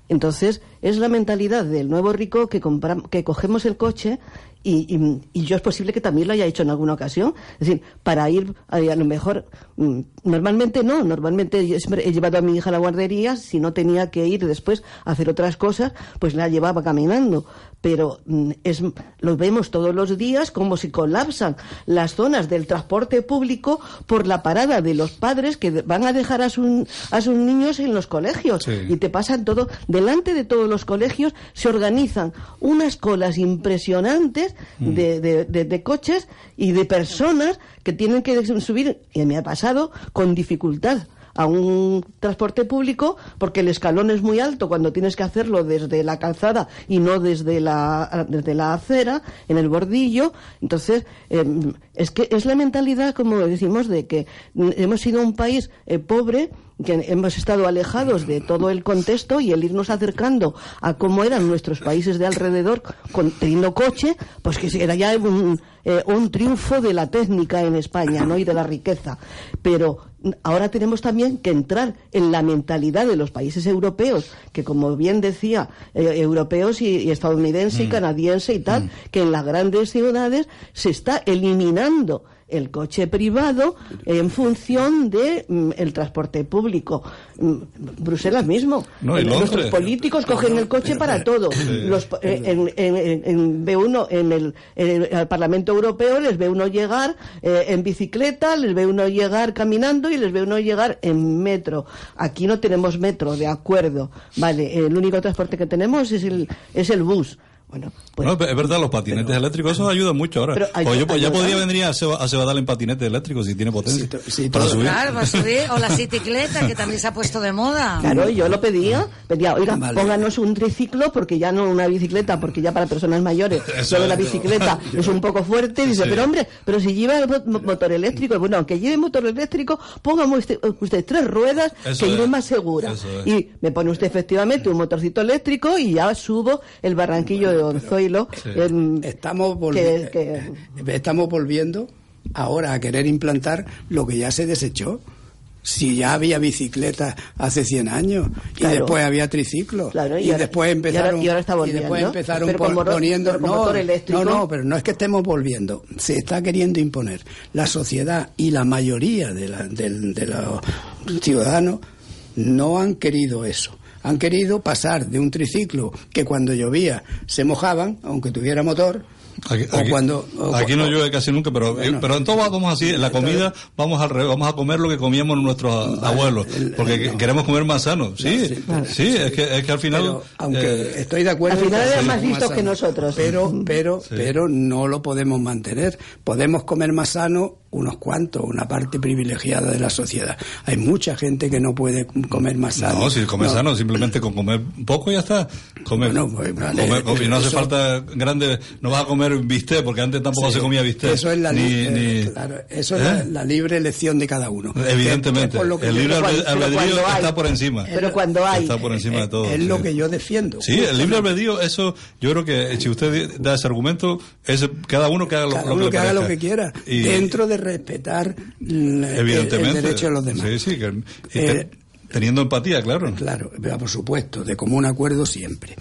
Entonces, es la mentalidad del nuevo rico que, compram- que cogemos el coche y, y- y yo es posible que también lo haya hecho en alguna ocasión. Es decir, para ir, a, a lo mejor, mm, normalmente no, normalmente yo siempre he llevado a mi hija a la guardería, si no tenía que ir después a hacer otras cosas, pues la llevaba caminando. Pero mm, es, lo vemos todos los días como si colapsan las zonas del transporte público por la parada de los padres que van a dejar a, su- a sus niños en los colegios. Sí. Y te pasan todo, delante de todos los colegios se organizan unas colas impresionantes de, de- de- de coches y de personas que tienen que subir, y me ha pasado, con dificultad a un transporte público porque el escalón es muy alto cuando tienes que hacerlo desde la calzada y no desde la desde la acera en el bordillo. Entonces eh, es que es la mentalidad como decimos de que mm, hemos sido un país eh, pobre que hemos estado alejados de todo el contexto y el irnos acercando a cómo eran nuestros países de alrededor con, teniendo coche, pues que era ya un, eh, un triunfo de la técnica en España ¿no? y de la riqueza. Pero mm, ahora tenemos también que entrar en la mentalidad de los países europeos, que como bien decía, eh, europeos y, y estadounidense y canadiense y tal, que en las grandes ciudades se está eliminando el coche privado en función de mm, el transporte público. Mm, Bruselas mismo. No, y Eh, Londres. Nuestros políticos cogen el coche para todo. Los, eh, en, en- en- en- ve uno en el, en el- al Parlamento Europeo, les ve uno llegar eh, en bicicleta, les ve uno llegar caminando y les ve uno llegar en metro. Aquí no tenemos metro, de acuerdo. Vale, el único transporte que tenemos es el, es el bus. Bueno, pues No, es verdad, los patinetes eléctricos, eso ayuda mucho ahora. Pero ay- o yo, pues, ya ayuda. podría venir a, Seba- a Sebadal en patinete eléctrico si tiene potencia. para subir. Claro, va a subir. O la bicicleta, que también se ha puesto de moda. Claro, yo lo pedía, pedía, oiga, pónganos un triciclo, porque ya no una bicicleta, porque ya para personas mayores, Eso lo de la es. bicicleta es un poco fuerte, dice, Sí. pero hombre, pero si lleva el mo- motor eléctrico, bueno, aunque lleve motor eléctrico, póngame usted, usted tres ruedas, Eso que iré más segura. Es. Y me pone usted efectivamente un motorcito eléctrico y ya subo el barranquillo de Onzoilo. em, Estamos, volvi- que- que- estamos volviendo ahora a querer implantar lo que ya se desechó. Si ya había bicicletas hace 100 años y después había triciclos Claro, y y, ahora- después y ahora- empezaron y ahora está y volviendo. después empezaron Pero motor- poniendo pero no, no no pero no es que estemos volviendo se está queriendo imponer la sociedad y la mayoría de, la- de los ciudadanos no han querido eso han querido pasar de un triciclo que cuando llovía se mojaban aunque tuviera motor Aquí, o aquí- cuando o- aquí no llueve casi nunca, pero, eh, Bueno. pero en todo vamos así. En la comida vamos al revés, vamos a comer lo que comíamos nuestros abuelos, porque que- queremos comer más sano. Sí, sí, es, que, es que al final. Pero, aunque eh, estoy de acuerdo Al final eran más listos que nosotros. pero pero Sí. pero no lo podemos mantener podemos comer más sano unos cuantos una parte privilegiada de la sociedad hay mucha gente que no puede comer más sano No, si comes No. sano, simplemente con comer poco ya está. Come, pues, vale, come- come- y no hace eso- falta grande, no vas a comer bistec, porque antes tampoco Sí, se comía bistec. Eso es la, ni, eh, ni- claro, eso es ¿Eh? la, la libre elección de cada uno. Evidentemente, Que- que es lo que el libre albedrío está hay- por encima. Pero cuando hay. Está por encima de todo. Es lo sí. que yo defiendo. Sí, el libre albedrío, eso, yo creo que si usted da ese argumento, es cada uno que haga lo, Cada lo uno que, que le haga lo que quiera, Y- dentro de respetar el, el- derecho de los demás. Sí, sí, que- y Eh, te- teniendo empatía, claro. Claro, por supuesto, de común acuerdo siempre.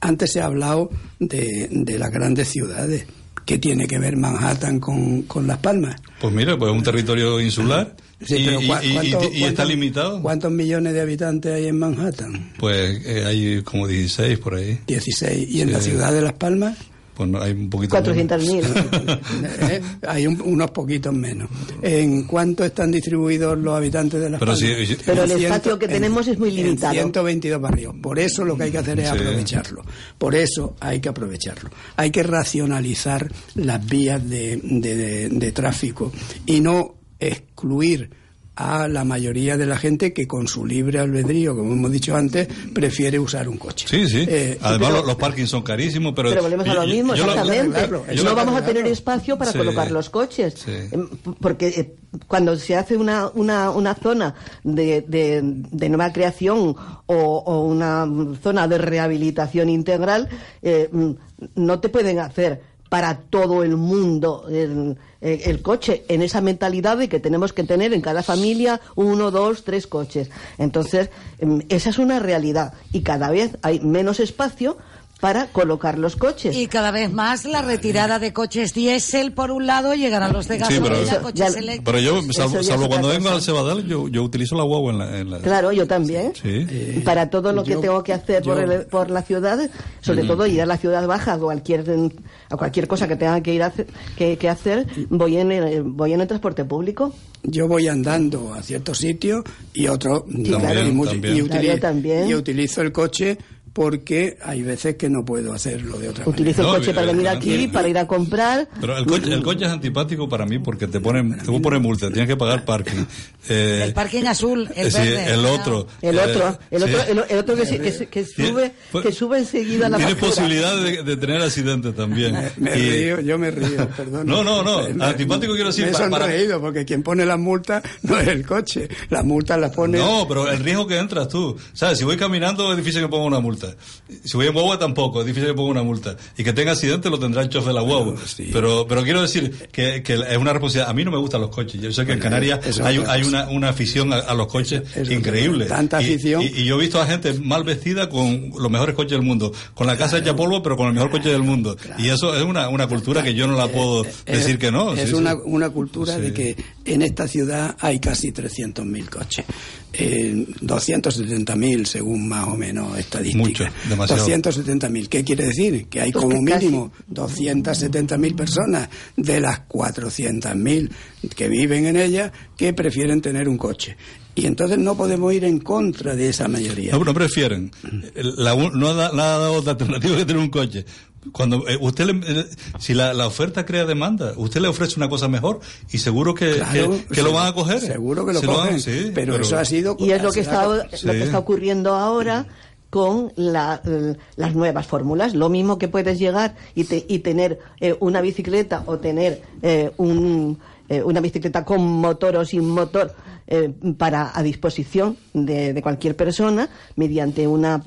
Antes se ha hablado de, de las grandes ciudades. ¿Qué tiene que ver Manhattan con, con Las Palmas? Pues mira, pues es un territorio insular Sí, y, pero y- ¿cuá- y- y- cuánto- y está limitado. ¿Cuántos millones de habitantes hay en Manhattan? Pues eh, hay como 16 por ahí. 16. ¿Y en la ciudad de Las Palmas? Pues hay un poquito 400.000. Eh, hay un- unos poquitos menos. ¿En cuánto están distribuidos los habitantes de Las Pero Palmas? sí, sí. Pero el espacio que en- tenemos es muy en limitado. 122 barrios. Por eso lo que hay que hacer es Sí. aprovecharlo. Por eso hay que aprovecharlo. Hay que racionalizar las vías de, de- de- de tráfico y no excluir a la mayoría de la gente que con su libre albedrío, como hemos dicho antes, prefiere usar un coche. Sí, sí. Eh, Además, pero- los, parkings son carísimos, pero. Pero volvemos a lo yo- mismo, yo lo- exactamente. yo no lo- vamos a tener espacio para Sí. colocar los coches. Sí. P- Porque eh, cuando se hace una, una, una zona de, de, de nueva creación o, o una zona de rehabilitación integral, eh, mm, no te pueden hacer para todo el mundo el, coche en esa mentalidad de que tenemos que tener en cada familia uno, dos, tres coches. Entonces, em, esa es una realidad y cada vez hay menos espacio para colocar los coches. Y cada vez más la retirada de coches diésel por un lado llegarán los de Sí, pero, gasolina, coches ya- eléctricos. pero yo, salvo, salvo cuando vengo al Cebadal, yo, yo utilizo la guagua en la. en la- Claro, yo también. Sí. Para todo lo que yo- tengo que hacer por, yo- el- por la ciudad, sobre todo ir a la ciudad baja, a cualquier, a cualquier cosa que tenga que ir a hacer, que, que hacer, voy en, el, voy en el transporte público. yo voy andando a ciertos sitios y otros no, También, y, también. y Claro, utili- yo también. y utilizo el coche porque hay veces que no puedo hacerlo de otra Utilizo No, el coche para venir aquí, para ir a comprar. Pero el coche, el coche es antipático para mí porque te ponen, te ponen multa, tienes que pagar parking. Eh, El parking azul, el eh, sí, verde. el otro. El eh, otro, el sí. otro, el, el otro que, se- que, sube, Pues- que sube enseguida la Tienes posibilidad de, de tener accidentes también. Me Y- río, yo me río, perdón. No, no, no, antipático quiero decir, Me he pa- para- sonreído porque quien pone las multas no es el coche, las multas las pone... No, pero el riesgo que entras tú. ¿Sabes? Si voy caminando es difícil que ponga una multa. Si voy en guagua tampoco, es difícil que ponga una multa. Y que tenga accidente lo tendrá el chofer de la guagua. Pero, pero quiero decir que, que es una responsabilidad. A mí no me gustan los coches. Yo sé que en Canarias hay, una, una afición a, a los coches Eso increíble. Tanta afición. Y, y yo he visto a gente mal vestida con los mejores coches del mundo. Con la casa hecha polvo, pero con el mejor coche del mundo. Y eso es una, una cultura que yo no la puedo Es- decir que no. Es Sí, una, sí. una cultura de que en esta ciudad hay casi 300.000 coches. Eh, 270.000 según más o menos estadísticas. Mucho, demasiado. 270.000. ¿Qué quiere decir? Que hay Pues como que casi- mínimo 270.000 personas de las 400.000 que viven en ella que prefieren tener un coche. Y entonces no podemos ir en contra de esa mayoría. No, no prefieren. La, un- no ha dado otra alternativa que tener un coche. Cuando eh, usted le- eh, si la, la oferta crea demanda, usted le ofrece una cosa mejor y seguro que, Claro, que, que lo van a coger. seguro que lo van- sí, pero eso ha sido- Y es lo que está, lo que Sí. está ocurriendo ahora con la, eh, las nuevas fórmulas. Lo mismo que puedes llegar y, te- y tener eh, una bicicleta o tener eh, un, eh, una bicicleta con motor o sin motor eh, para a disposición de, de cualquier persona mediante una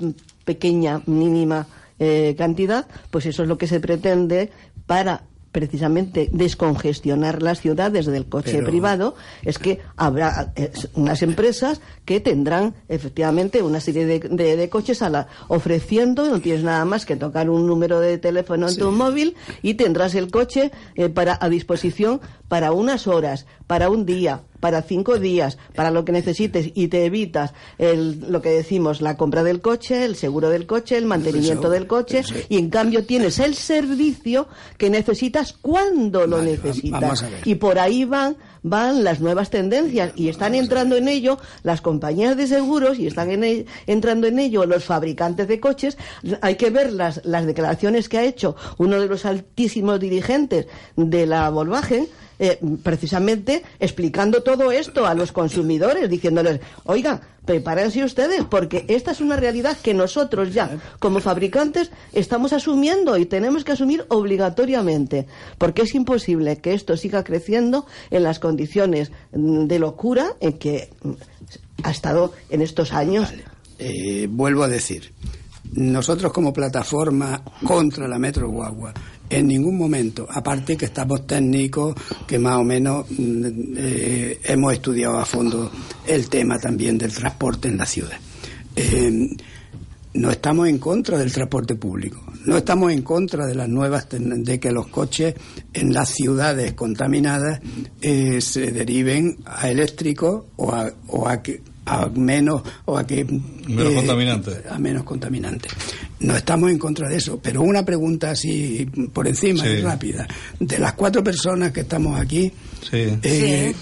pequeña mínima eh, cantidad, pues eso es lo que se pretende para precisamente descongestionar las ciudades del coche Pero- privado. Es que habrá unas empresas que tendrán efectivamente una serie de, de- de coches a la, ofreciendo, no tienes nada más que tocar un número de teléfono en tu móvil y tendrás el coche eh, para a disposición para unas horas, para un día, para cinco días, para lo que necesites y te evitas el, lo que decimos, la compra del coche, el seguro del coche, el mantenimiento del coche y en cambio tienes el servicio que necesitas cuando lo necesitas. Y por ahí van van las nuevas tendencias y están entrando en ello las compañías de seguros y están en el- entrando en ello los fabricantes de coches. Hay que ver las, las declaraciones que ha hecho uno de los altísimos dirigentes de la Volkswagen eh, precisamente explicando todo esto a los consumidores, diciéndoles, oiga, prepárense ustedes, porque esta es una realidad que nosotros ya, como fabricantes, estamos asumiendo y tenemos que asumir obligatoriamente, porque es imposible que esto siga creciendo en las condiciones de locura en que ha estado en estos años. Eh, vuelvo a decir, nosotros como plataforma contra la Metro Guagua, en ningún momento, aparte que estamos técnicos, que más o menos mm, eh, hemos estudiado a fondo el tema también del transporte en la ciudad. Eh, no estamos en contra del transporte público, no estamos en contra de las nuevas de que los coches en las ciudades contaminadas eh, se deriven a eléctricos o a, o a a menos o a que Menos eh, contaminante. a menos contaminante. No estamos en contra de eso, pero una pregunta así por encima Sí. y rápida. De las cuatro personas que estamos aquí, Sí. eh,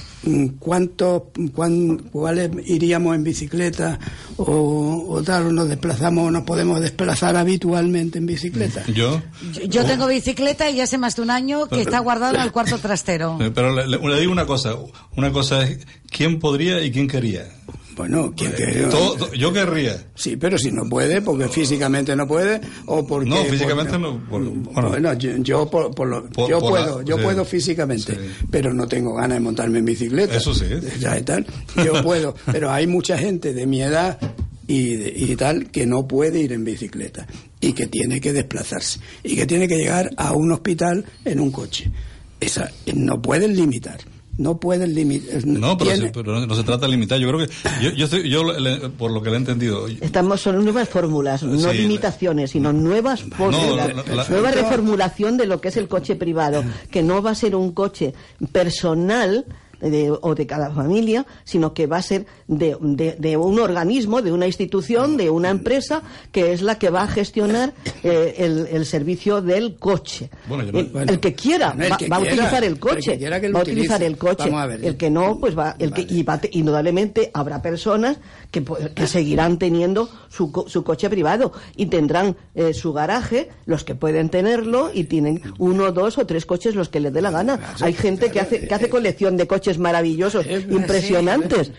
¿cuántos, cuán- cuáles iríamos en bicicleta o, o tal, o nos desplazamos o nos podemos desplazar habitualmente en bicicleta? Yo. Yo- Yo tengo bicicleta y hace más de un año que está guardado en el cuarto trastero. Pero le, le- le digo una cosa. Una cosa es quién podría y quién quería. Bueno, yo querría. Sí, pero si no puede, porque físicamente no puede, o porque... No, físicamente no. por- bueno, Bueno, yo, yo por, por lo- yo la- puedo, yo sí. puedo físicamente, pero no tengo ganas de montarme en bicicleta. Eso sí. Ya y tal. Yo puedo, pero hay mucha gente de mi edad y, de- y tal que no puede ir en bicicleta y que tiene que desplazarse y que tiene que llegar a un hospital en un coche. Esa, no pueden limitar. No pueden limitar. no, pero, tiene- sí, pero no, no se trata de limitar. Yo creo que. Yo, yo, estoy- yo le- por lo que le he entendido. Estamos son nuevas fórmulas, no Sí, limitaciones, sino nuevas fórmulas, la- la- nueva la- reformulación de lo que es el coche privado, que no va a ser un coche personal de- o de cada familia, sino que va a ser de, de- de un organismo, de una institución, de una empresa, que es la que va a gestionar eh, el, el servicio del coche. Bueno, yo no- el, bueno. el que quiera el va, que va a utilizar el coche, que que va a utilizar el coche. Ver. El que no, pues va, el que y va indudablemente habrá personas que, pues, que seguirán teniendo su, su coche privado y tendrán eh, su garaje, los que pueden tenerlo y tienen uno, dos o tres coches los que les dé la gana. Hay gente que hace que hace colección de coches maravillosos, impresionantes.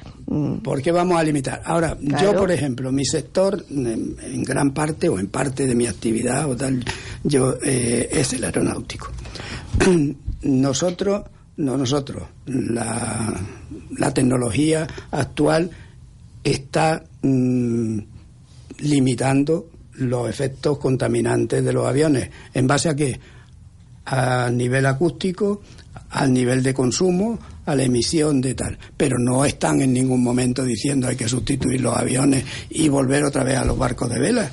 ¿Por qué vamos a limitar? Ahora, yo, por ejemplo, mi sector, en, en gran parte o en parte de mi actividad o tal, yo eh, es el aeronáutico. nosotros, no nosotros, la, la tecnología actual está mm, limitando los efectos contaminantes de los aviones. ¿En base a qué? A nivel acústico, al nivel de consumo, a la emisión de tal. Pero no están en ningún momento diciendo hay que sustituir los aviones y volver otra vez a los barcos de vela.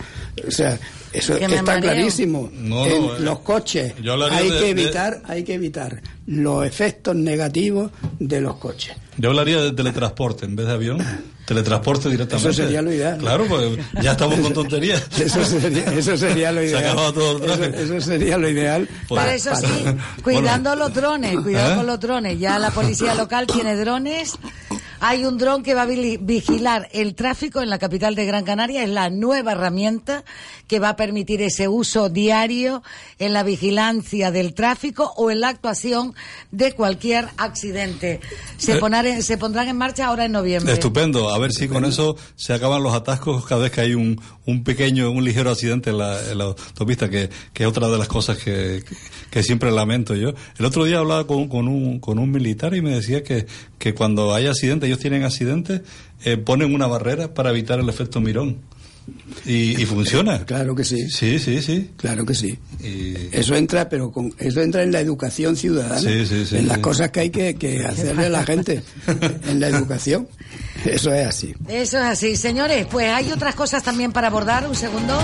O sea, eso está mareo. clarísimo. No, En no, eh, los coches hay de- que de- evitar, hay que evitar los efectos negativos de los coches. Yo hablaría de teletransporte en vez de avión. Teletransporte directamente. Eso sería lo ideal. Claro, pues ya estamos con tonterías. Eso sería, eso sería lo Se ideal. acababa todo el eso, traje. eso sería lo ideal. Pues- Pero eso sí, cuidando los drones, cuidado ¿Eh? con los drones. Ya la policía local tiene drones. Hay un dron que va a vigilar el tráfico en la capital de Gran Canaria. Es la nueva herramienta que va a permitir ese uso diario en la vigilancia del tráfico o en la actuación de cualquier accidente. Se, Eh. ponar- se pondrán en marcha ahora en noviembre. Estupendo. A ver si con eso se acaban los atascos cada vez que hay un, un pequeño, un ligero accidente en la, en la autopista, que, que es otra de las cosas que, que siempre lamento yo. El otro día hablaba con, con, un, con un militar y me decía que, que cuando hay accidentes, ellos tienen accidentes, eh, ponen una barrera para evitar el efecto mirón. Y, y funciona. Claro que sí. Sí, sí, sí. Claro que sí. Y- Eso entra, pero con, eso entra en la educación ciudadana, Sí, sí, sí, en las cosas que hay que, que hacerle a la gente en la educación. Eso es así. Eso es así, señores. Pues hay otras cosas también para abordar. Un segundo.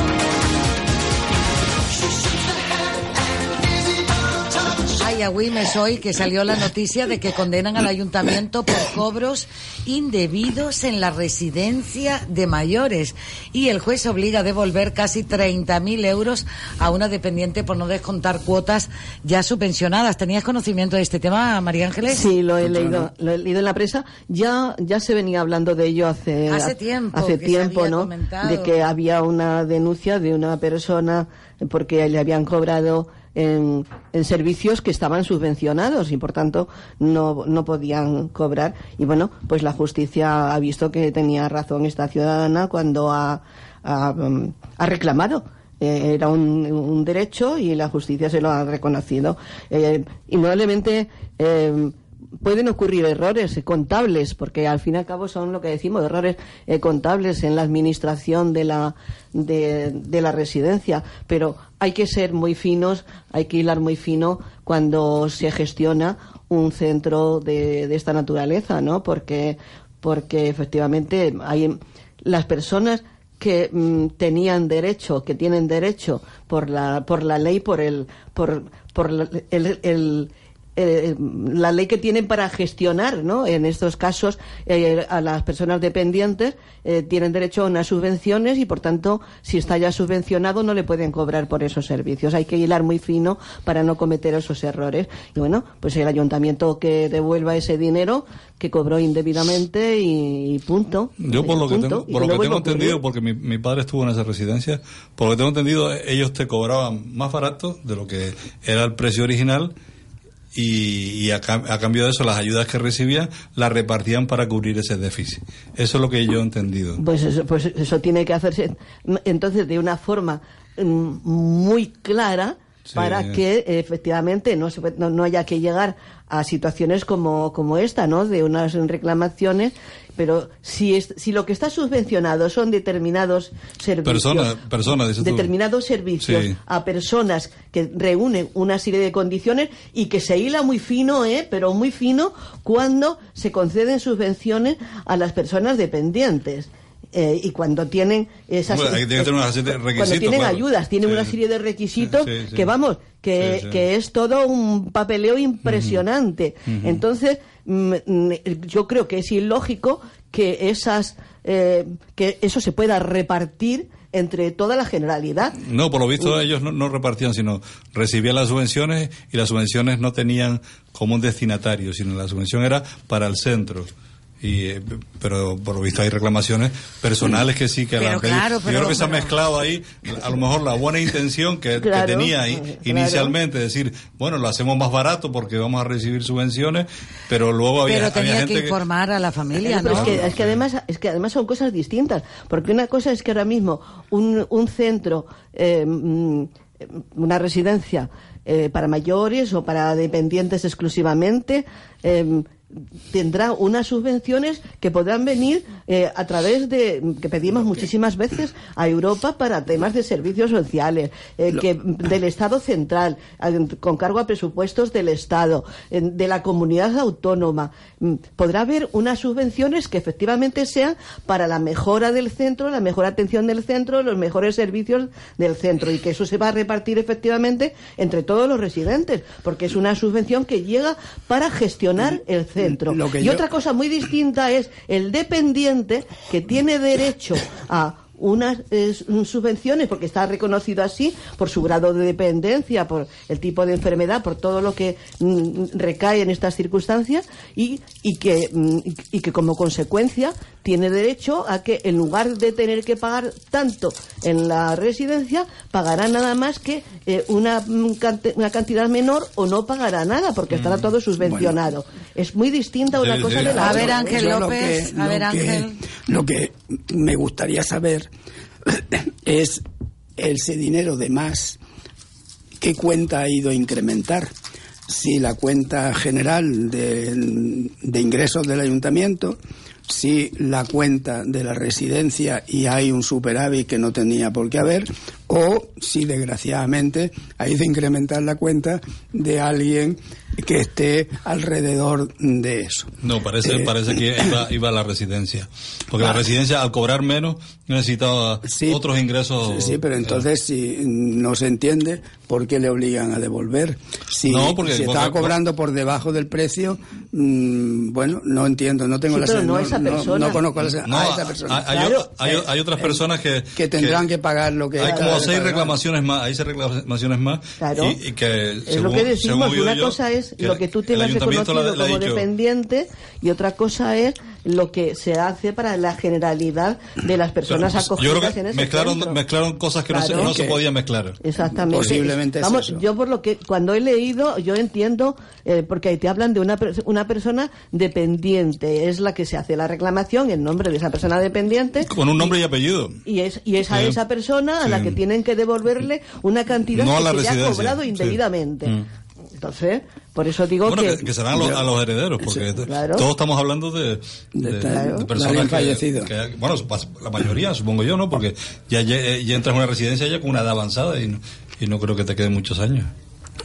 Ay, agüí me soy que salió la noticia de que condenan al ayuntamiento por cobros indebidos en la residencia de mayores y el juez obliga a devolver casi 30.000 euros a una dependiente por no descontar cuotas ya subvencionadas. ¿Tenías conocimiento de este tema, María Ángeles? Sí, lo he leído, lo he leído en la prensa. Ya, ya se venía hablando de ello hace, Hace tiempo hace tiempo, ¿no? comentado. De que había una denuncia de una persona porque le habían cobrado en, servicios que estaban subvencionados y por tanto no, no podían cobrar. Y bueno, pues la justicia ha visto que tenía razón esta ciudadana cuando ha, ha, ha reclamado eh, era un, derecho y la justicia se lo ha reconocido. Eh, eh, pueden ocurrir errores contables, porque al fin y al cabo son lo que decimos, errores eh, contables en la administración de la, de, de la residencia, pero hay que ser muy finos, hay que hilar muy fino cuando se gestiona un centro de, de esta naturaleza, ¿no? Porque, porque efectivamente hay las personas que mm, tenían derecho, que tienen derecho por la, por la ley, por el, por, por el, el- eh, la ley que tienen para gestionar, ¿no? En estos casos, eh, a las personas dependientes eh, tienen derecho a unas subvenciones y, por tanto, si está ya subvencionado, no le pueden cobrar por esos servicios. Hay que hilar muy fino para no cometer esos errores. Y bueno, pues el ayuntamiento que devuelva ese dinero que cobró indebidamente y, y punto. Yo por lo que tengo, por lo que tengo entendido, porque mi, mi padre estuvo en esa residencia, por lo que tengo entendido, ellos te cobraban más barato de lo que era el precio original y, y a, cam- a cambio de eso las ayudas que recibían las repartían para cubrir ese déficit. Eso es lo que yo he entendido. Pues eso, pues eso tiene que hacerse mm, entonces de una forma mm, muy clara Sí. para que efectivamente no, no, no haya que llegar a situaciones como, como esta, ¿no? De unas reclamaciones, pero si, es, si lo que está subvencionado son determinados servicios, determinados servicios Sí. a personas que reúnen una serie de condiciones y que se hila muy fino, ¿eh? pero muy fino, cuando se conceden subvenciones a las personas dependientes. Eh, y cuando tienen esas Bueno, hay que tener cuando tienen claro. ayudas tienen Sí, una serie de requisitos Sí, sí. que vamos que, que es todo un papeleo impresionante entonces mm, mm, yo creo que es ilógico que esas eh, que eso se pueda repartir entre toda la generalidad No, por lo visto Mm. ellos no, no repartían, sino recibían las subvenciones y las subvenciones no tenían como un destinatario, sino la subvención era para el centro. Y, eh, pero por lo visto hay reclamaciones personales que sí que la Pero han pedido. claro, Yo pero- creo que se ha pero- mezclado ahí a lo mejor la buena intención que, que tenía i- claro. inicialmente, decir, bueno, lo hacemos más barato porque vamos a recibir subvenciones, pero luego había, Pero había tenía gente que informar a la familia, Pero ¿no? es, que, es que además es que además son cosas distintas porque una cosa es que ahora mismo un, un centro eh, mm, una residencia eh, para mayores o para dependientes exclusivamente eh, tendrá unas subvenciones que podrán venir eh, a través de que pedimos muchísimas veces a Europa para temas de servicios sociales eh, que del Estado central con cargo a presupuestos del Estado de la comunidad autónoma. Mm, podrá haber unas subvenciones que efectivamente sean para la mejora del centro la mejor atención del centro los mejores servicios del centro y que eso se va a repartir efectivamente entre todos los residentes porque es una subvención que llega para gestionar el centro Lo que y yo- otra cosa muy distinta es el dependiente que tiene derecho a unas eh, subvenciones porque está reconocido así por su grado de dependencia, por el tipo de enfermedad, por todo lo que mm, recae en estas circunstancias y, y que mm, y que como consecuencia tiene derecho a que en lugar de tener que pagar tanto en la residencia pagará nada más que eh, una, mm, cante- una cantidad menor o no pagará nada porque estará todo subvencionado. Es muy distinta una cosa de la A ver, otra. Ángel lo López, que- a ver, Ángel. Lo que me gustaría saber es ese dinero de más, ¿qué cuenta ha ido a incrementar? Si la cuenta general de, ingresos del ayuntamiento, si la cuenta de la residencia y hay un superávit que no tenía por qué haber, o si desgraciadamente hay de incrementar la cuenta de alguien que esté alrededor de eso. No, parece, Eh, parece que iba, iba a la residencia. Porque la residencia, al cobrar menos, necesitaba otros ingresos. Sí, pero entonces si no se entiende por qué le obligan a devolver. Si, No, porque- si estaba porque- cobrando por debajo del precio, mm, bueno, no entiendo, no tengo Sí, la pero no esa persona. no conozco a, la, No, a esa persona. hay, hay hay hay otras personas que, que tendrán que, pagar lo que Hay como seis pagar. reclamaciones más, hay seis reclamaciones más. Claro. Y, y que, Es según- lo que decimos, una yo, cosa es que lo que tú tienes reconocido le ha como dicho- dependiente y otra cosa es lo que se hace para la generalidad de las personas Yo acogidas creo que en ese mezclaron, centro. mezclaron cosas que no, se, Claro. podían mezclar. Exactamente. Posiblemente es Vamos, eso. yo por lo que cuando he leído, yo entiendo, eh, porque ahí te hablan de una, una persona dependiente, es la que se hace la reclamación en nombre de esa persona dependiente Con un nombre y apellido. y es, y es a Sí. esa persona a la que tienen que devolverle una cantidad No que se le ha cobrado sí. indebidamente. Mm. Entonces, por eso digo Bueno, que... que, que serán los- a los herederos, porque claro. todos estamos hablando de, de- de Claro. De personas alguien que, fallecido. que- bueno, la mayoría, supongo yo, ¿no? Porque ya, ya, ya entras a una residencia ya con una edad avanzada y no, y no creo que te queden muchos años.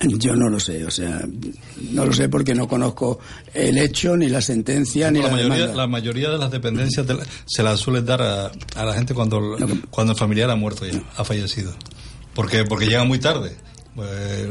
Yo no lo sé, o sea, no lo sé porque no conozco el hecho, ni la sentencia, ni la, la, mayoría, demanda. la mayoría de las dependencias de la- se las suelen dar a, a la gente cuando, cuando el familiar ha muerto ya, ha fallecido. Porque, porque llegan muy tarde. Pues,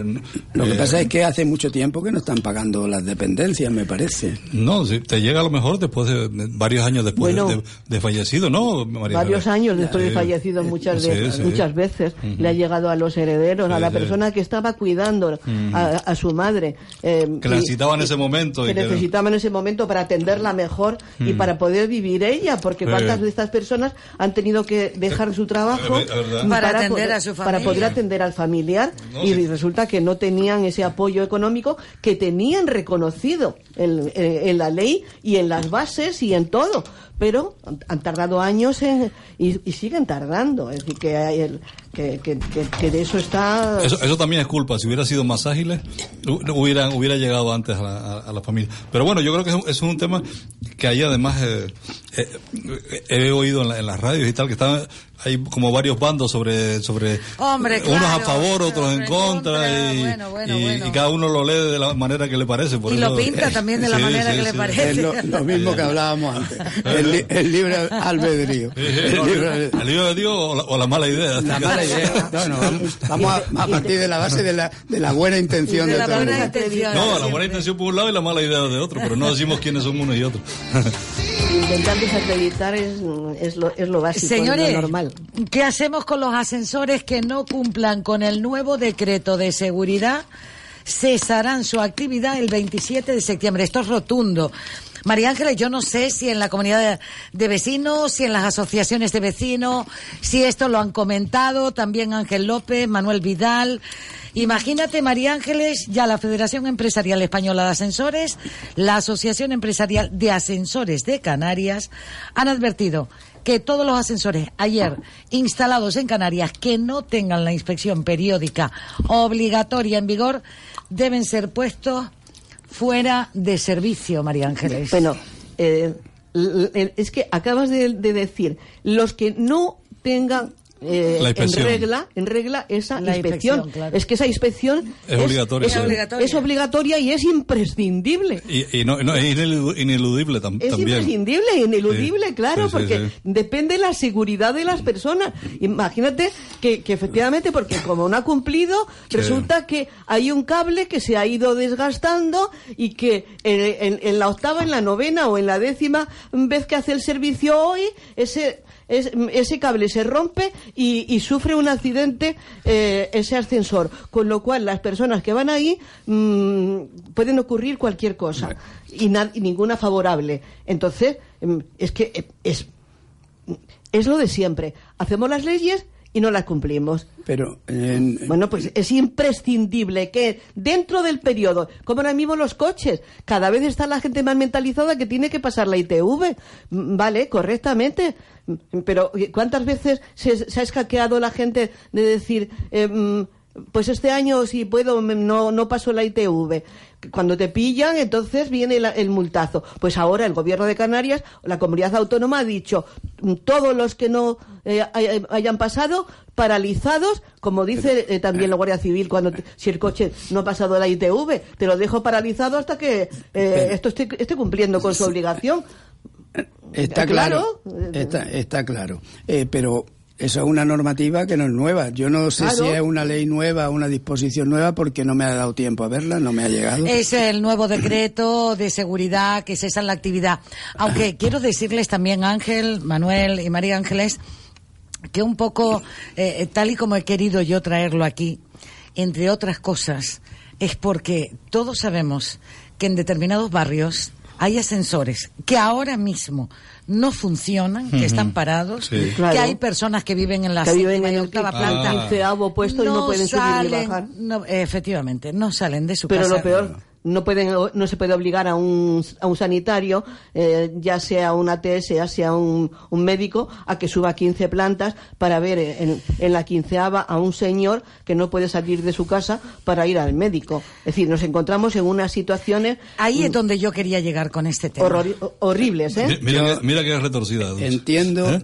Lo que eh, pasa es que hace mucho tiempo que no están pagando las dependencias, me parece. No, te llega a lo mejor después de, de- varios años después Bueno. de, de fallecido, ¿no, María? Varios años después de fallecido muchas, Sí, veces, sí. muchas veces le ha llegado a los herederos, a la sí. persona que estaba cuidando a, a su madre. eh, Que la necesitaba en ese momento. que y que- necesitaban en ese momento para atenderla mejor y para poder vivir ella, porque Sí. cuántas de estas personas han tenido que dejar su trabajo Es verdad. Para atender poder, a su para poder atender al familiar No, y sí. resulta que no tenían ese apoyo económico que tenían reconocido en, en- en la ley y en las bases y en todo. Pero han, tardado años en- y, y siguen tardando. Es decir, que, hay el- que, que, que- que de eso está... Eso, eso también es culpa. Si hubiera sido más ágiles, hu- hubieran, hubiera llegado antes a la, a- a la familia. Pero bueno, yo creo que es un, es un tema que ahí además eh, eh, he oído en, la- en las radios y tal, que están, hay como varios bandos sobre, sobre Hombre, unos claro, a favor, otros en contra, y, bueno, bueno, y- bueno. y cada uno lo lee de la manera que le parece. Por Y lo eso- pinta también de la Sí, manera sí, que le sí. parece. Es lo, lo mismo que hablábamos antes. El, el libre albedrío. El libre ¿El libro de Dios o la, o la mala idea? La mala idea. No, no, vamos, vamos a, a partir de la base de la, de la buena intención De de, todo buena intención. No, la buena intención por un lado y la mala idea de otro, pero no decimos quiénes son unos y otros. Intentar desacreditar es, es, lo, es lo básico, es Señores, lo normal. ¿qué hacemos con los ascensores que no cumplan con el nuevo decreto de seguridad? Cesarán su actividad el 27 de septiembre. Esto es rotundo. María Ángeles, yo no sé si en la comunidad de, vecinos, si en las asociaciones de vecinos, si esto lo han comentado, también Ángel López, Manuel Vidal. Imagínate, María Ángeles, ya la Federación Empresarial Española de Ascensores, la Asociación Empresarial de Ascensores de Canarias, han advertido que todos los ascensores ayer instalados en Canarias que no tengan la inspección periódica obligatoria en vigor deben ser puestos fuera de servicio, María Ángeles. Bueno, eh, es que acabas de, de decir, los que no tengan eh, La en regla, en regla esa La inspección. inspección, claro. Es que esa inspección Es obligatoria, Es, sí. obligatoria. es obligatoria y es imprescindible. Y, y no, no, es inelu- ineludible tam- Es también. imprescindible, ineludible, Sí, claro, sí, sí, porque sí. depende de la seguridad de las personas. Imagínate que, que efectivamente, porque como no ha cumplido, Sí. resulta que hay un cable que se ha ido desgastando y que en, en- en la octava, en la novena o en la décima vez que hace el servicio hoy, ese es- ese cable se rompe y, y sufre un accidente eh, ese ascensor, con lo cual las personas que van ahí mm, pueden ocurrir cualquier cosa y, na- y ninguna favorable. Entonces, mm, es que eh, es, es lo de siempre. Hacemos las leyes y no las cumplimos. Pero en- Bueno, pues es imprescindible que dentro del periodo, como ahora mismo los coches, cada vez está la gente más mentalizada que tiene que pasar la ITV, Mm, vale, correctamente, Mm, pero ¿cuántas veces se, se ha escaqueado la gente de decir, eh, mm, pues este año si puedo no, no paso la ITV. Cuando te pillan, entonces viene la- el multazo. Pues ahora el gobierno de Canarias, la comunidad autónoma ha dicho, todos los que no eh, hay- hayan pasado, paralizados, como dice eh, también la Guardia Civil, cuando te- si el coche no ha pasado la ITV, te lo dejo paralizado hasta que eh, esto esté, esté cumpliendo con su obligación. Está Eh, claro, claro. está, está claro. Eh, pero eso es una normativa que no es nueva. Yo no sé Claro. si es una ley nueva, una disposición nueva, porque no me ha dado tiempo a verla, no me ha llegado. Es el nuevo decreto de seguridad que cesa la actividad. Aunque quiero decirles también, Ángel, Manuel y María Ángeles, que un poco, eh, tal y como he querido yo traerlo aquí, entre otras cosas, es porque todos sabemos que en determinados barrios hay ascensores que ahora mismo no funcionan, que están parados, Sí. que Claro. hay personas que viven en la Que viven y en el octava planta, quinceavo puesto y no pueden subir ni salen, bajar. no, efectivamente, no salen de su Pero casa. lo peor, no pueden, no se puede obligar a un, a un sanitario, eh, ya sea un ATS, ya sea un, un médico, a que suba 15 plantas para ver en, en la quinceava a un señor que no puede salir de su casa para ir al médico. Es decir, nos encontramos en unas situaciones Ahí es donde yo quería llegar con este tema. horribles, ¿eh? Mi- Mira, que- mira que es retorcida. Entiendo. ¿Eh?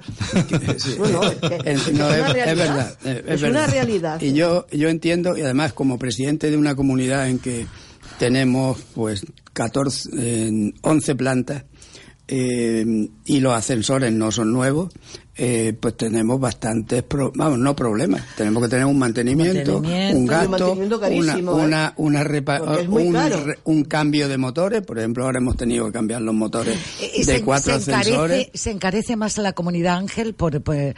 Bueno, es una verdad. Es, Es verdad. una realidad. Y yo, yo entiendo, y además como presidente de una comunidad en que tenemos pues 14, eh, 11 plantas eh, y los ascensores no son nuevos, eh, pues tenemos bastantes, pro- vamos, no problemas. Tenemos que tener un mantenimiento, Mantenimiento. un un gasto, una, carísimo, ¿eh? una, una repa- es muy un, re- un cambio de motores. Por ejemplo, ahora hemos tenido que cambiar los motores Eh, de se, cuatro se ascensores. encarece, se encarece más la comunidad Ángel por, por,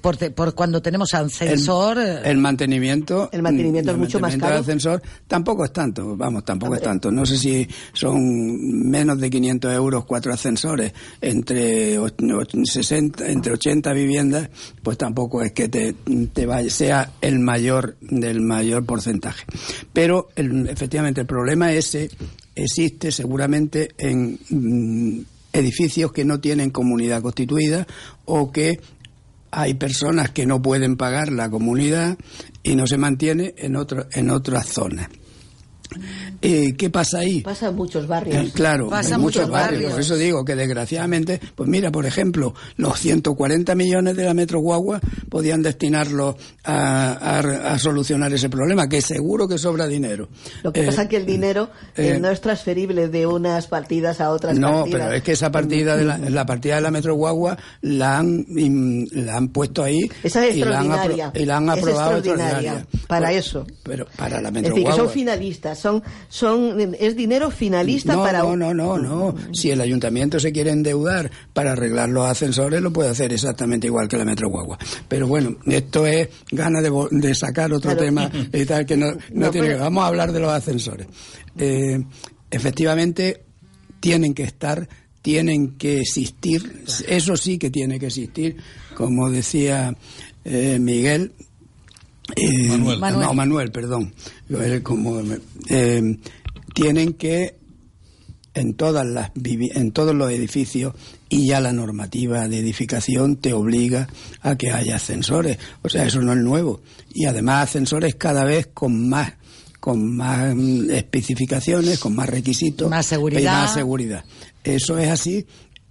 por- por cuando tenemos ascensor. eh, El mantenimiento. El mantenimiento es mucho más caro. del ascensor tampoco es tanto, vamos, tampoco es tanto. No sé si son menos de 500 euros cuatro ascensores entre och- och- 60, entre 80 viviendas, pues tampoco es que te, vaya, sea el mayor del mayor porcentaje. Pero efectivamente el problema ese existe seguramente en mm, edificios que no tienen comunidad constituida o que hay personas que no pueden pagar la comunidad y no se mantiene en otro, en otras zonas. Eh, ¿Qué pasa ahí? Pasa en muchos barrios. Eh, claro, Pasa en muchos muchos barrios. barrios. Por eso digo que desgraciadamente, pues mira, por ejemplo, los 140 millones de la Metro Guagua podían destinarlos a, a- a solucionar ese problema, que seguro que sobra dinero. Lo que Eh, pasa es que el dinero eh, no es transferible de unas partidas a otras no, partidas. pero es que esa partida de la, la partida de la Metro Guagua la han la han puesto ahí Esa es y la han, extraordinaria. y la han Es aprobado extraordinaria extraordinaria. para eso. Pero para la Es Metro decir, que son finalistas, son, son, es dinero finalista no, para no, no, no, no. Si el ayuntamiento se quiere endeudar para arreglar los ascensores, lo puede hacer exactamente igual que la Metro Guagua. Pero bueno, esto es ganas de, de sacar otro tema y tal que no, no No, tiene pero- que- Vamos a hablar de los ascensores. Eh, efectivamente, tienen que estar, tienen que existir. Eso sí que tiene que existir, como decía eh, Miguel. Eh, Manuel. Manuel. No, Manuel, perdón. Como, eh, tienen que en todas las en todos los edificios y ya la normativa de edificación te obliga a que haya ascensores. O sea, eso no es nuevo. Y además ascensores cada vez con más con más mm, especificaciones, con más requisitos, Más seguridad. y más seguridad. Eso es así.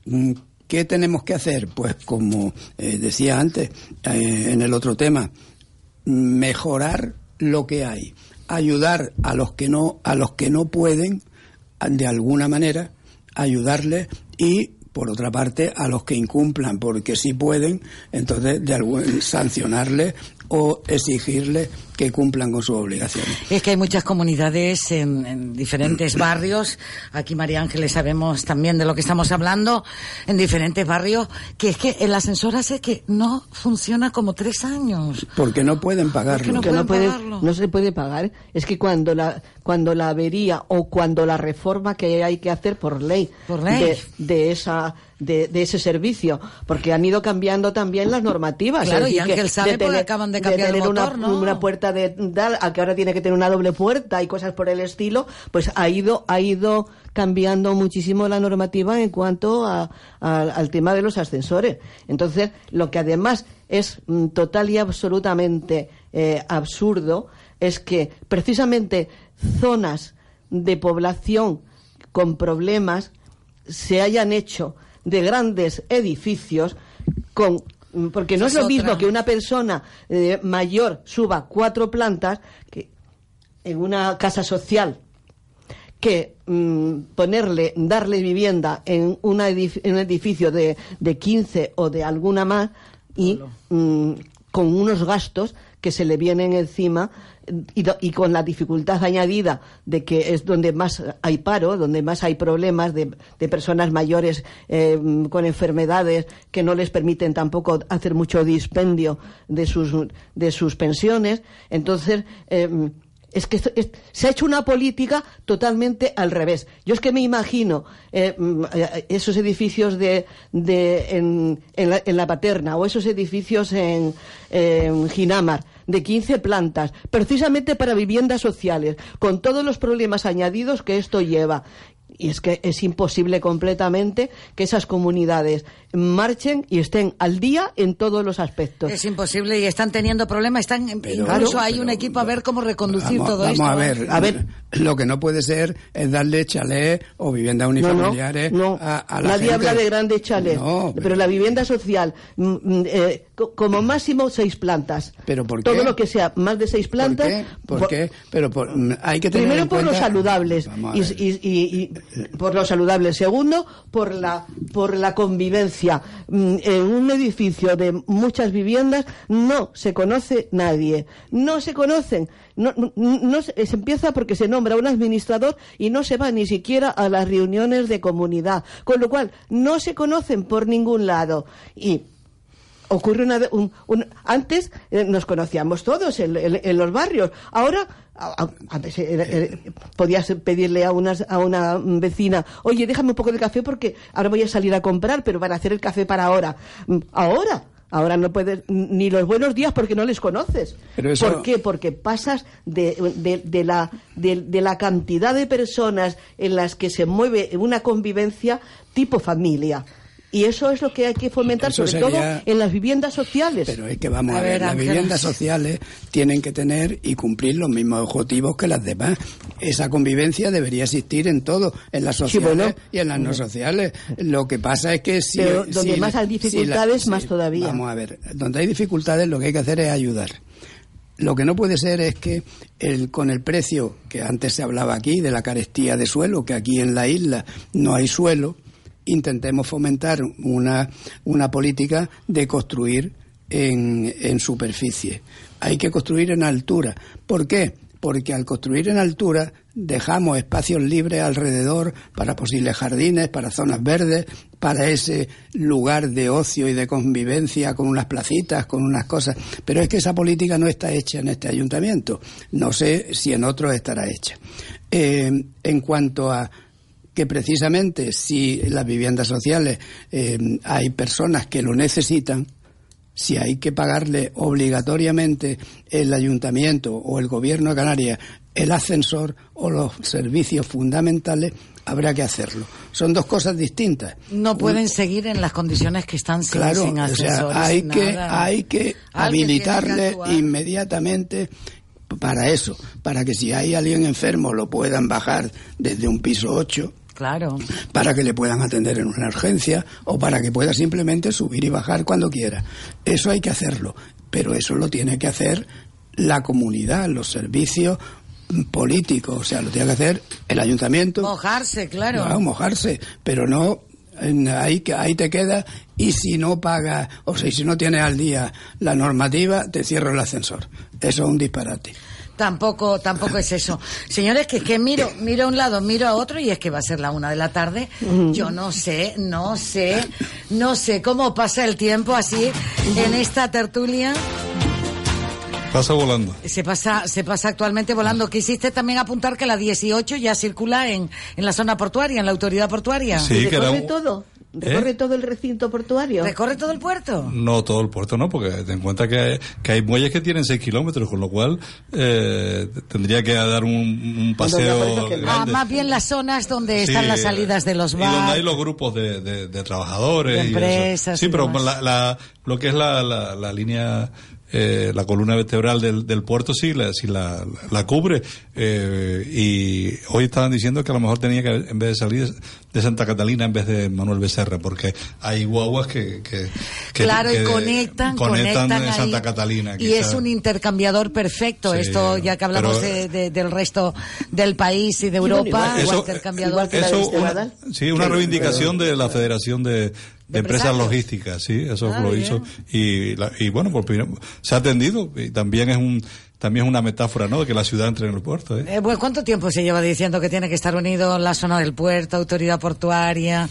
Mm, ¿Qué tenemos que hacer? Pues como eh, decía antes eh, en el otro tema, mejorar lo que hay, ayudar a los que no a los que no pueden de alguna manera ayudarles y por otra parte a los que incumplan porque sí pueden entonces de algún, sancionarles o exigirles que cumplan con sus obligaciones. Es que hay muchas comunidades en, en diferentes barrios. Aquí, María Ángeles, sabemos también de lo que estamos hablando. En diferentes barrios, que es que el ascensor hace que no funciona como tres años. Porque no pueden pagarlo. no que no, pueden puede, pagarlo. no se puede pagar. Es que cuando la, cuando la avería o cuando la reforma que hay que hacer por ley, Por ley. De, de esa de, de ese servicio, porque han ido cambiando también las normativas. Claro, Es y decir, que Ángel sabe de porque acaban de cambiar el tener motor, ¿no? una puerta de tal a que ahora tiene que tener una doble puerta y cosas por el estilo, pues ha ido ha ido cambiando muchísimo la normativa en cuanto a- a- al tema de los ascensores. Entonces, lo que además es mm, total y absolutamente eh, absurdo es que precisamente zonas de población con problemas se hayan hecho de grandes edificios con porque no es lo mismo que una persona eh, mayor suba cuatro plantas que en una casa social que mm, ponerle, darle vivienda en, una edif- en un edificio de, de 15 o de alguna más y mm, con unos gastos que se le vienen encima y, con la dificultad añadida de que es donde más hay paro, donde más hay problemas de, personas mayores eh, con enfermedades que no les permiten tampoco hacer mucho dispendio de sus, de sus pensiones. Entonces, eh, es que se ha hecho una política totalmente al revés. Yo es que me imagino eh, mm, eh, esos edificios de, en la Paterna o esos edificios en, en Ginamar de 15 plantas, precisamente para viviendas sociales, con todos los problemas añadidos que esto lleva. Y es que es imposible completamente que esas comunidades marchen y estén al día en todos los aspectos. Es imposible y están teniendo problemas. Están, incluso claro, hay un equipo a ver cómo reconducir Vamos, todo vamos esto. a ¿eh? ver, A ver. lo que no puede ser es darle chalet o viviendas No, no, unifamiliares no. a, a la Nadie gente. habla de grandes chalets, No, pero... la vivienda social, mm, mm, eh, como máximo seis plantas. ¿Pero por qué? Todo lo que sea más de seis ¿Por plantas. qué? ¿Por por- qué? Pero por- mm, hay que tener Primero en por cuenta... los saludables y, ver. y- y- y- por los saludables. Segundo, por la por la convivencia. Mm, En un edificio de muchas viviendas no se conoce nadie, no se conocen. No, no- no se, se empieza porque se nombra un administrador y no se va ni siquiera a las reuniones de comunidad, con lo cual no se conocen por ningún lado y ocurre una, un, un- antes eh, nos conocíamos todos en, en- en los barrios ahora a- a- antes era- era- podías pedirle a una a una vecina oye déjame un poco de café porque ahora voy a salir a comprar pero para hacer el café para ahora Mm, ahora Ahora no puedes ni los buenos días porque no les conoces. Pero eso- ¿Por qué? Porque pasas de, de- de la, de, de la cantidad de personas en las que se mueve una convivencia tipo familia. Y eso es lo que hay que fomentar, Eso sobre sería- todo en las viviendas sociales. Pero es que vamos A a, ver, ver, las viviendas sociales tienen que tener y cumplir los mismos objetivos que las demás. Esa convivencia debería existir en todo, en las sociales bueno. y en las no sociales. Lo que pasa es que si... Pero donde si- más hay si la- dificultades, más todavía. Vamos a ver, donde hay dificultades lo que hay que hacer es ayudar. Lo que no puede ser es que el, con el precio que antes se hablaba aquí de la carestía de suelo, que aquí en la isla no hay suelo, intentemos fomentar una, una política de construir en, en superficie. Hay que construir en altura. ¿Por qué? Porque al construir en altura dejamos espacios libres alrededor para posibles jardines, para zonas verdes, para ese lugar de ocio y de convivencia con unas placitas, con unas cosas. Pero es que esa política no está hecha en este ayuntamiento. No sé si en otros estará hecha. Eh, en cuanto a que precisamente si las viviendas sociales eh, hay personas que lo necesitan, si hay que pagarle obligatoriamente el ayuntamiento o el gobierno de Canarias el ascensor o los servicios fundamentales, habrá que hacerlo. Son dos cosas distintas. No pueden seguir en las condiciones que están sin, Claro, sin o ascensores, sea, hay que, hay que habilitarle inmediatamente para eso, para que si hay alguien enfermo lo puedan bajar desde un piso 8 Claro. para que le puedan atender en una urgencia o para que pueda simplemente subir y bajar cuando quiera. Eso hay que hacerlo, pero eso lo tiene que hacer la comunidad, los servicios políticos, o sea, lo tiene que hacer el ayuntamiento. Mojarse, claro. No, mojarse, pero no ahí que ahí te queda y si no pagas o sea, si no tienes al día la normativa te cierro el ascensor. Eso es un disparate. Tampoco, tampoco es eso. Señores, que es que miro, miro a un lado, miro a otro y es que va a ser la una de la tarde. Yo no sé, no sé, no sé cómo pasa el tiempo así en esta tertulia. Pasa volando. Se pasa, se pasa actualmente volando. Quisiste también apuntar que la 18 ya circula en, en la zona portuaria, en la autoridad portuaria. Sí, que era ¿Recorre un- todo? ¿Recorre ¿Eh? todo el recinto portuario? ¿Recorre todo el puerto? No todo el puerto, no, porque ten en cuenta que hay, que hay muelles que tienen 6 kilómetros, con lo cual eh, tendría que dar un, un paseo Ah, más bien las zonas donde Sí, están las salidas de los Y donde hay bares. los grupos de, de- de trabajadores. De y eso. empresas Sí, y pero la, la- lo que es la, la, la línea eh, la columna vertebral del, del puerto sí la, sí la, la cubre. Eh, y hoy estaban diciendo que a lo mejor tenía que, en vez de salir de Santa Catalina en vez de Manuel Becerra, porque hay guaguas que, que, que- claro, que y conectan, conectan conectan en ahí. Santa Catalina. Y es un intercambiador perfecto. Sí, Esto, ya que hablamos pero- de- de- del resto del país y de Europa, Eso- un intercambiador. eso, una, sí, una reivindicación de la Federación de, de Empresas. Logísticas, sí, eso Ah, lo bien. hizo. Y, la- y bueno, por primera- se ha atendido y también es un también es una metáfora, ¿no? De que la ciudad entre en el puerto, ¿eh? Eh, bueno, ¿Cuánto tiempo se lleva diciendo que tiene que estar unido la zona del puerto, autoridad portuaria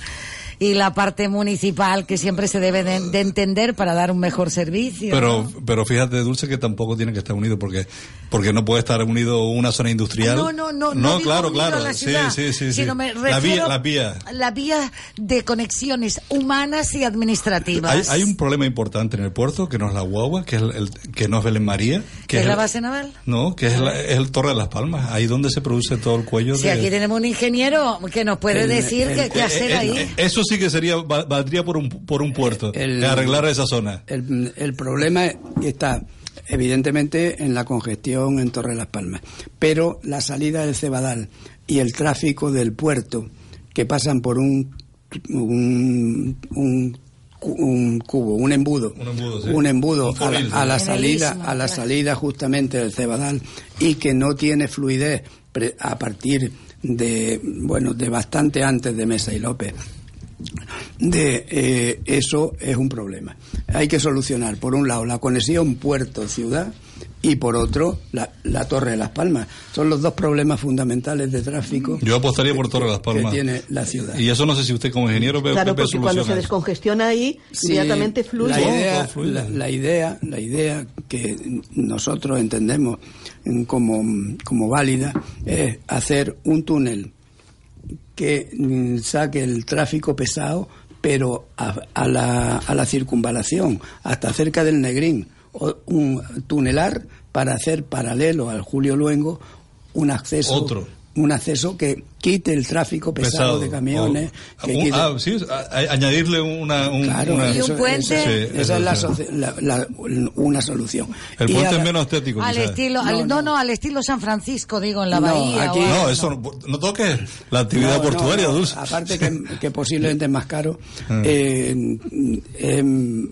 y la parte municipal que siempre se debe de, de entender para dar un mejor servicio? Pero, pero fíjate, Dulce, que tampoco tiene que estar unido porque, porque no puede estar unido una zona industrial. No, no, no, no, claro, claro. la sí, ciudad, sí, sí, sí. sino me la vía, la vía. La vía de conexiones humanas y Hay, administrativas. hay un problema importante en el puerto que no es la guagua, que es el, el- que no es Belén María, ¿Que es es la base naval? no, que es, la- es el Torre de las Palmas, ahí donde se produce todo el cuello Si de aquí tenemos un ingeniero que nos puede El- decir el- qué qué hacer ahí. Eso sí que sería va- valdría por un por un puerto, arreglar esa zona. El, el problema está evidentemente en la congestión en Torre de las Palmas, pero la salida del Cebadal y el tráfico del puerto que pasan por un un, un cubo, un embudo, Un embudo, sí. un embudo Un a la, foril, a la sí. salida, a la salida justamente del Cebadal y que no tiene fluidez pre- a partir de bueno de bastante antes de Mesa y López de eh, eso es un problema. Hay que solucionar, por un lado, la conexión puerto-ciudad y por otro, la, la Torre de las Palmas. Son los dos problemas fundamentales de tráfico Yo apostaría por Torre de las que Palmas. tiene la ciudad. Y eso no sé si usted como ingeniero ve, Claro, ve porque cuando se descongestiona ahí, Sí, inmediatamente fluye. La idea, la, la idea, la idea que nosotros entendemos como, como válida es hacer un túnel que mm, saque el tráfico pesado, pero a, a la, a la circunvalación, hasta cerca del Negrín, un tunelar para hacer paralelo al Julio Luengo un acceso Otro. un acceso que quite el tráfico pesado, de camiones O- que un- quite- ah, sí, a- a- añadirle una, un, Claro, una- eso- eso- Sí, esa es la, sí. soci- la- la- una solución. El Y puente la- es menos estético, Al quizás. estilo, al- no, no, al estilo San Francisco, digo, en la No, bahía. aquí- o- No, eso no, no toques la actividad No, no, portuaria, no, Dulce. Aparte que, que posiblemente es más caro, Ah. eh, em,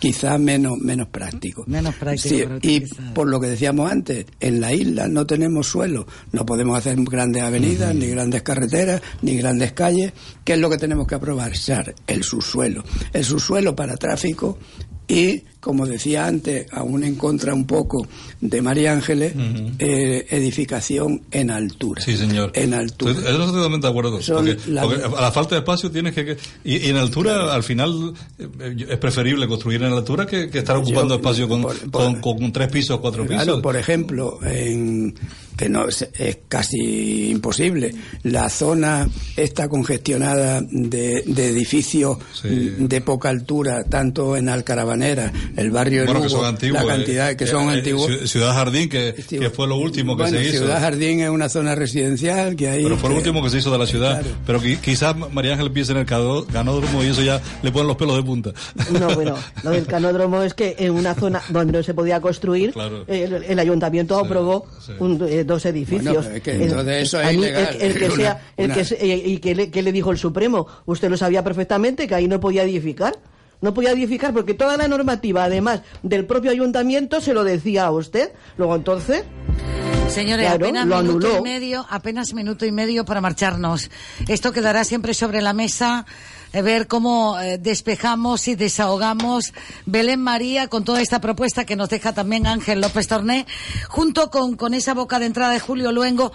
quizá menos, menos práctico. Menos práctico Sí, y por lo que decíamos antes, en la isla no tenemos suelo, no podemos hacer grandes avenidas, ni grandes carreteras, ni grandes calles. ¿Qué es lo que tenemos que aprovechar? El subsuelo. El subsuelo para tráfico y, como decía antes, aún en contra un poco de María Ángeles, eh, edificación en altura. Sí, señor. En altura. Eso estoy totalmente de acuerdo. Porque, la- porque a la falta de espacio tienes que... que- y, y en altura, al final, eh, es preferible construir en altura que, que estar ocupando espacio con, con, con tres pisos, cuatro Claro, pisos. por ejemplo, en, que no es, es casi imposible, la zona está congestionada de, de edificios de poca altura, tanto en Alcarabanera, el barrio de Bueno, que Lugo, son antiguos. la eh, cantidad que eh, son eh, antiguos. Ciu- Ciudad Jardín, que, que fue lo último que Bueno, se hizo. Ciudad Jardín es una zona residencial que hay. Pero fue lo que- último que se hizo de la ciudad. Pero qui- quizás María Ángel piense en el canódromo y eso ya le ponen los pelos de punta. No, bueno, lo del canódromo es que en una zona donde no se podía construir, Claro. el, el ayuntamiento aprobó un- eh, dos edificios. Bueno, pero es que entonces eso es ilegal. El, el que sea, el una- que y que le, que le dijo el Supremo, usted lo sabía perfectamente que ahí no podía edificar. No podía edificar porque toda la normativa, además del propio ayuntamiento, se lo decía a usted. Luego entonces, Señores, Claro, apenas lo minuto anuló. y medio, apenas minuto y medio para marcharnos. Esto quedará siempre sobre la mesa, ver cómo eh, despejamos y desahogamos Belén María con toda esta propuesta que nos deja también Ángel López Torné, junto con, con esa boca de entrada de Julio Luengo.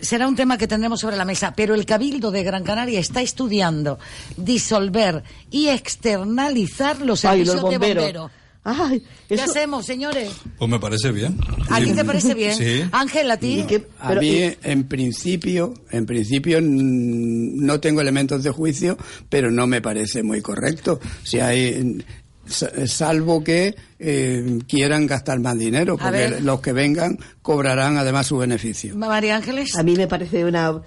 Será un tema que tendremos sobre la mesa, pero el Cabildo de Gran Canaria está estudiando disolver y externalizar los Ay, servicios los de bomberos. bombero. Ay, ¿Qué hacemos, señores? Pues me parece bien. ¿A ti Sí. te parece bien? Sí. Ángel, ¿a ti? A mí, en principio, en principio no tengo elementos de juicio, pero no me parece muy correcto. Si hay, sa- salvo que eh, quieran gastar más dinero, porque los que vengan cobrarán además su beneficio. María Ángeles. A mí me parece una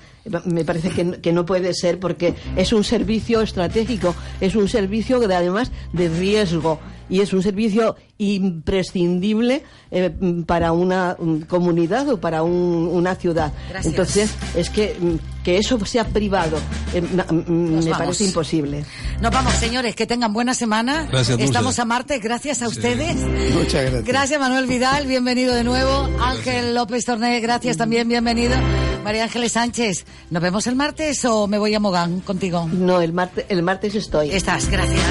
me parece que, que no puede ser porque es un servicio estratégico, es un servicio de, además de riesgo y es un servicio imprescindible eh, para una mm, comunidad o para un- una ciudad. Gracias. Entonces, es que, mm, que eso sea privado eh, mm, Nos me vamos. parece imposible. Nos vamos, señores, que tengan buena semana. Gracias, Dulce. Estamos a martes, gracias a ustedes. Muchas gracias. Gracias, Manuel Vidal, bienvenido de nuevo. Ángel López Torné, gracias también, bienvenido. María Ángeles Sánchez, ¿nos vemos el martes o me voy a Mogán contigo? No, el martes, el martes estoy. Estás, gracias.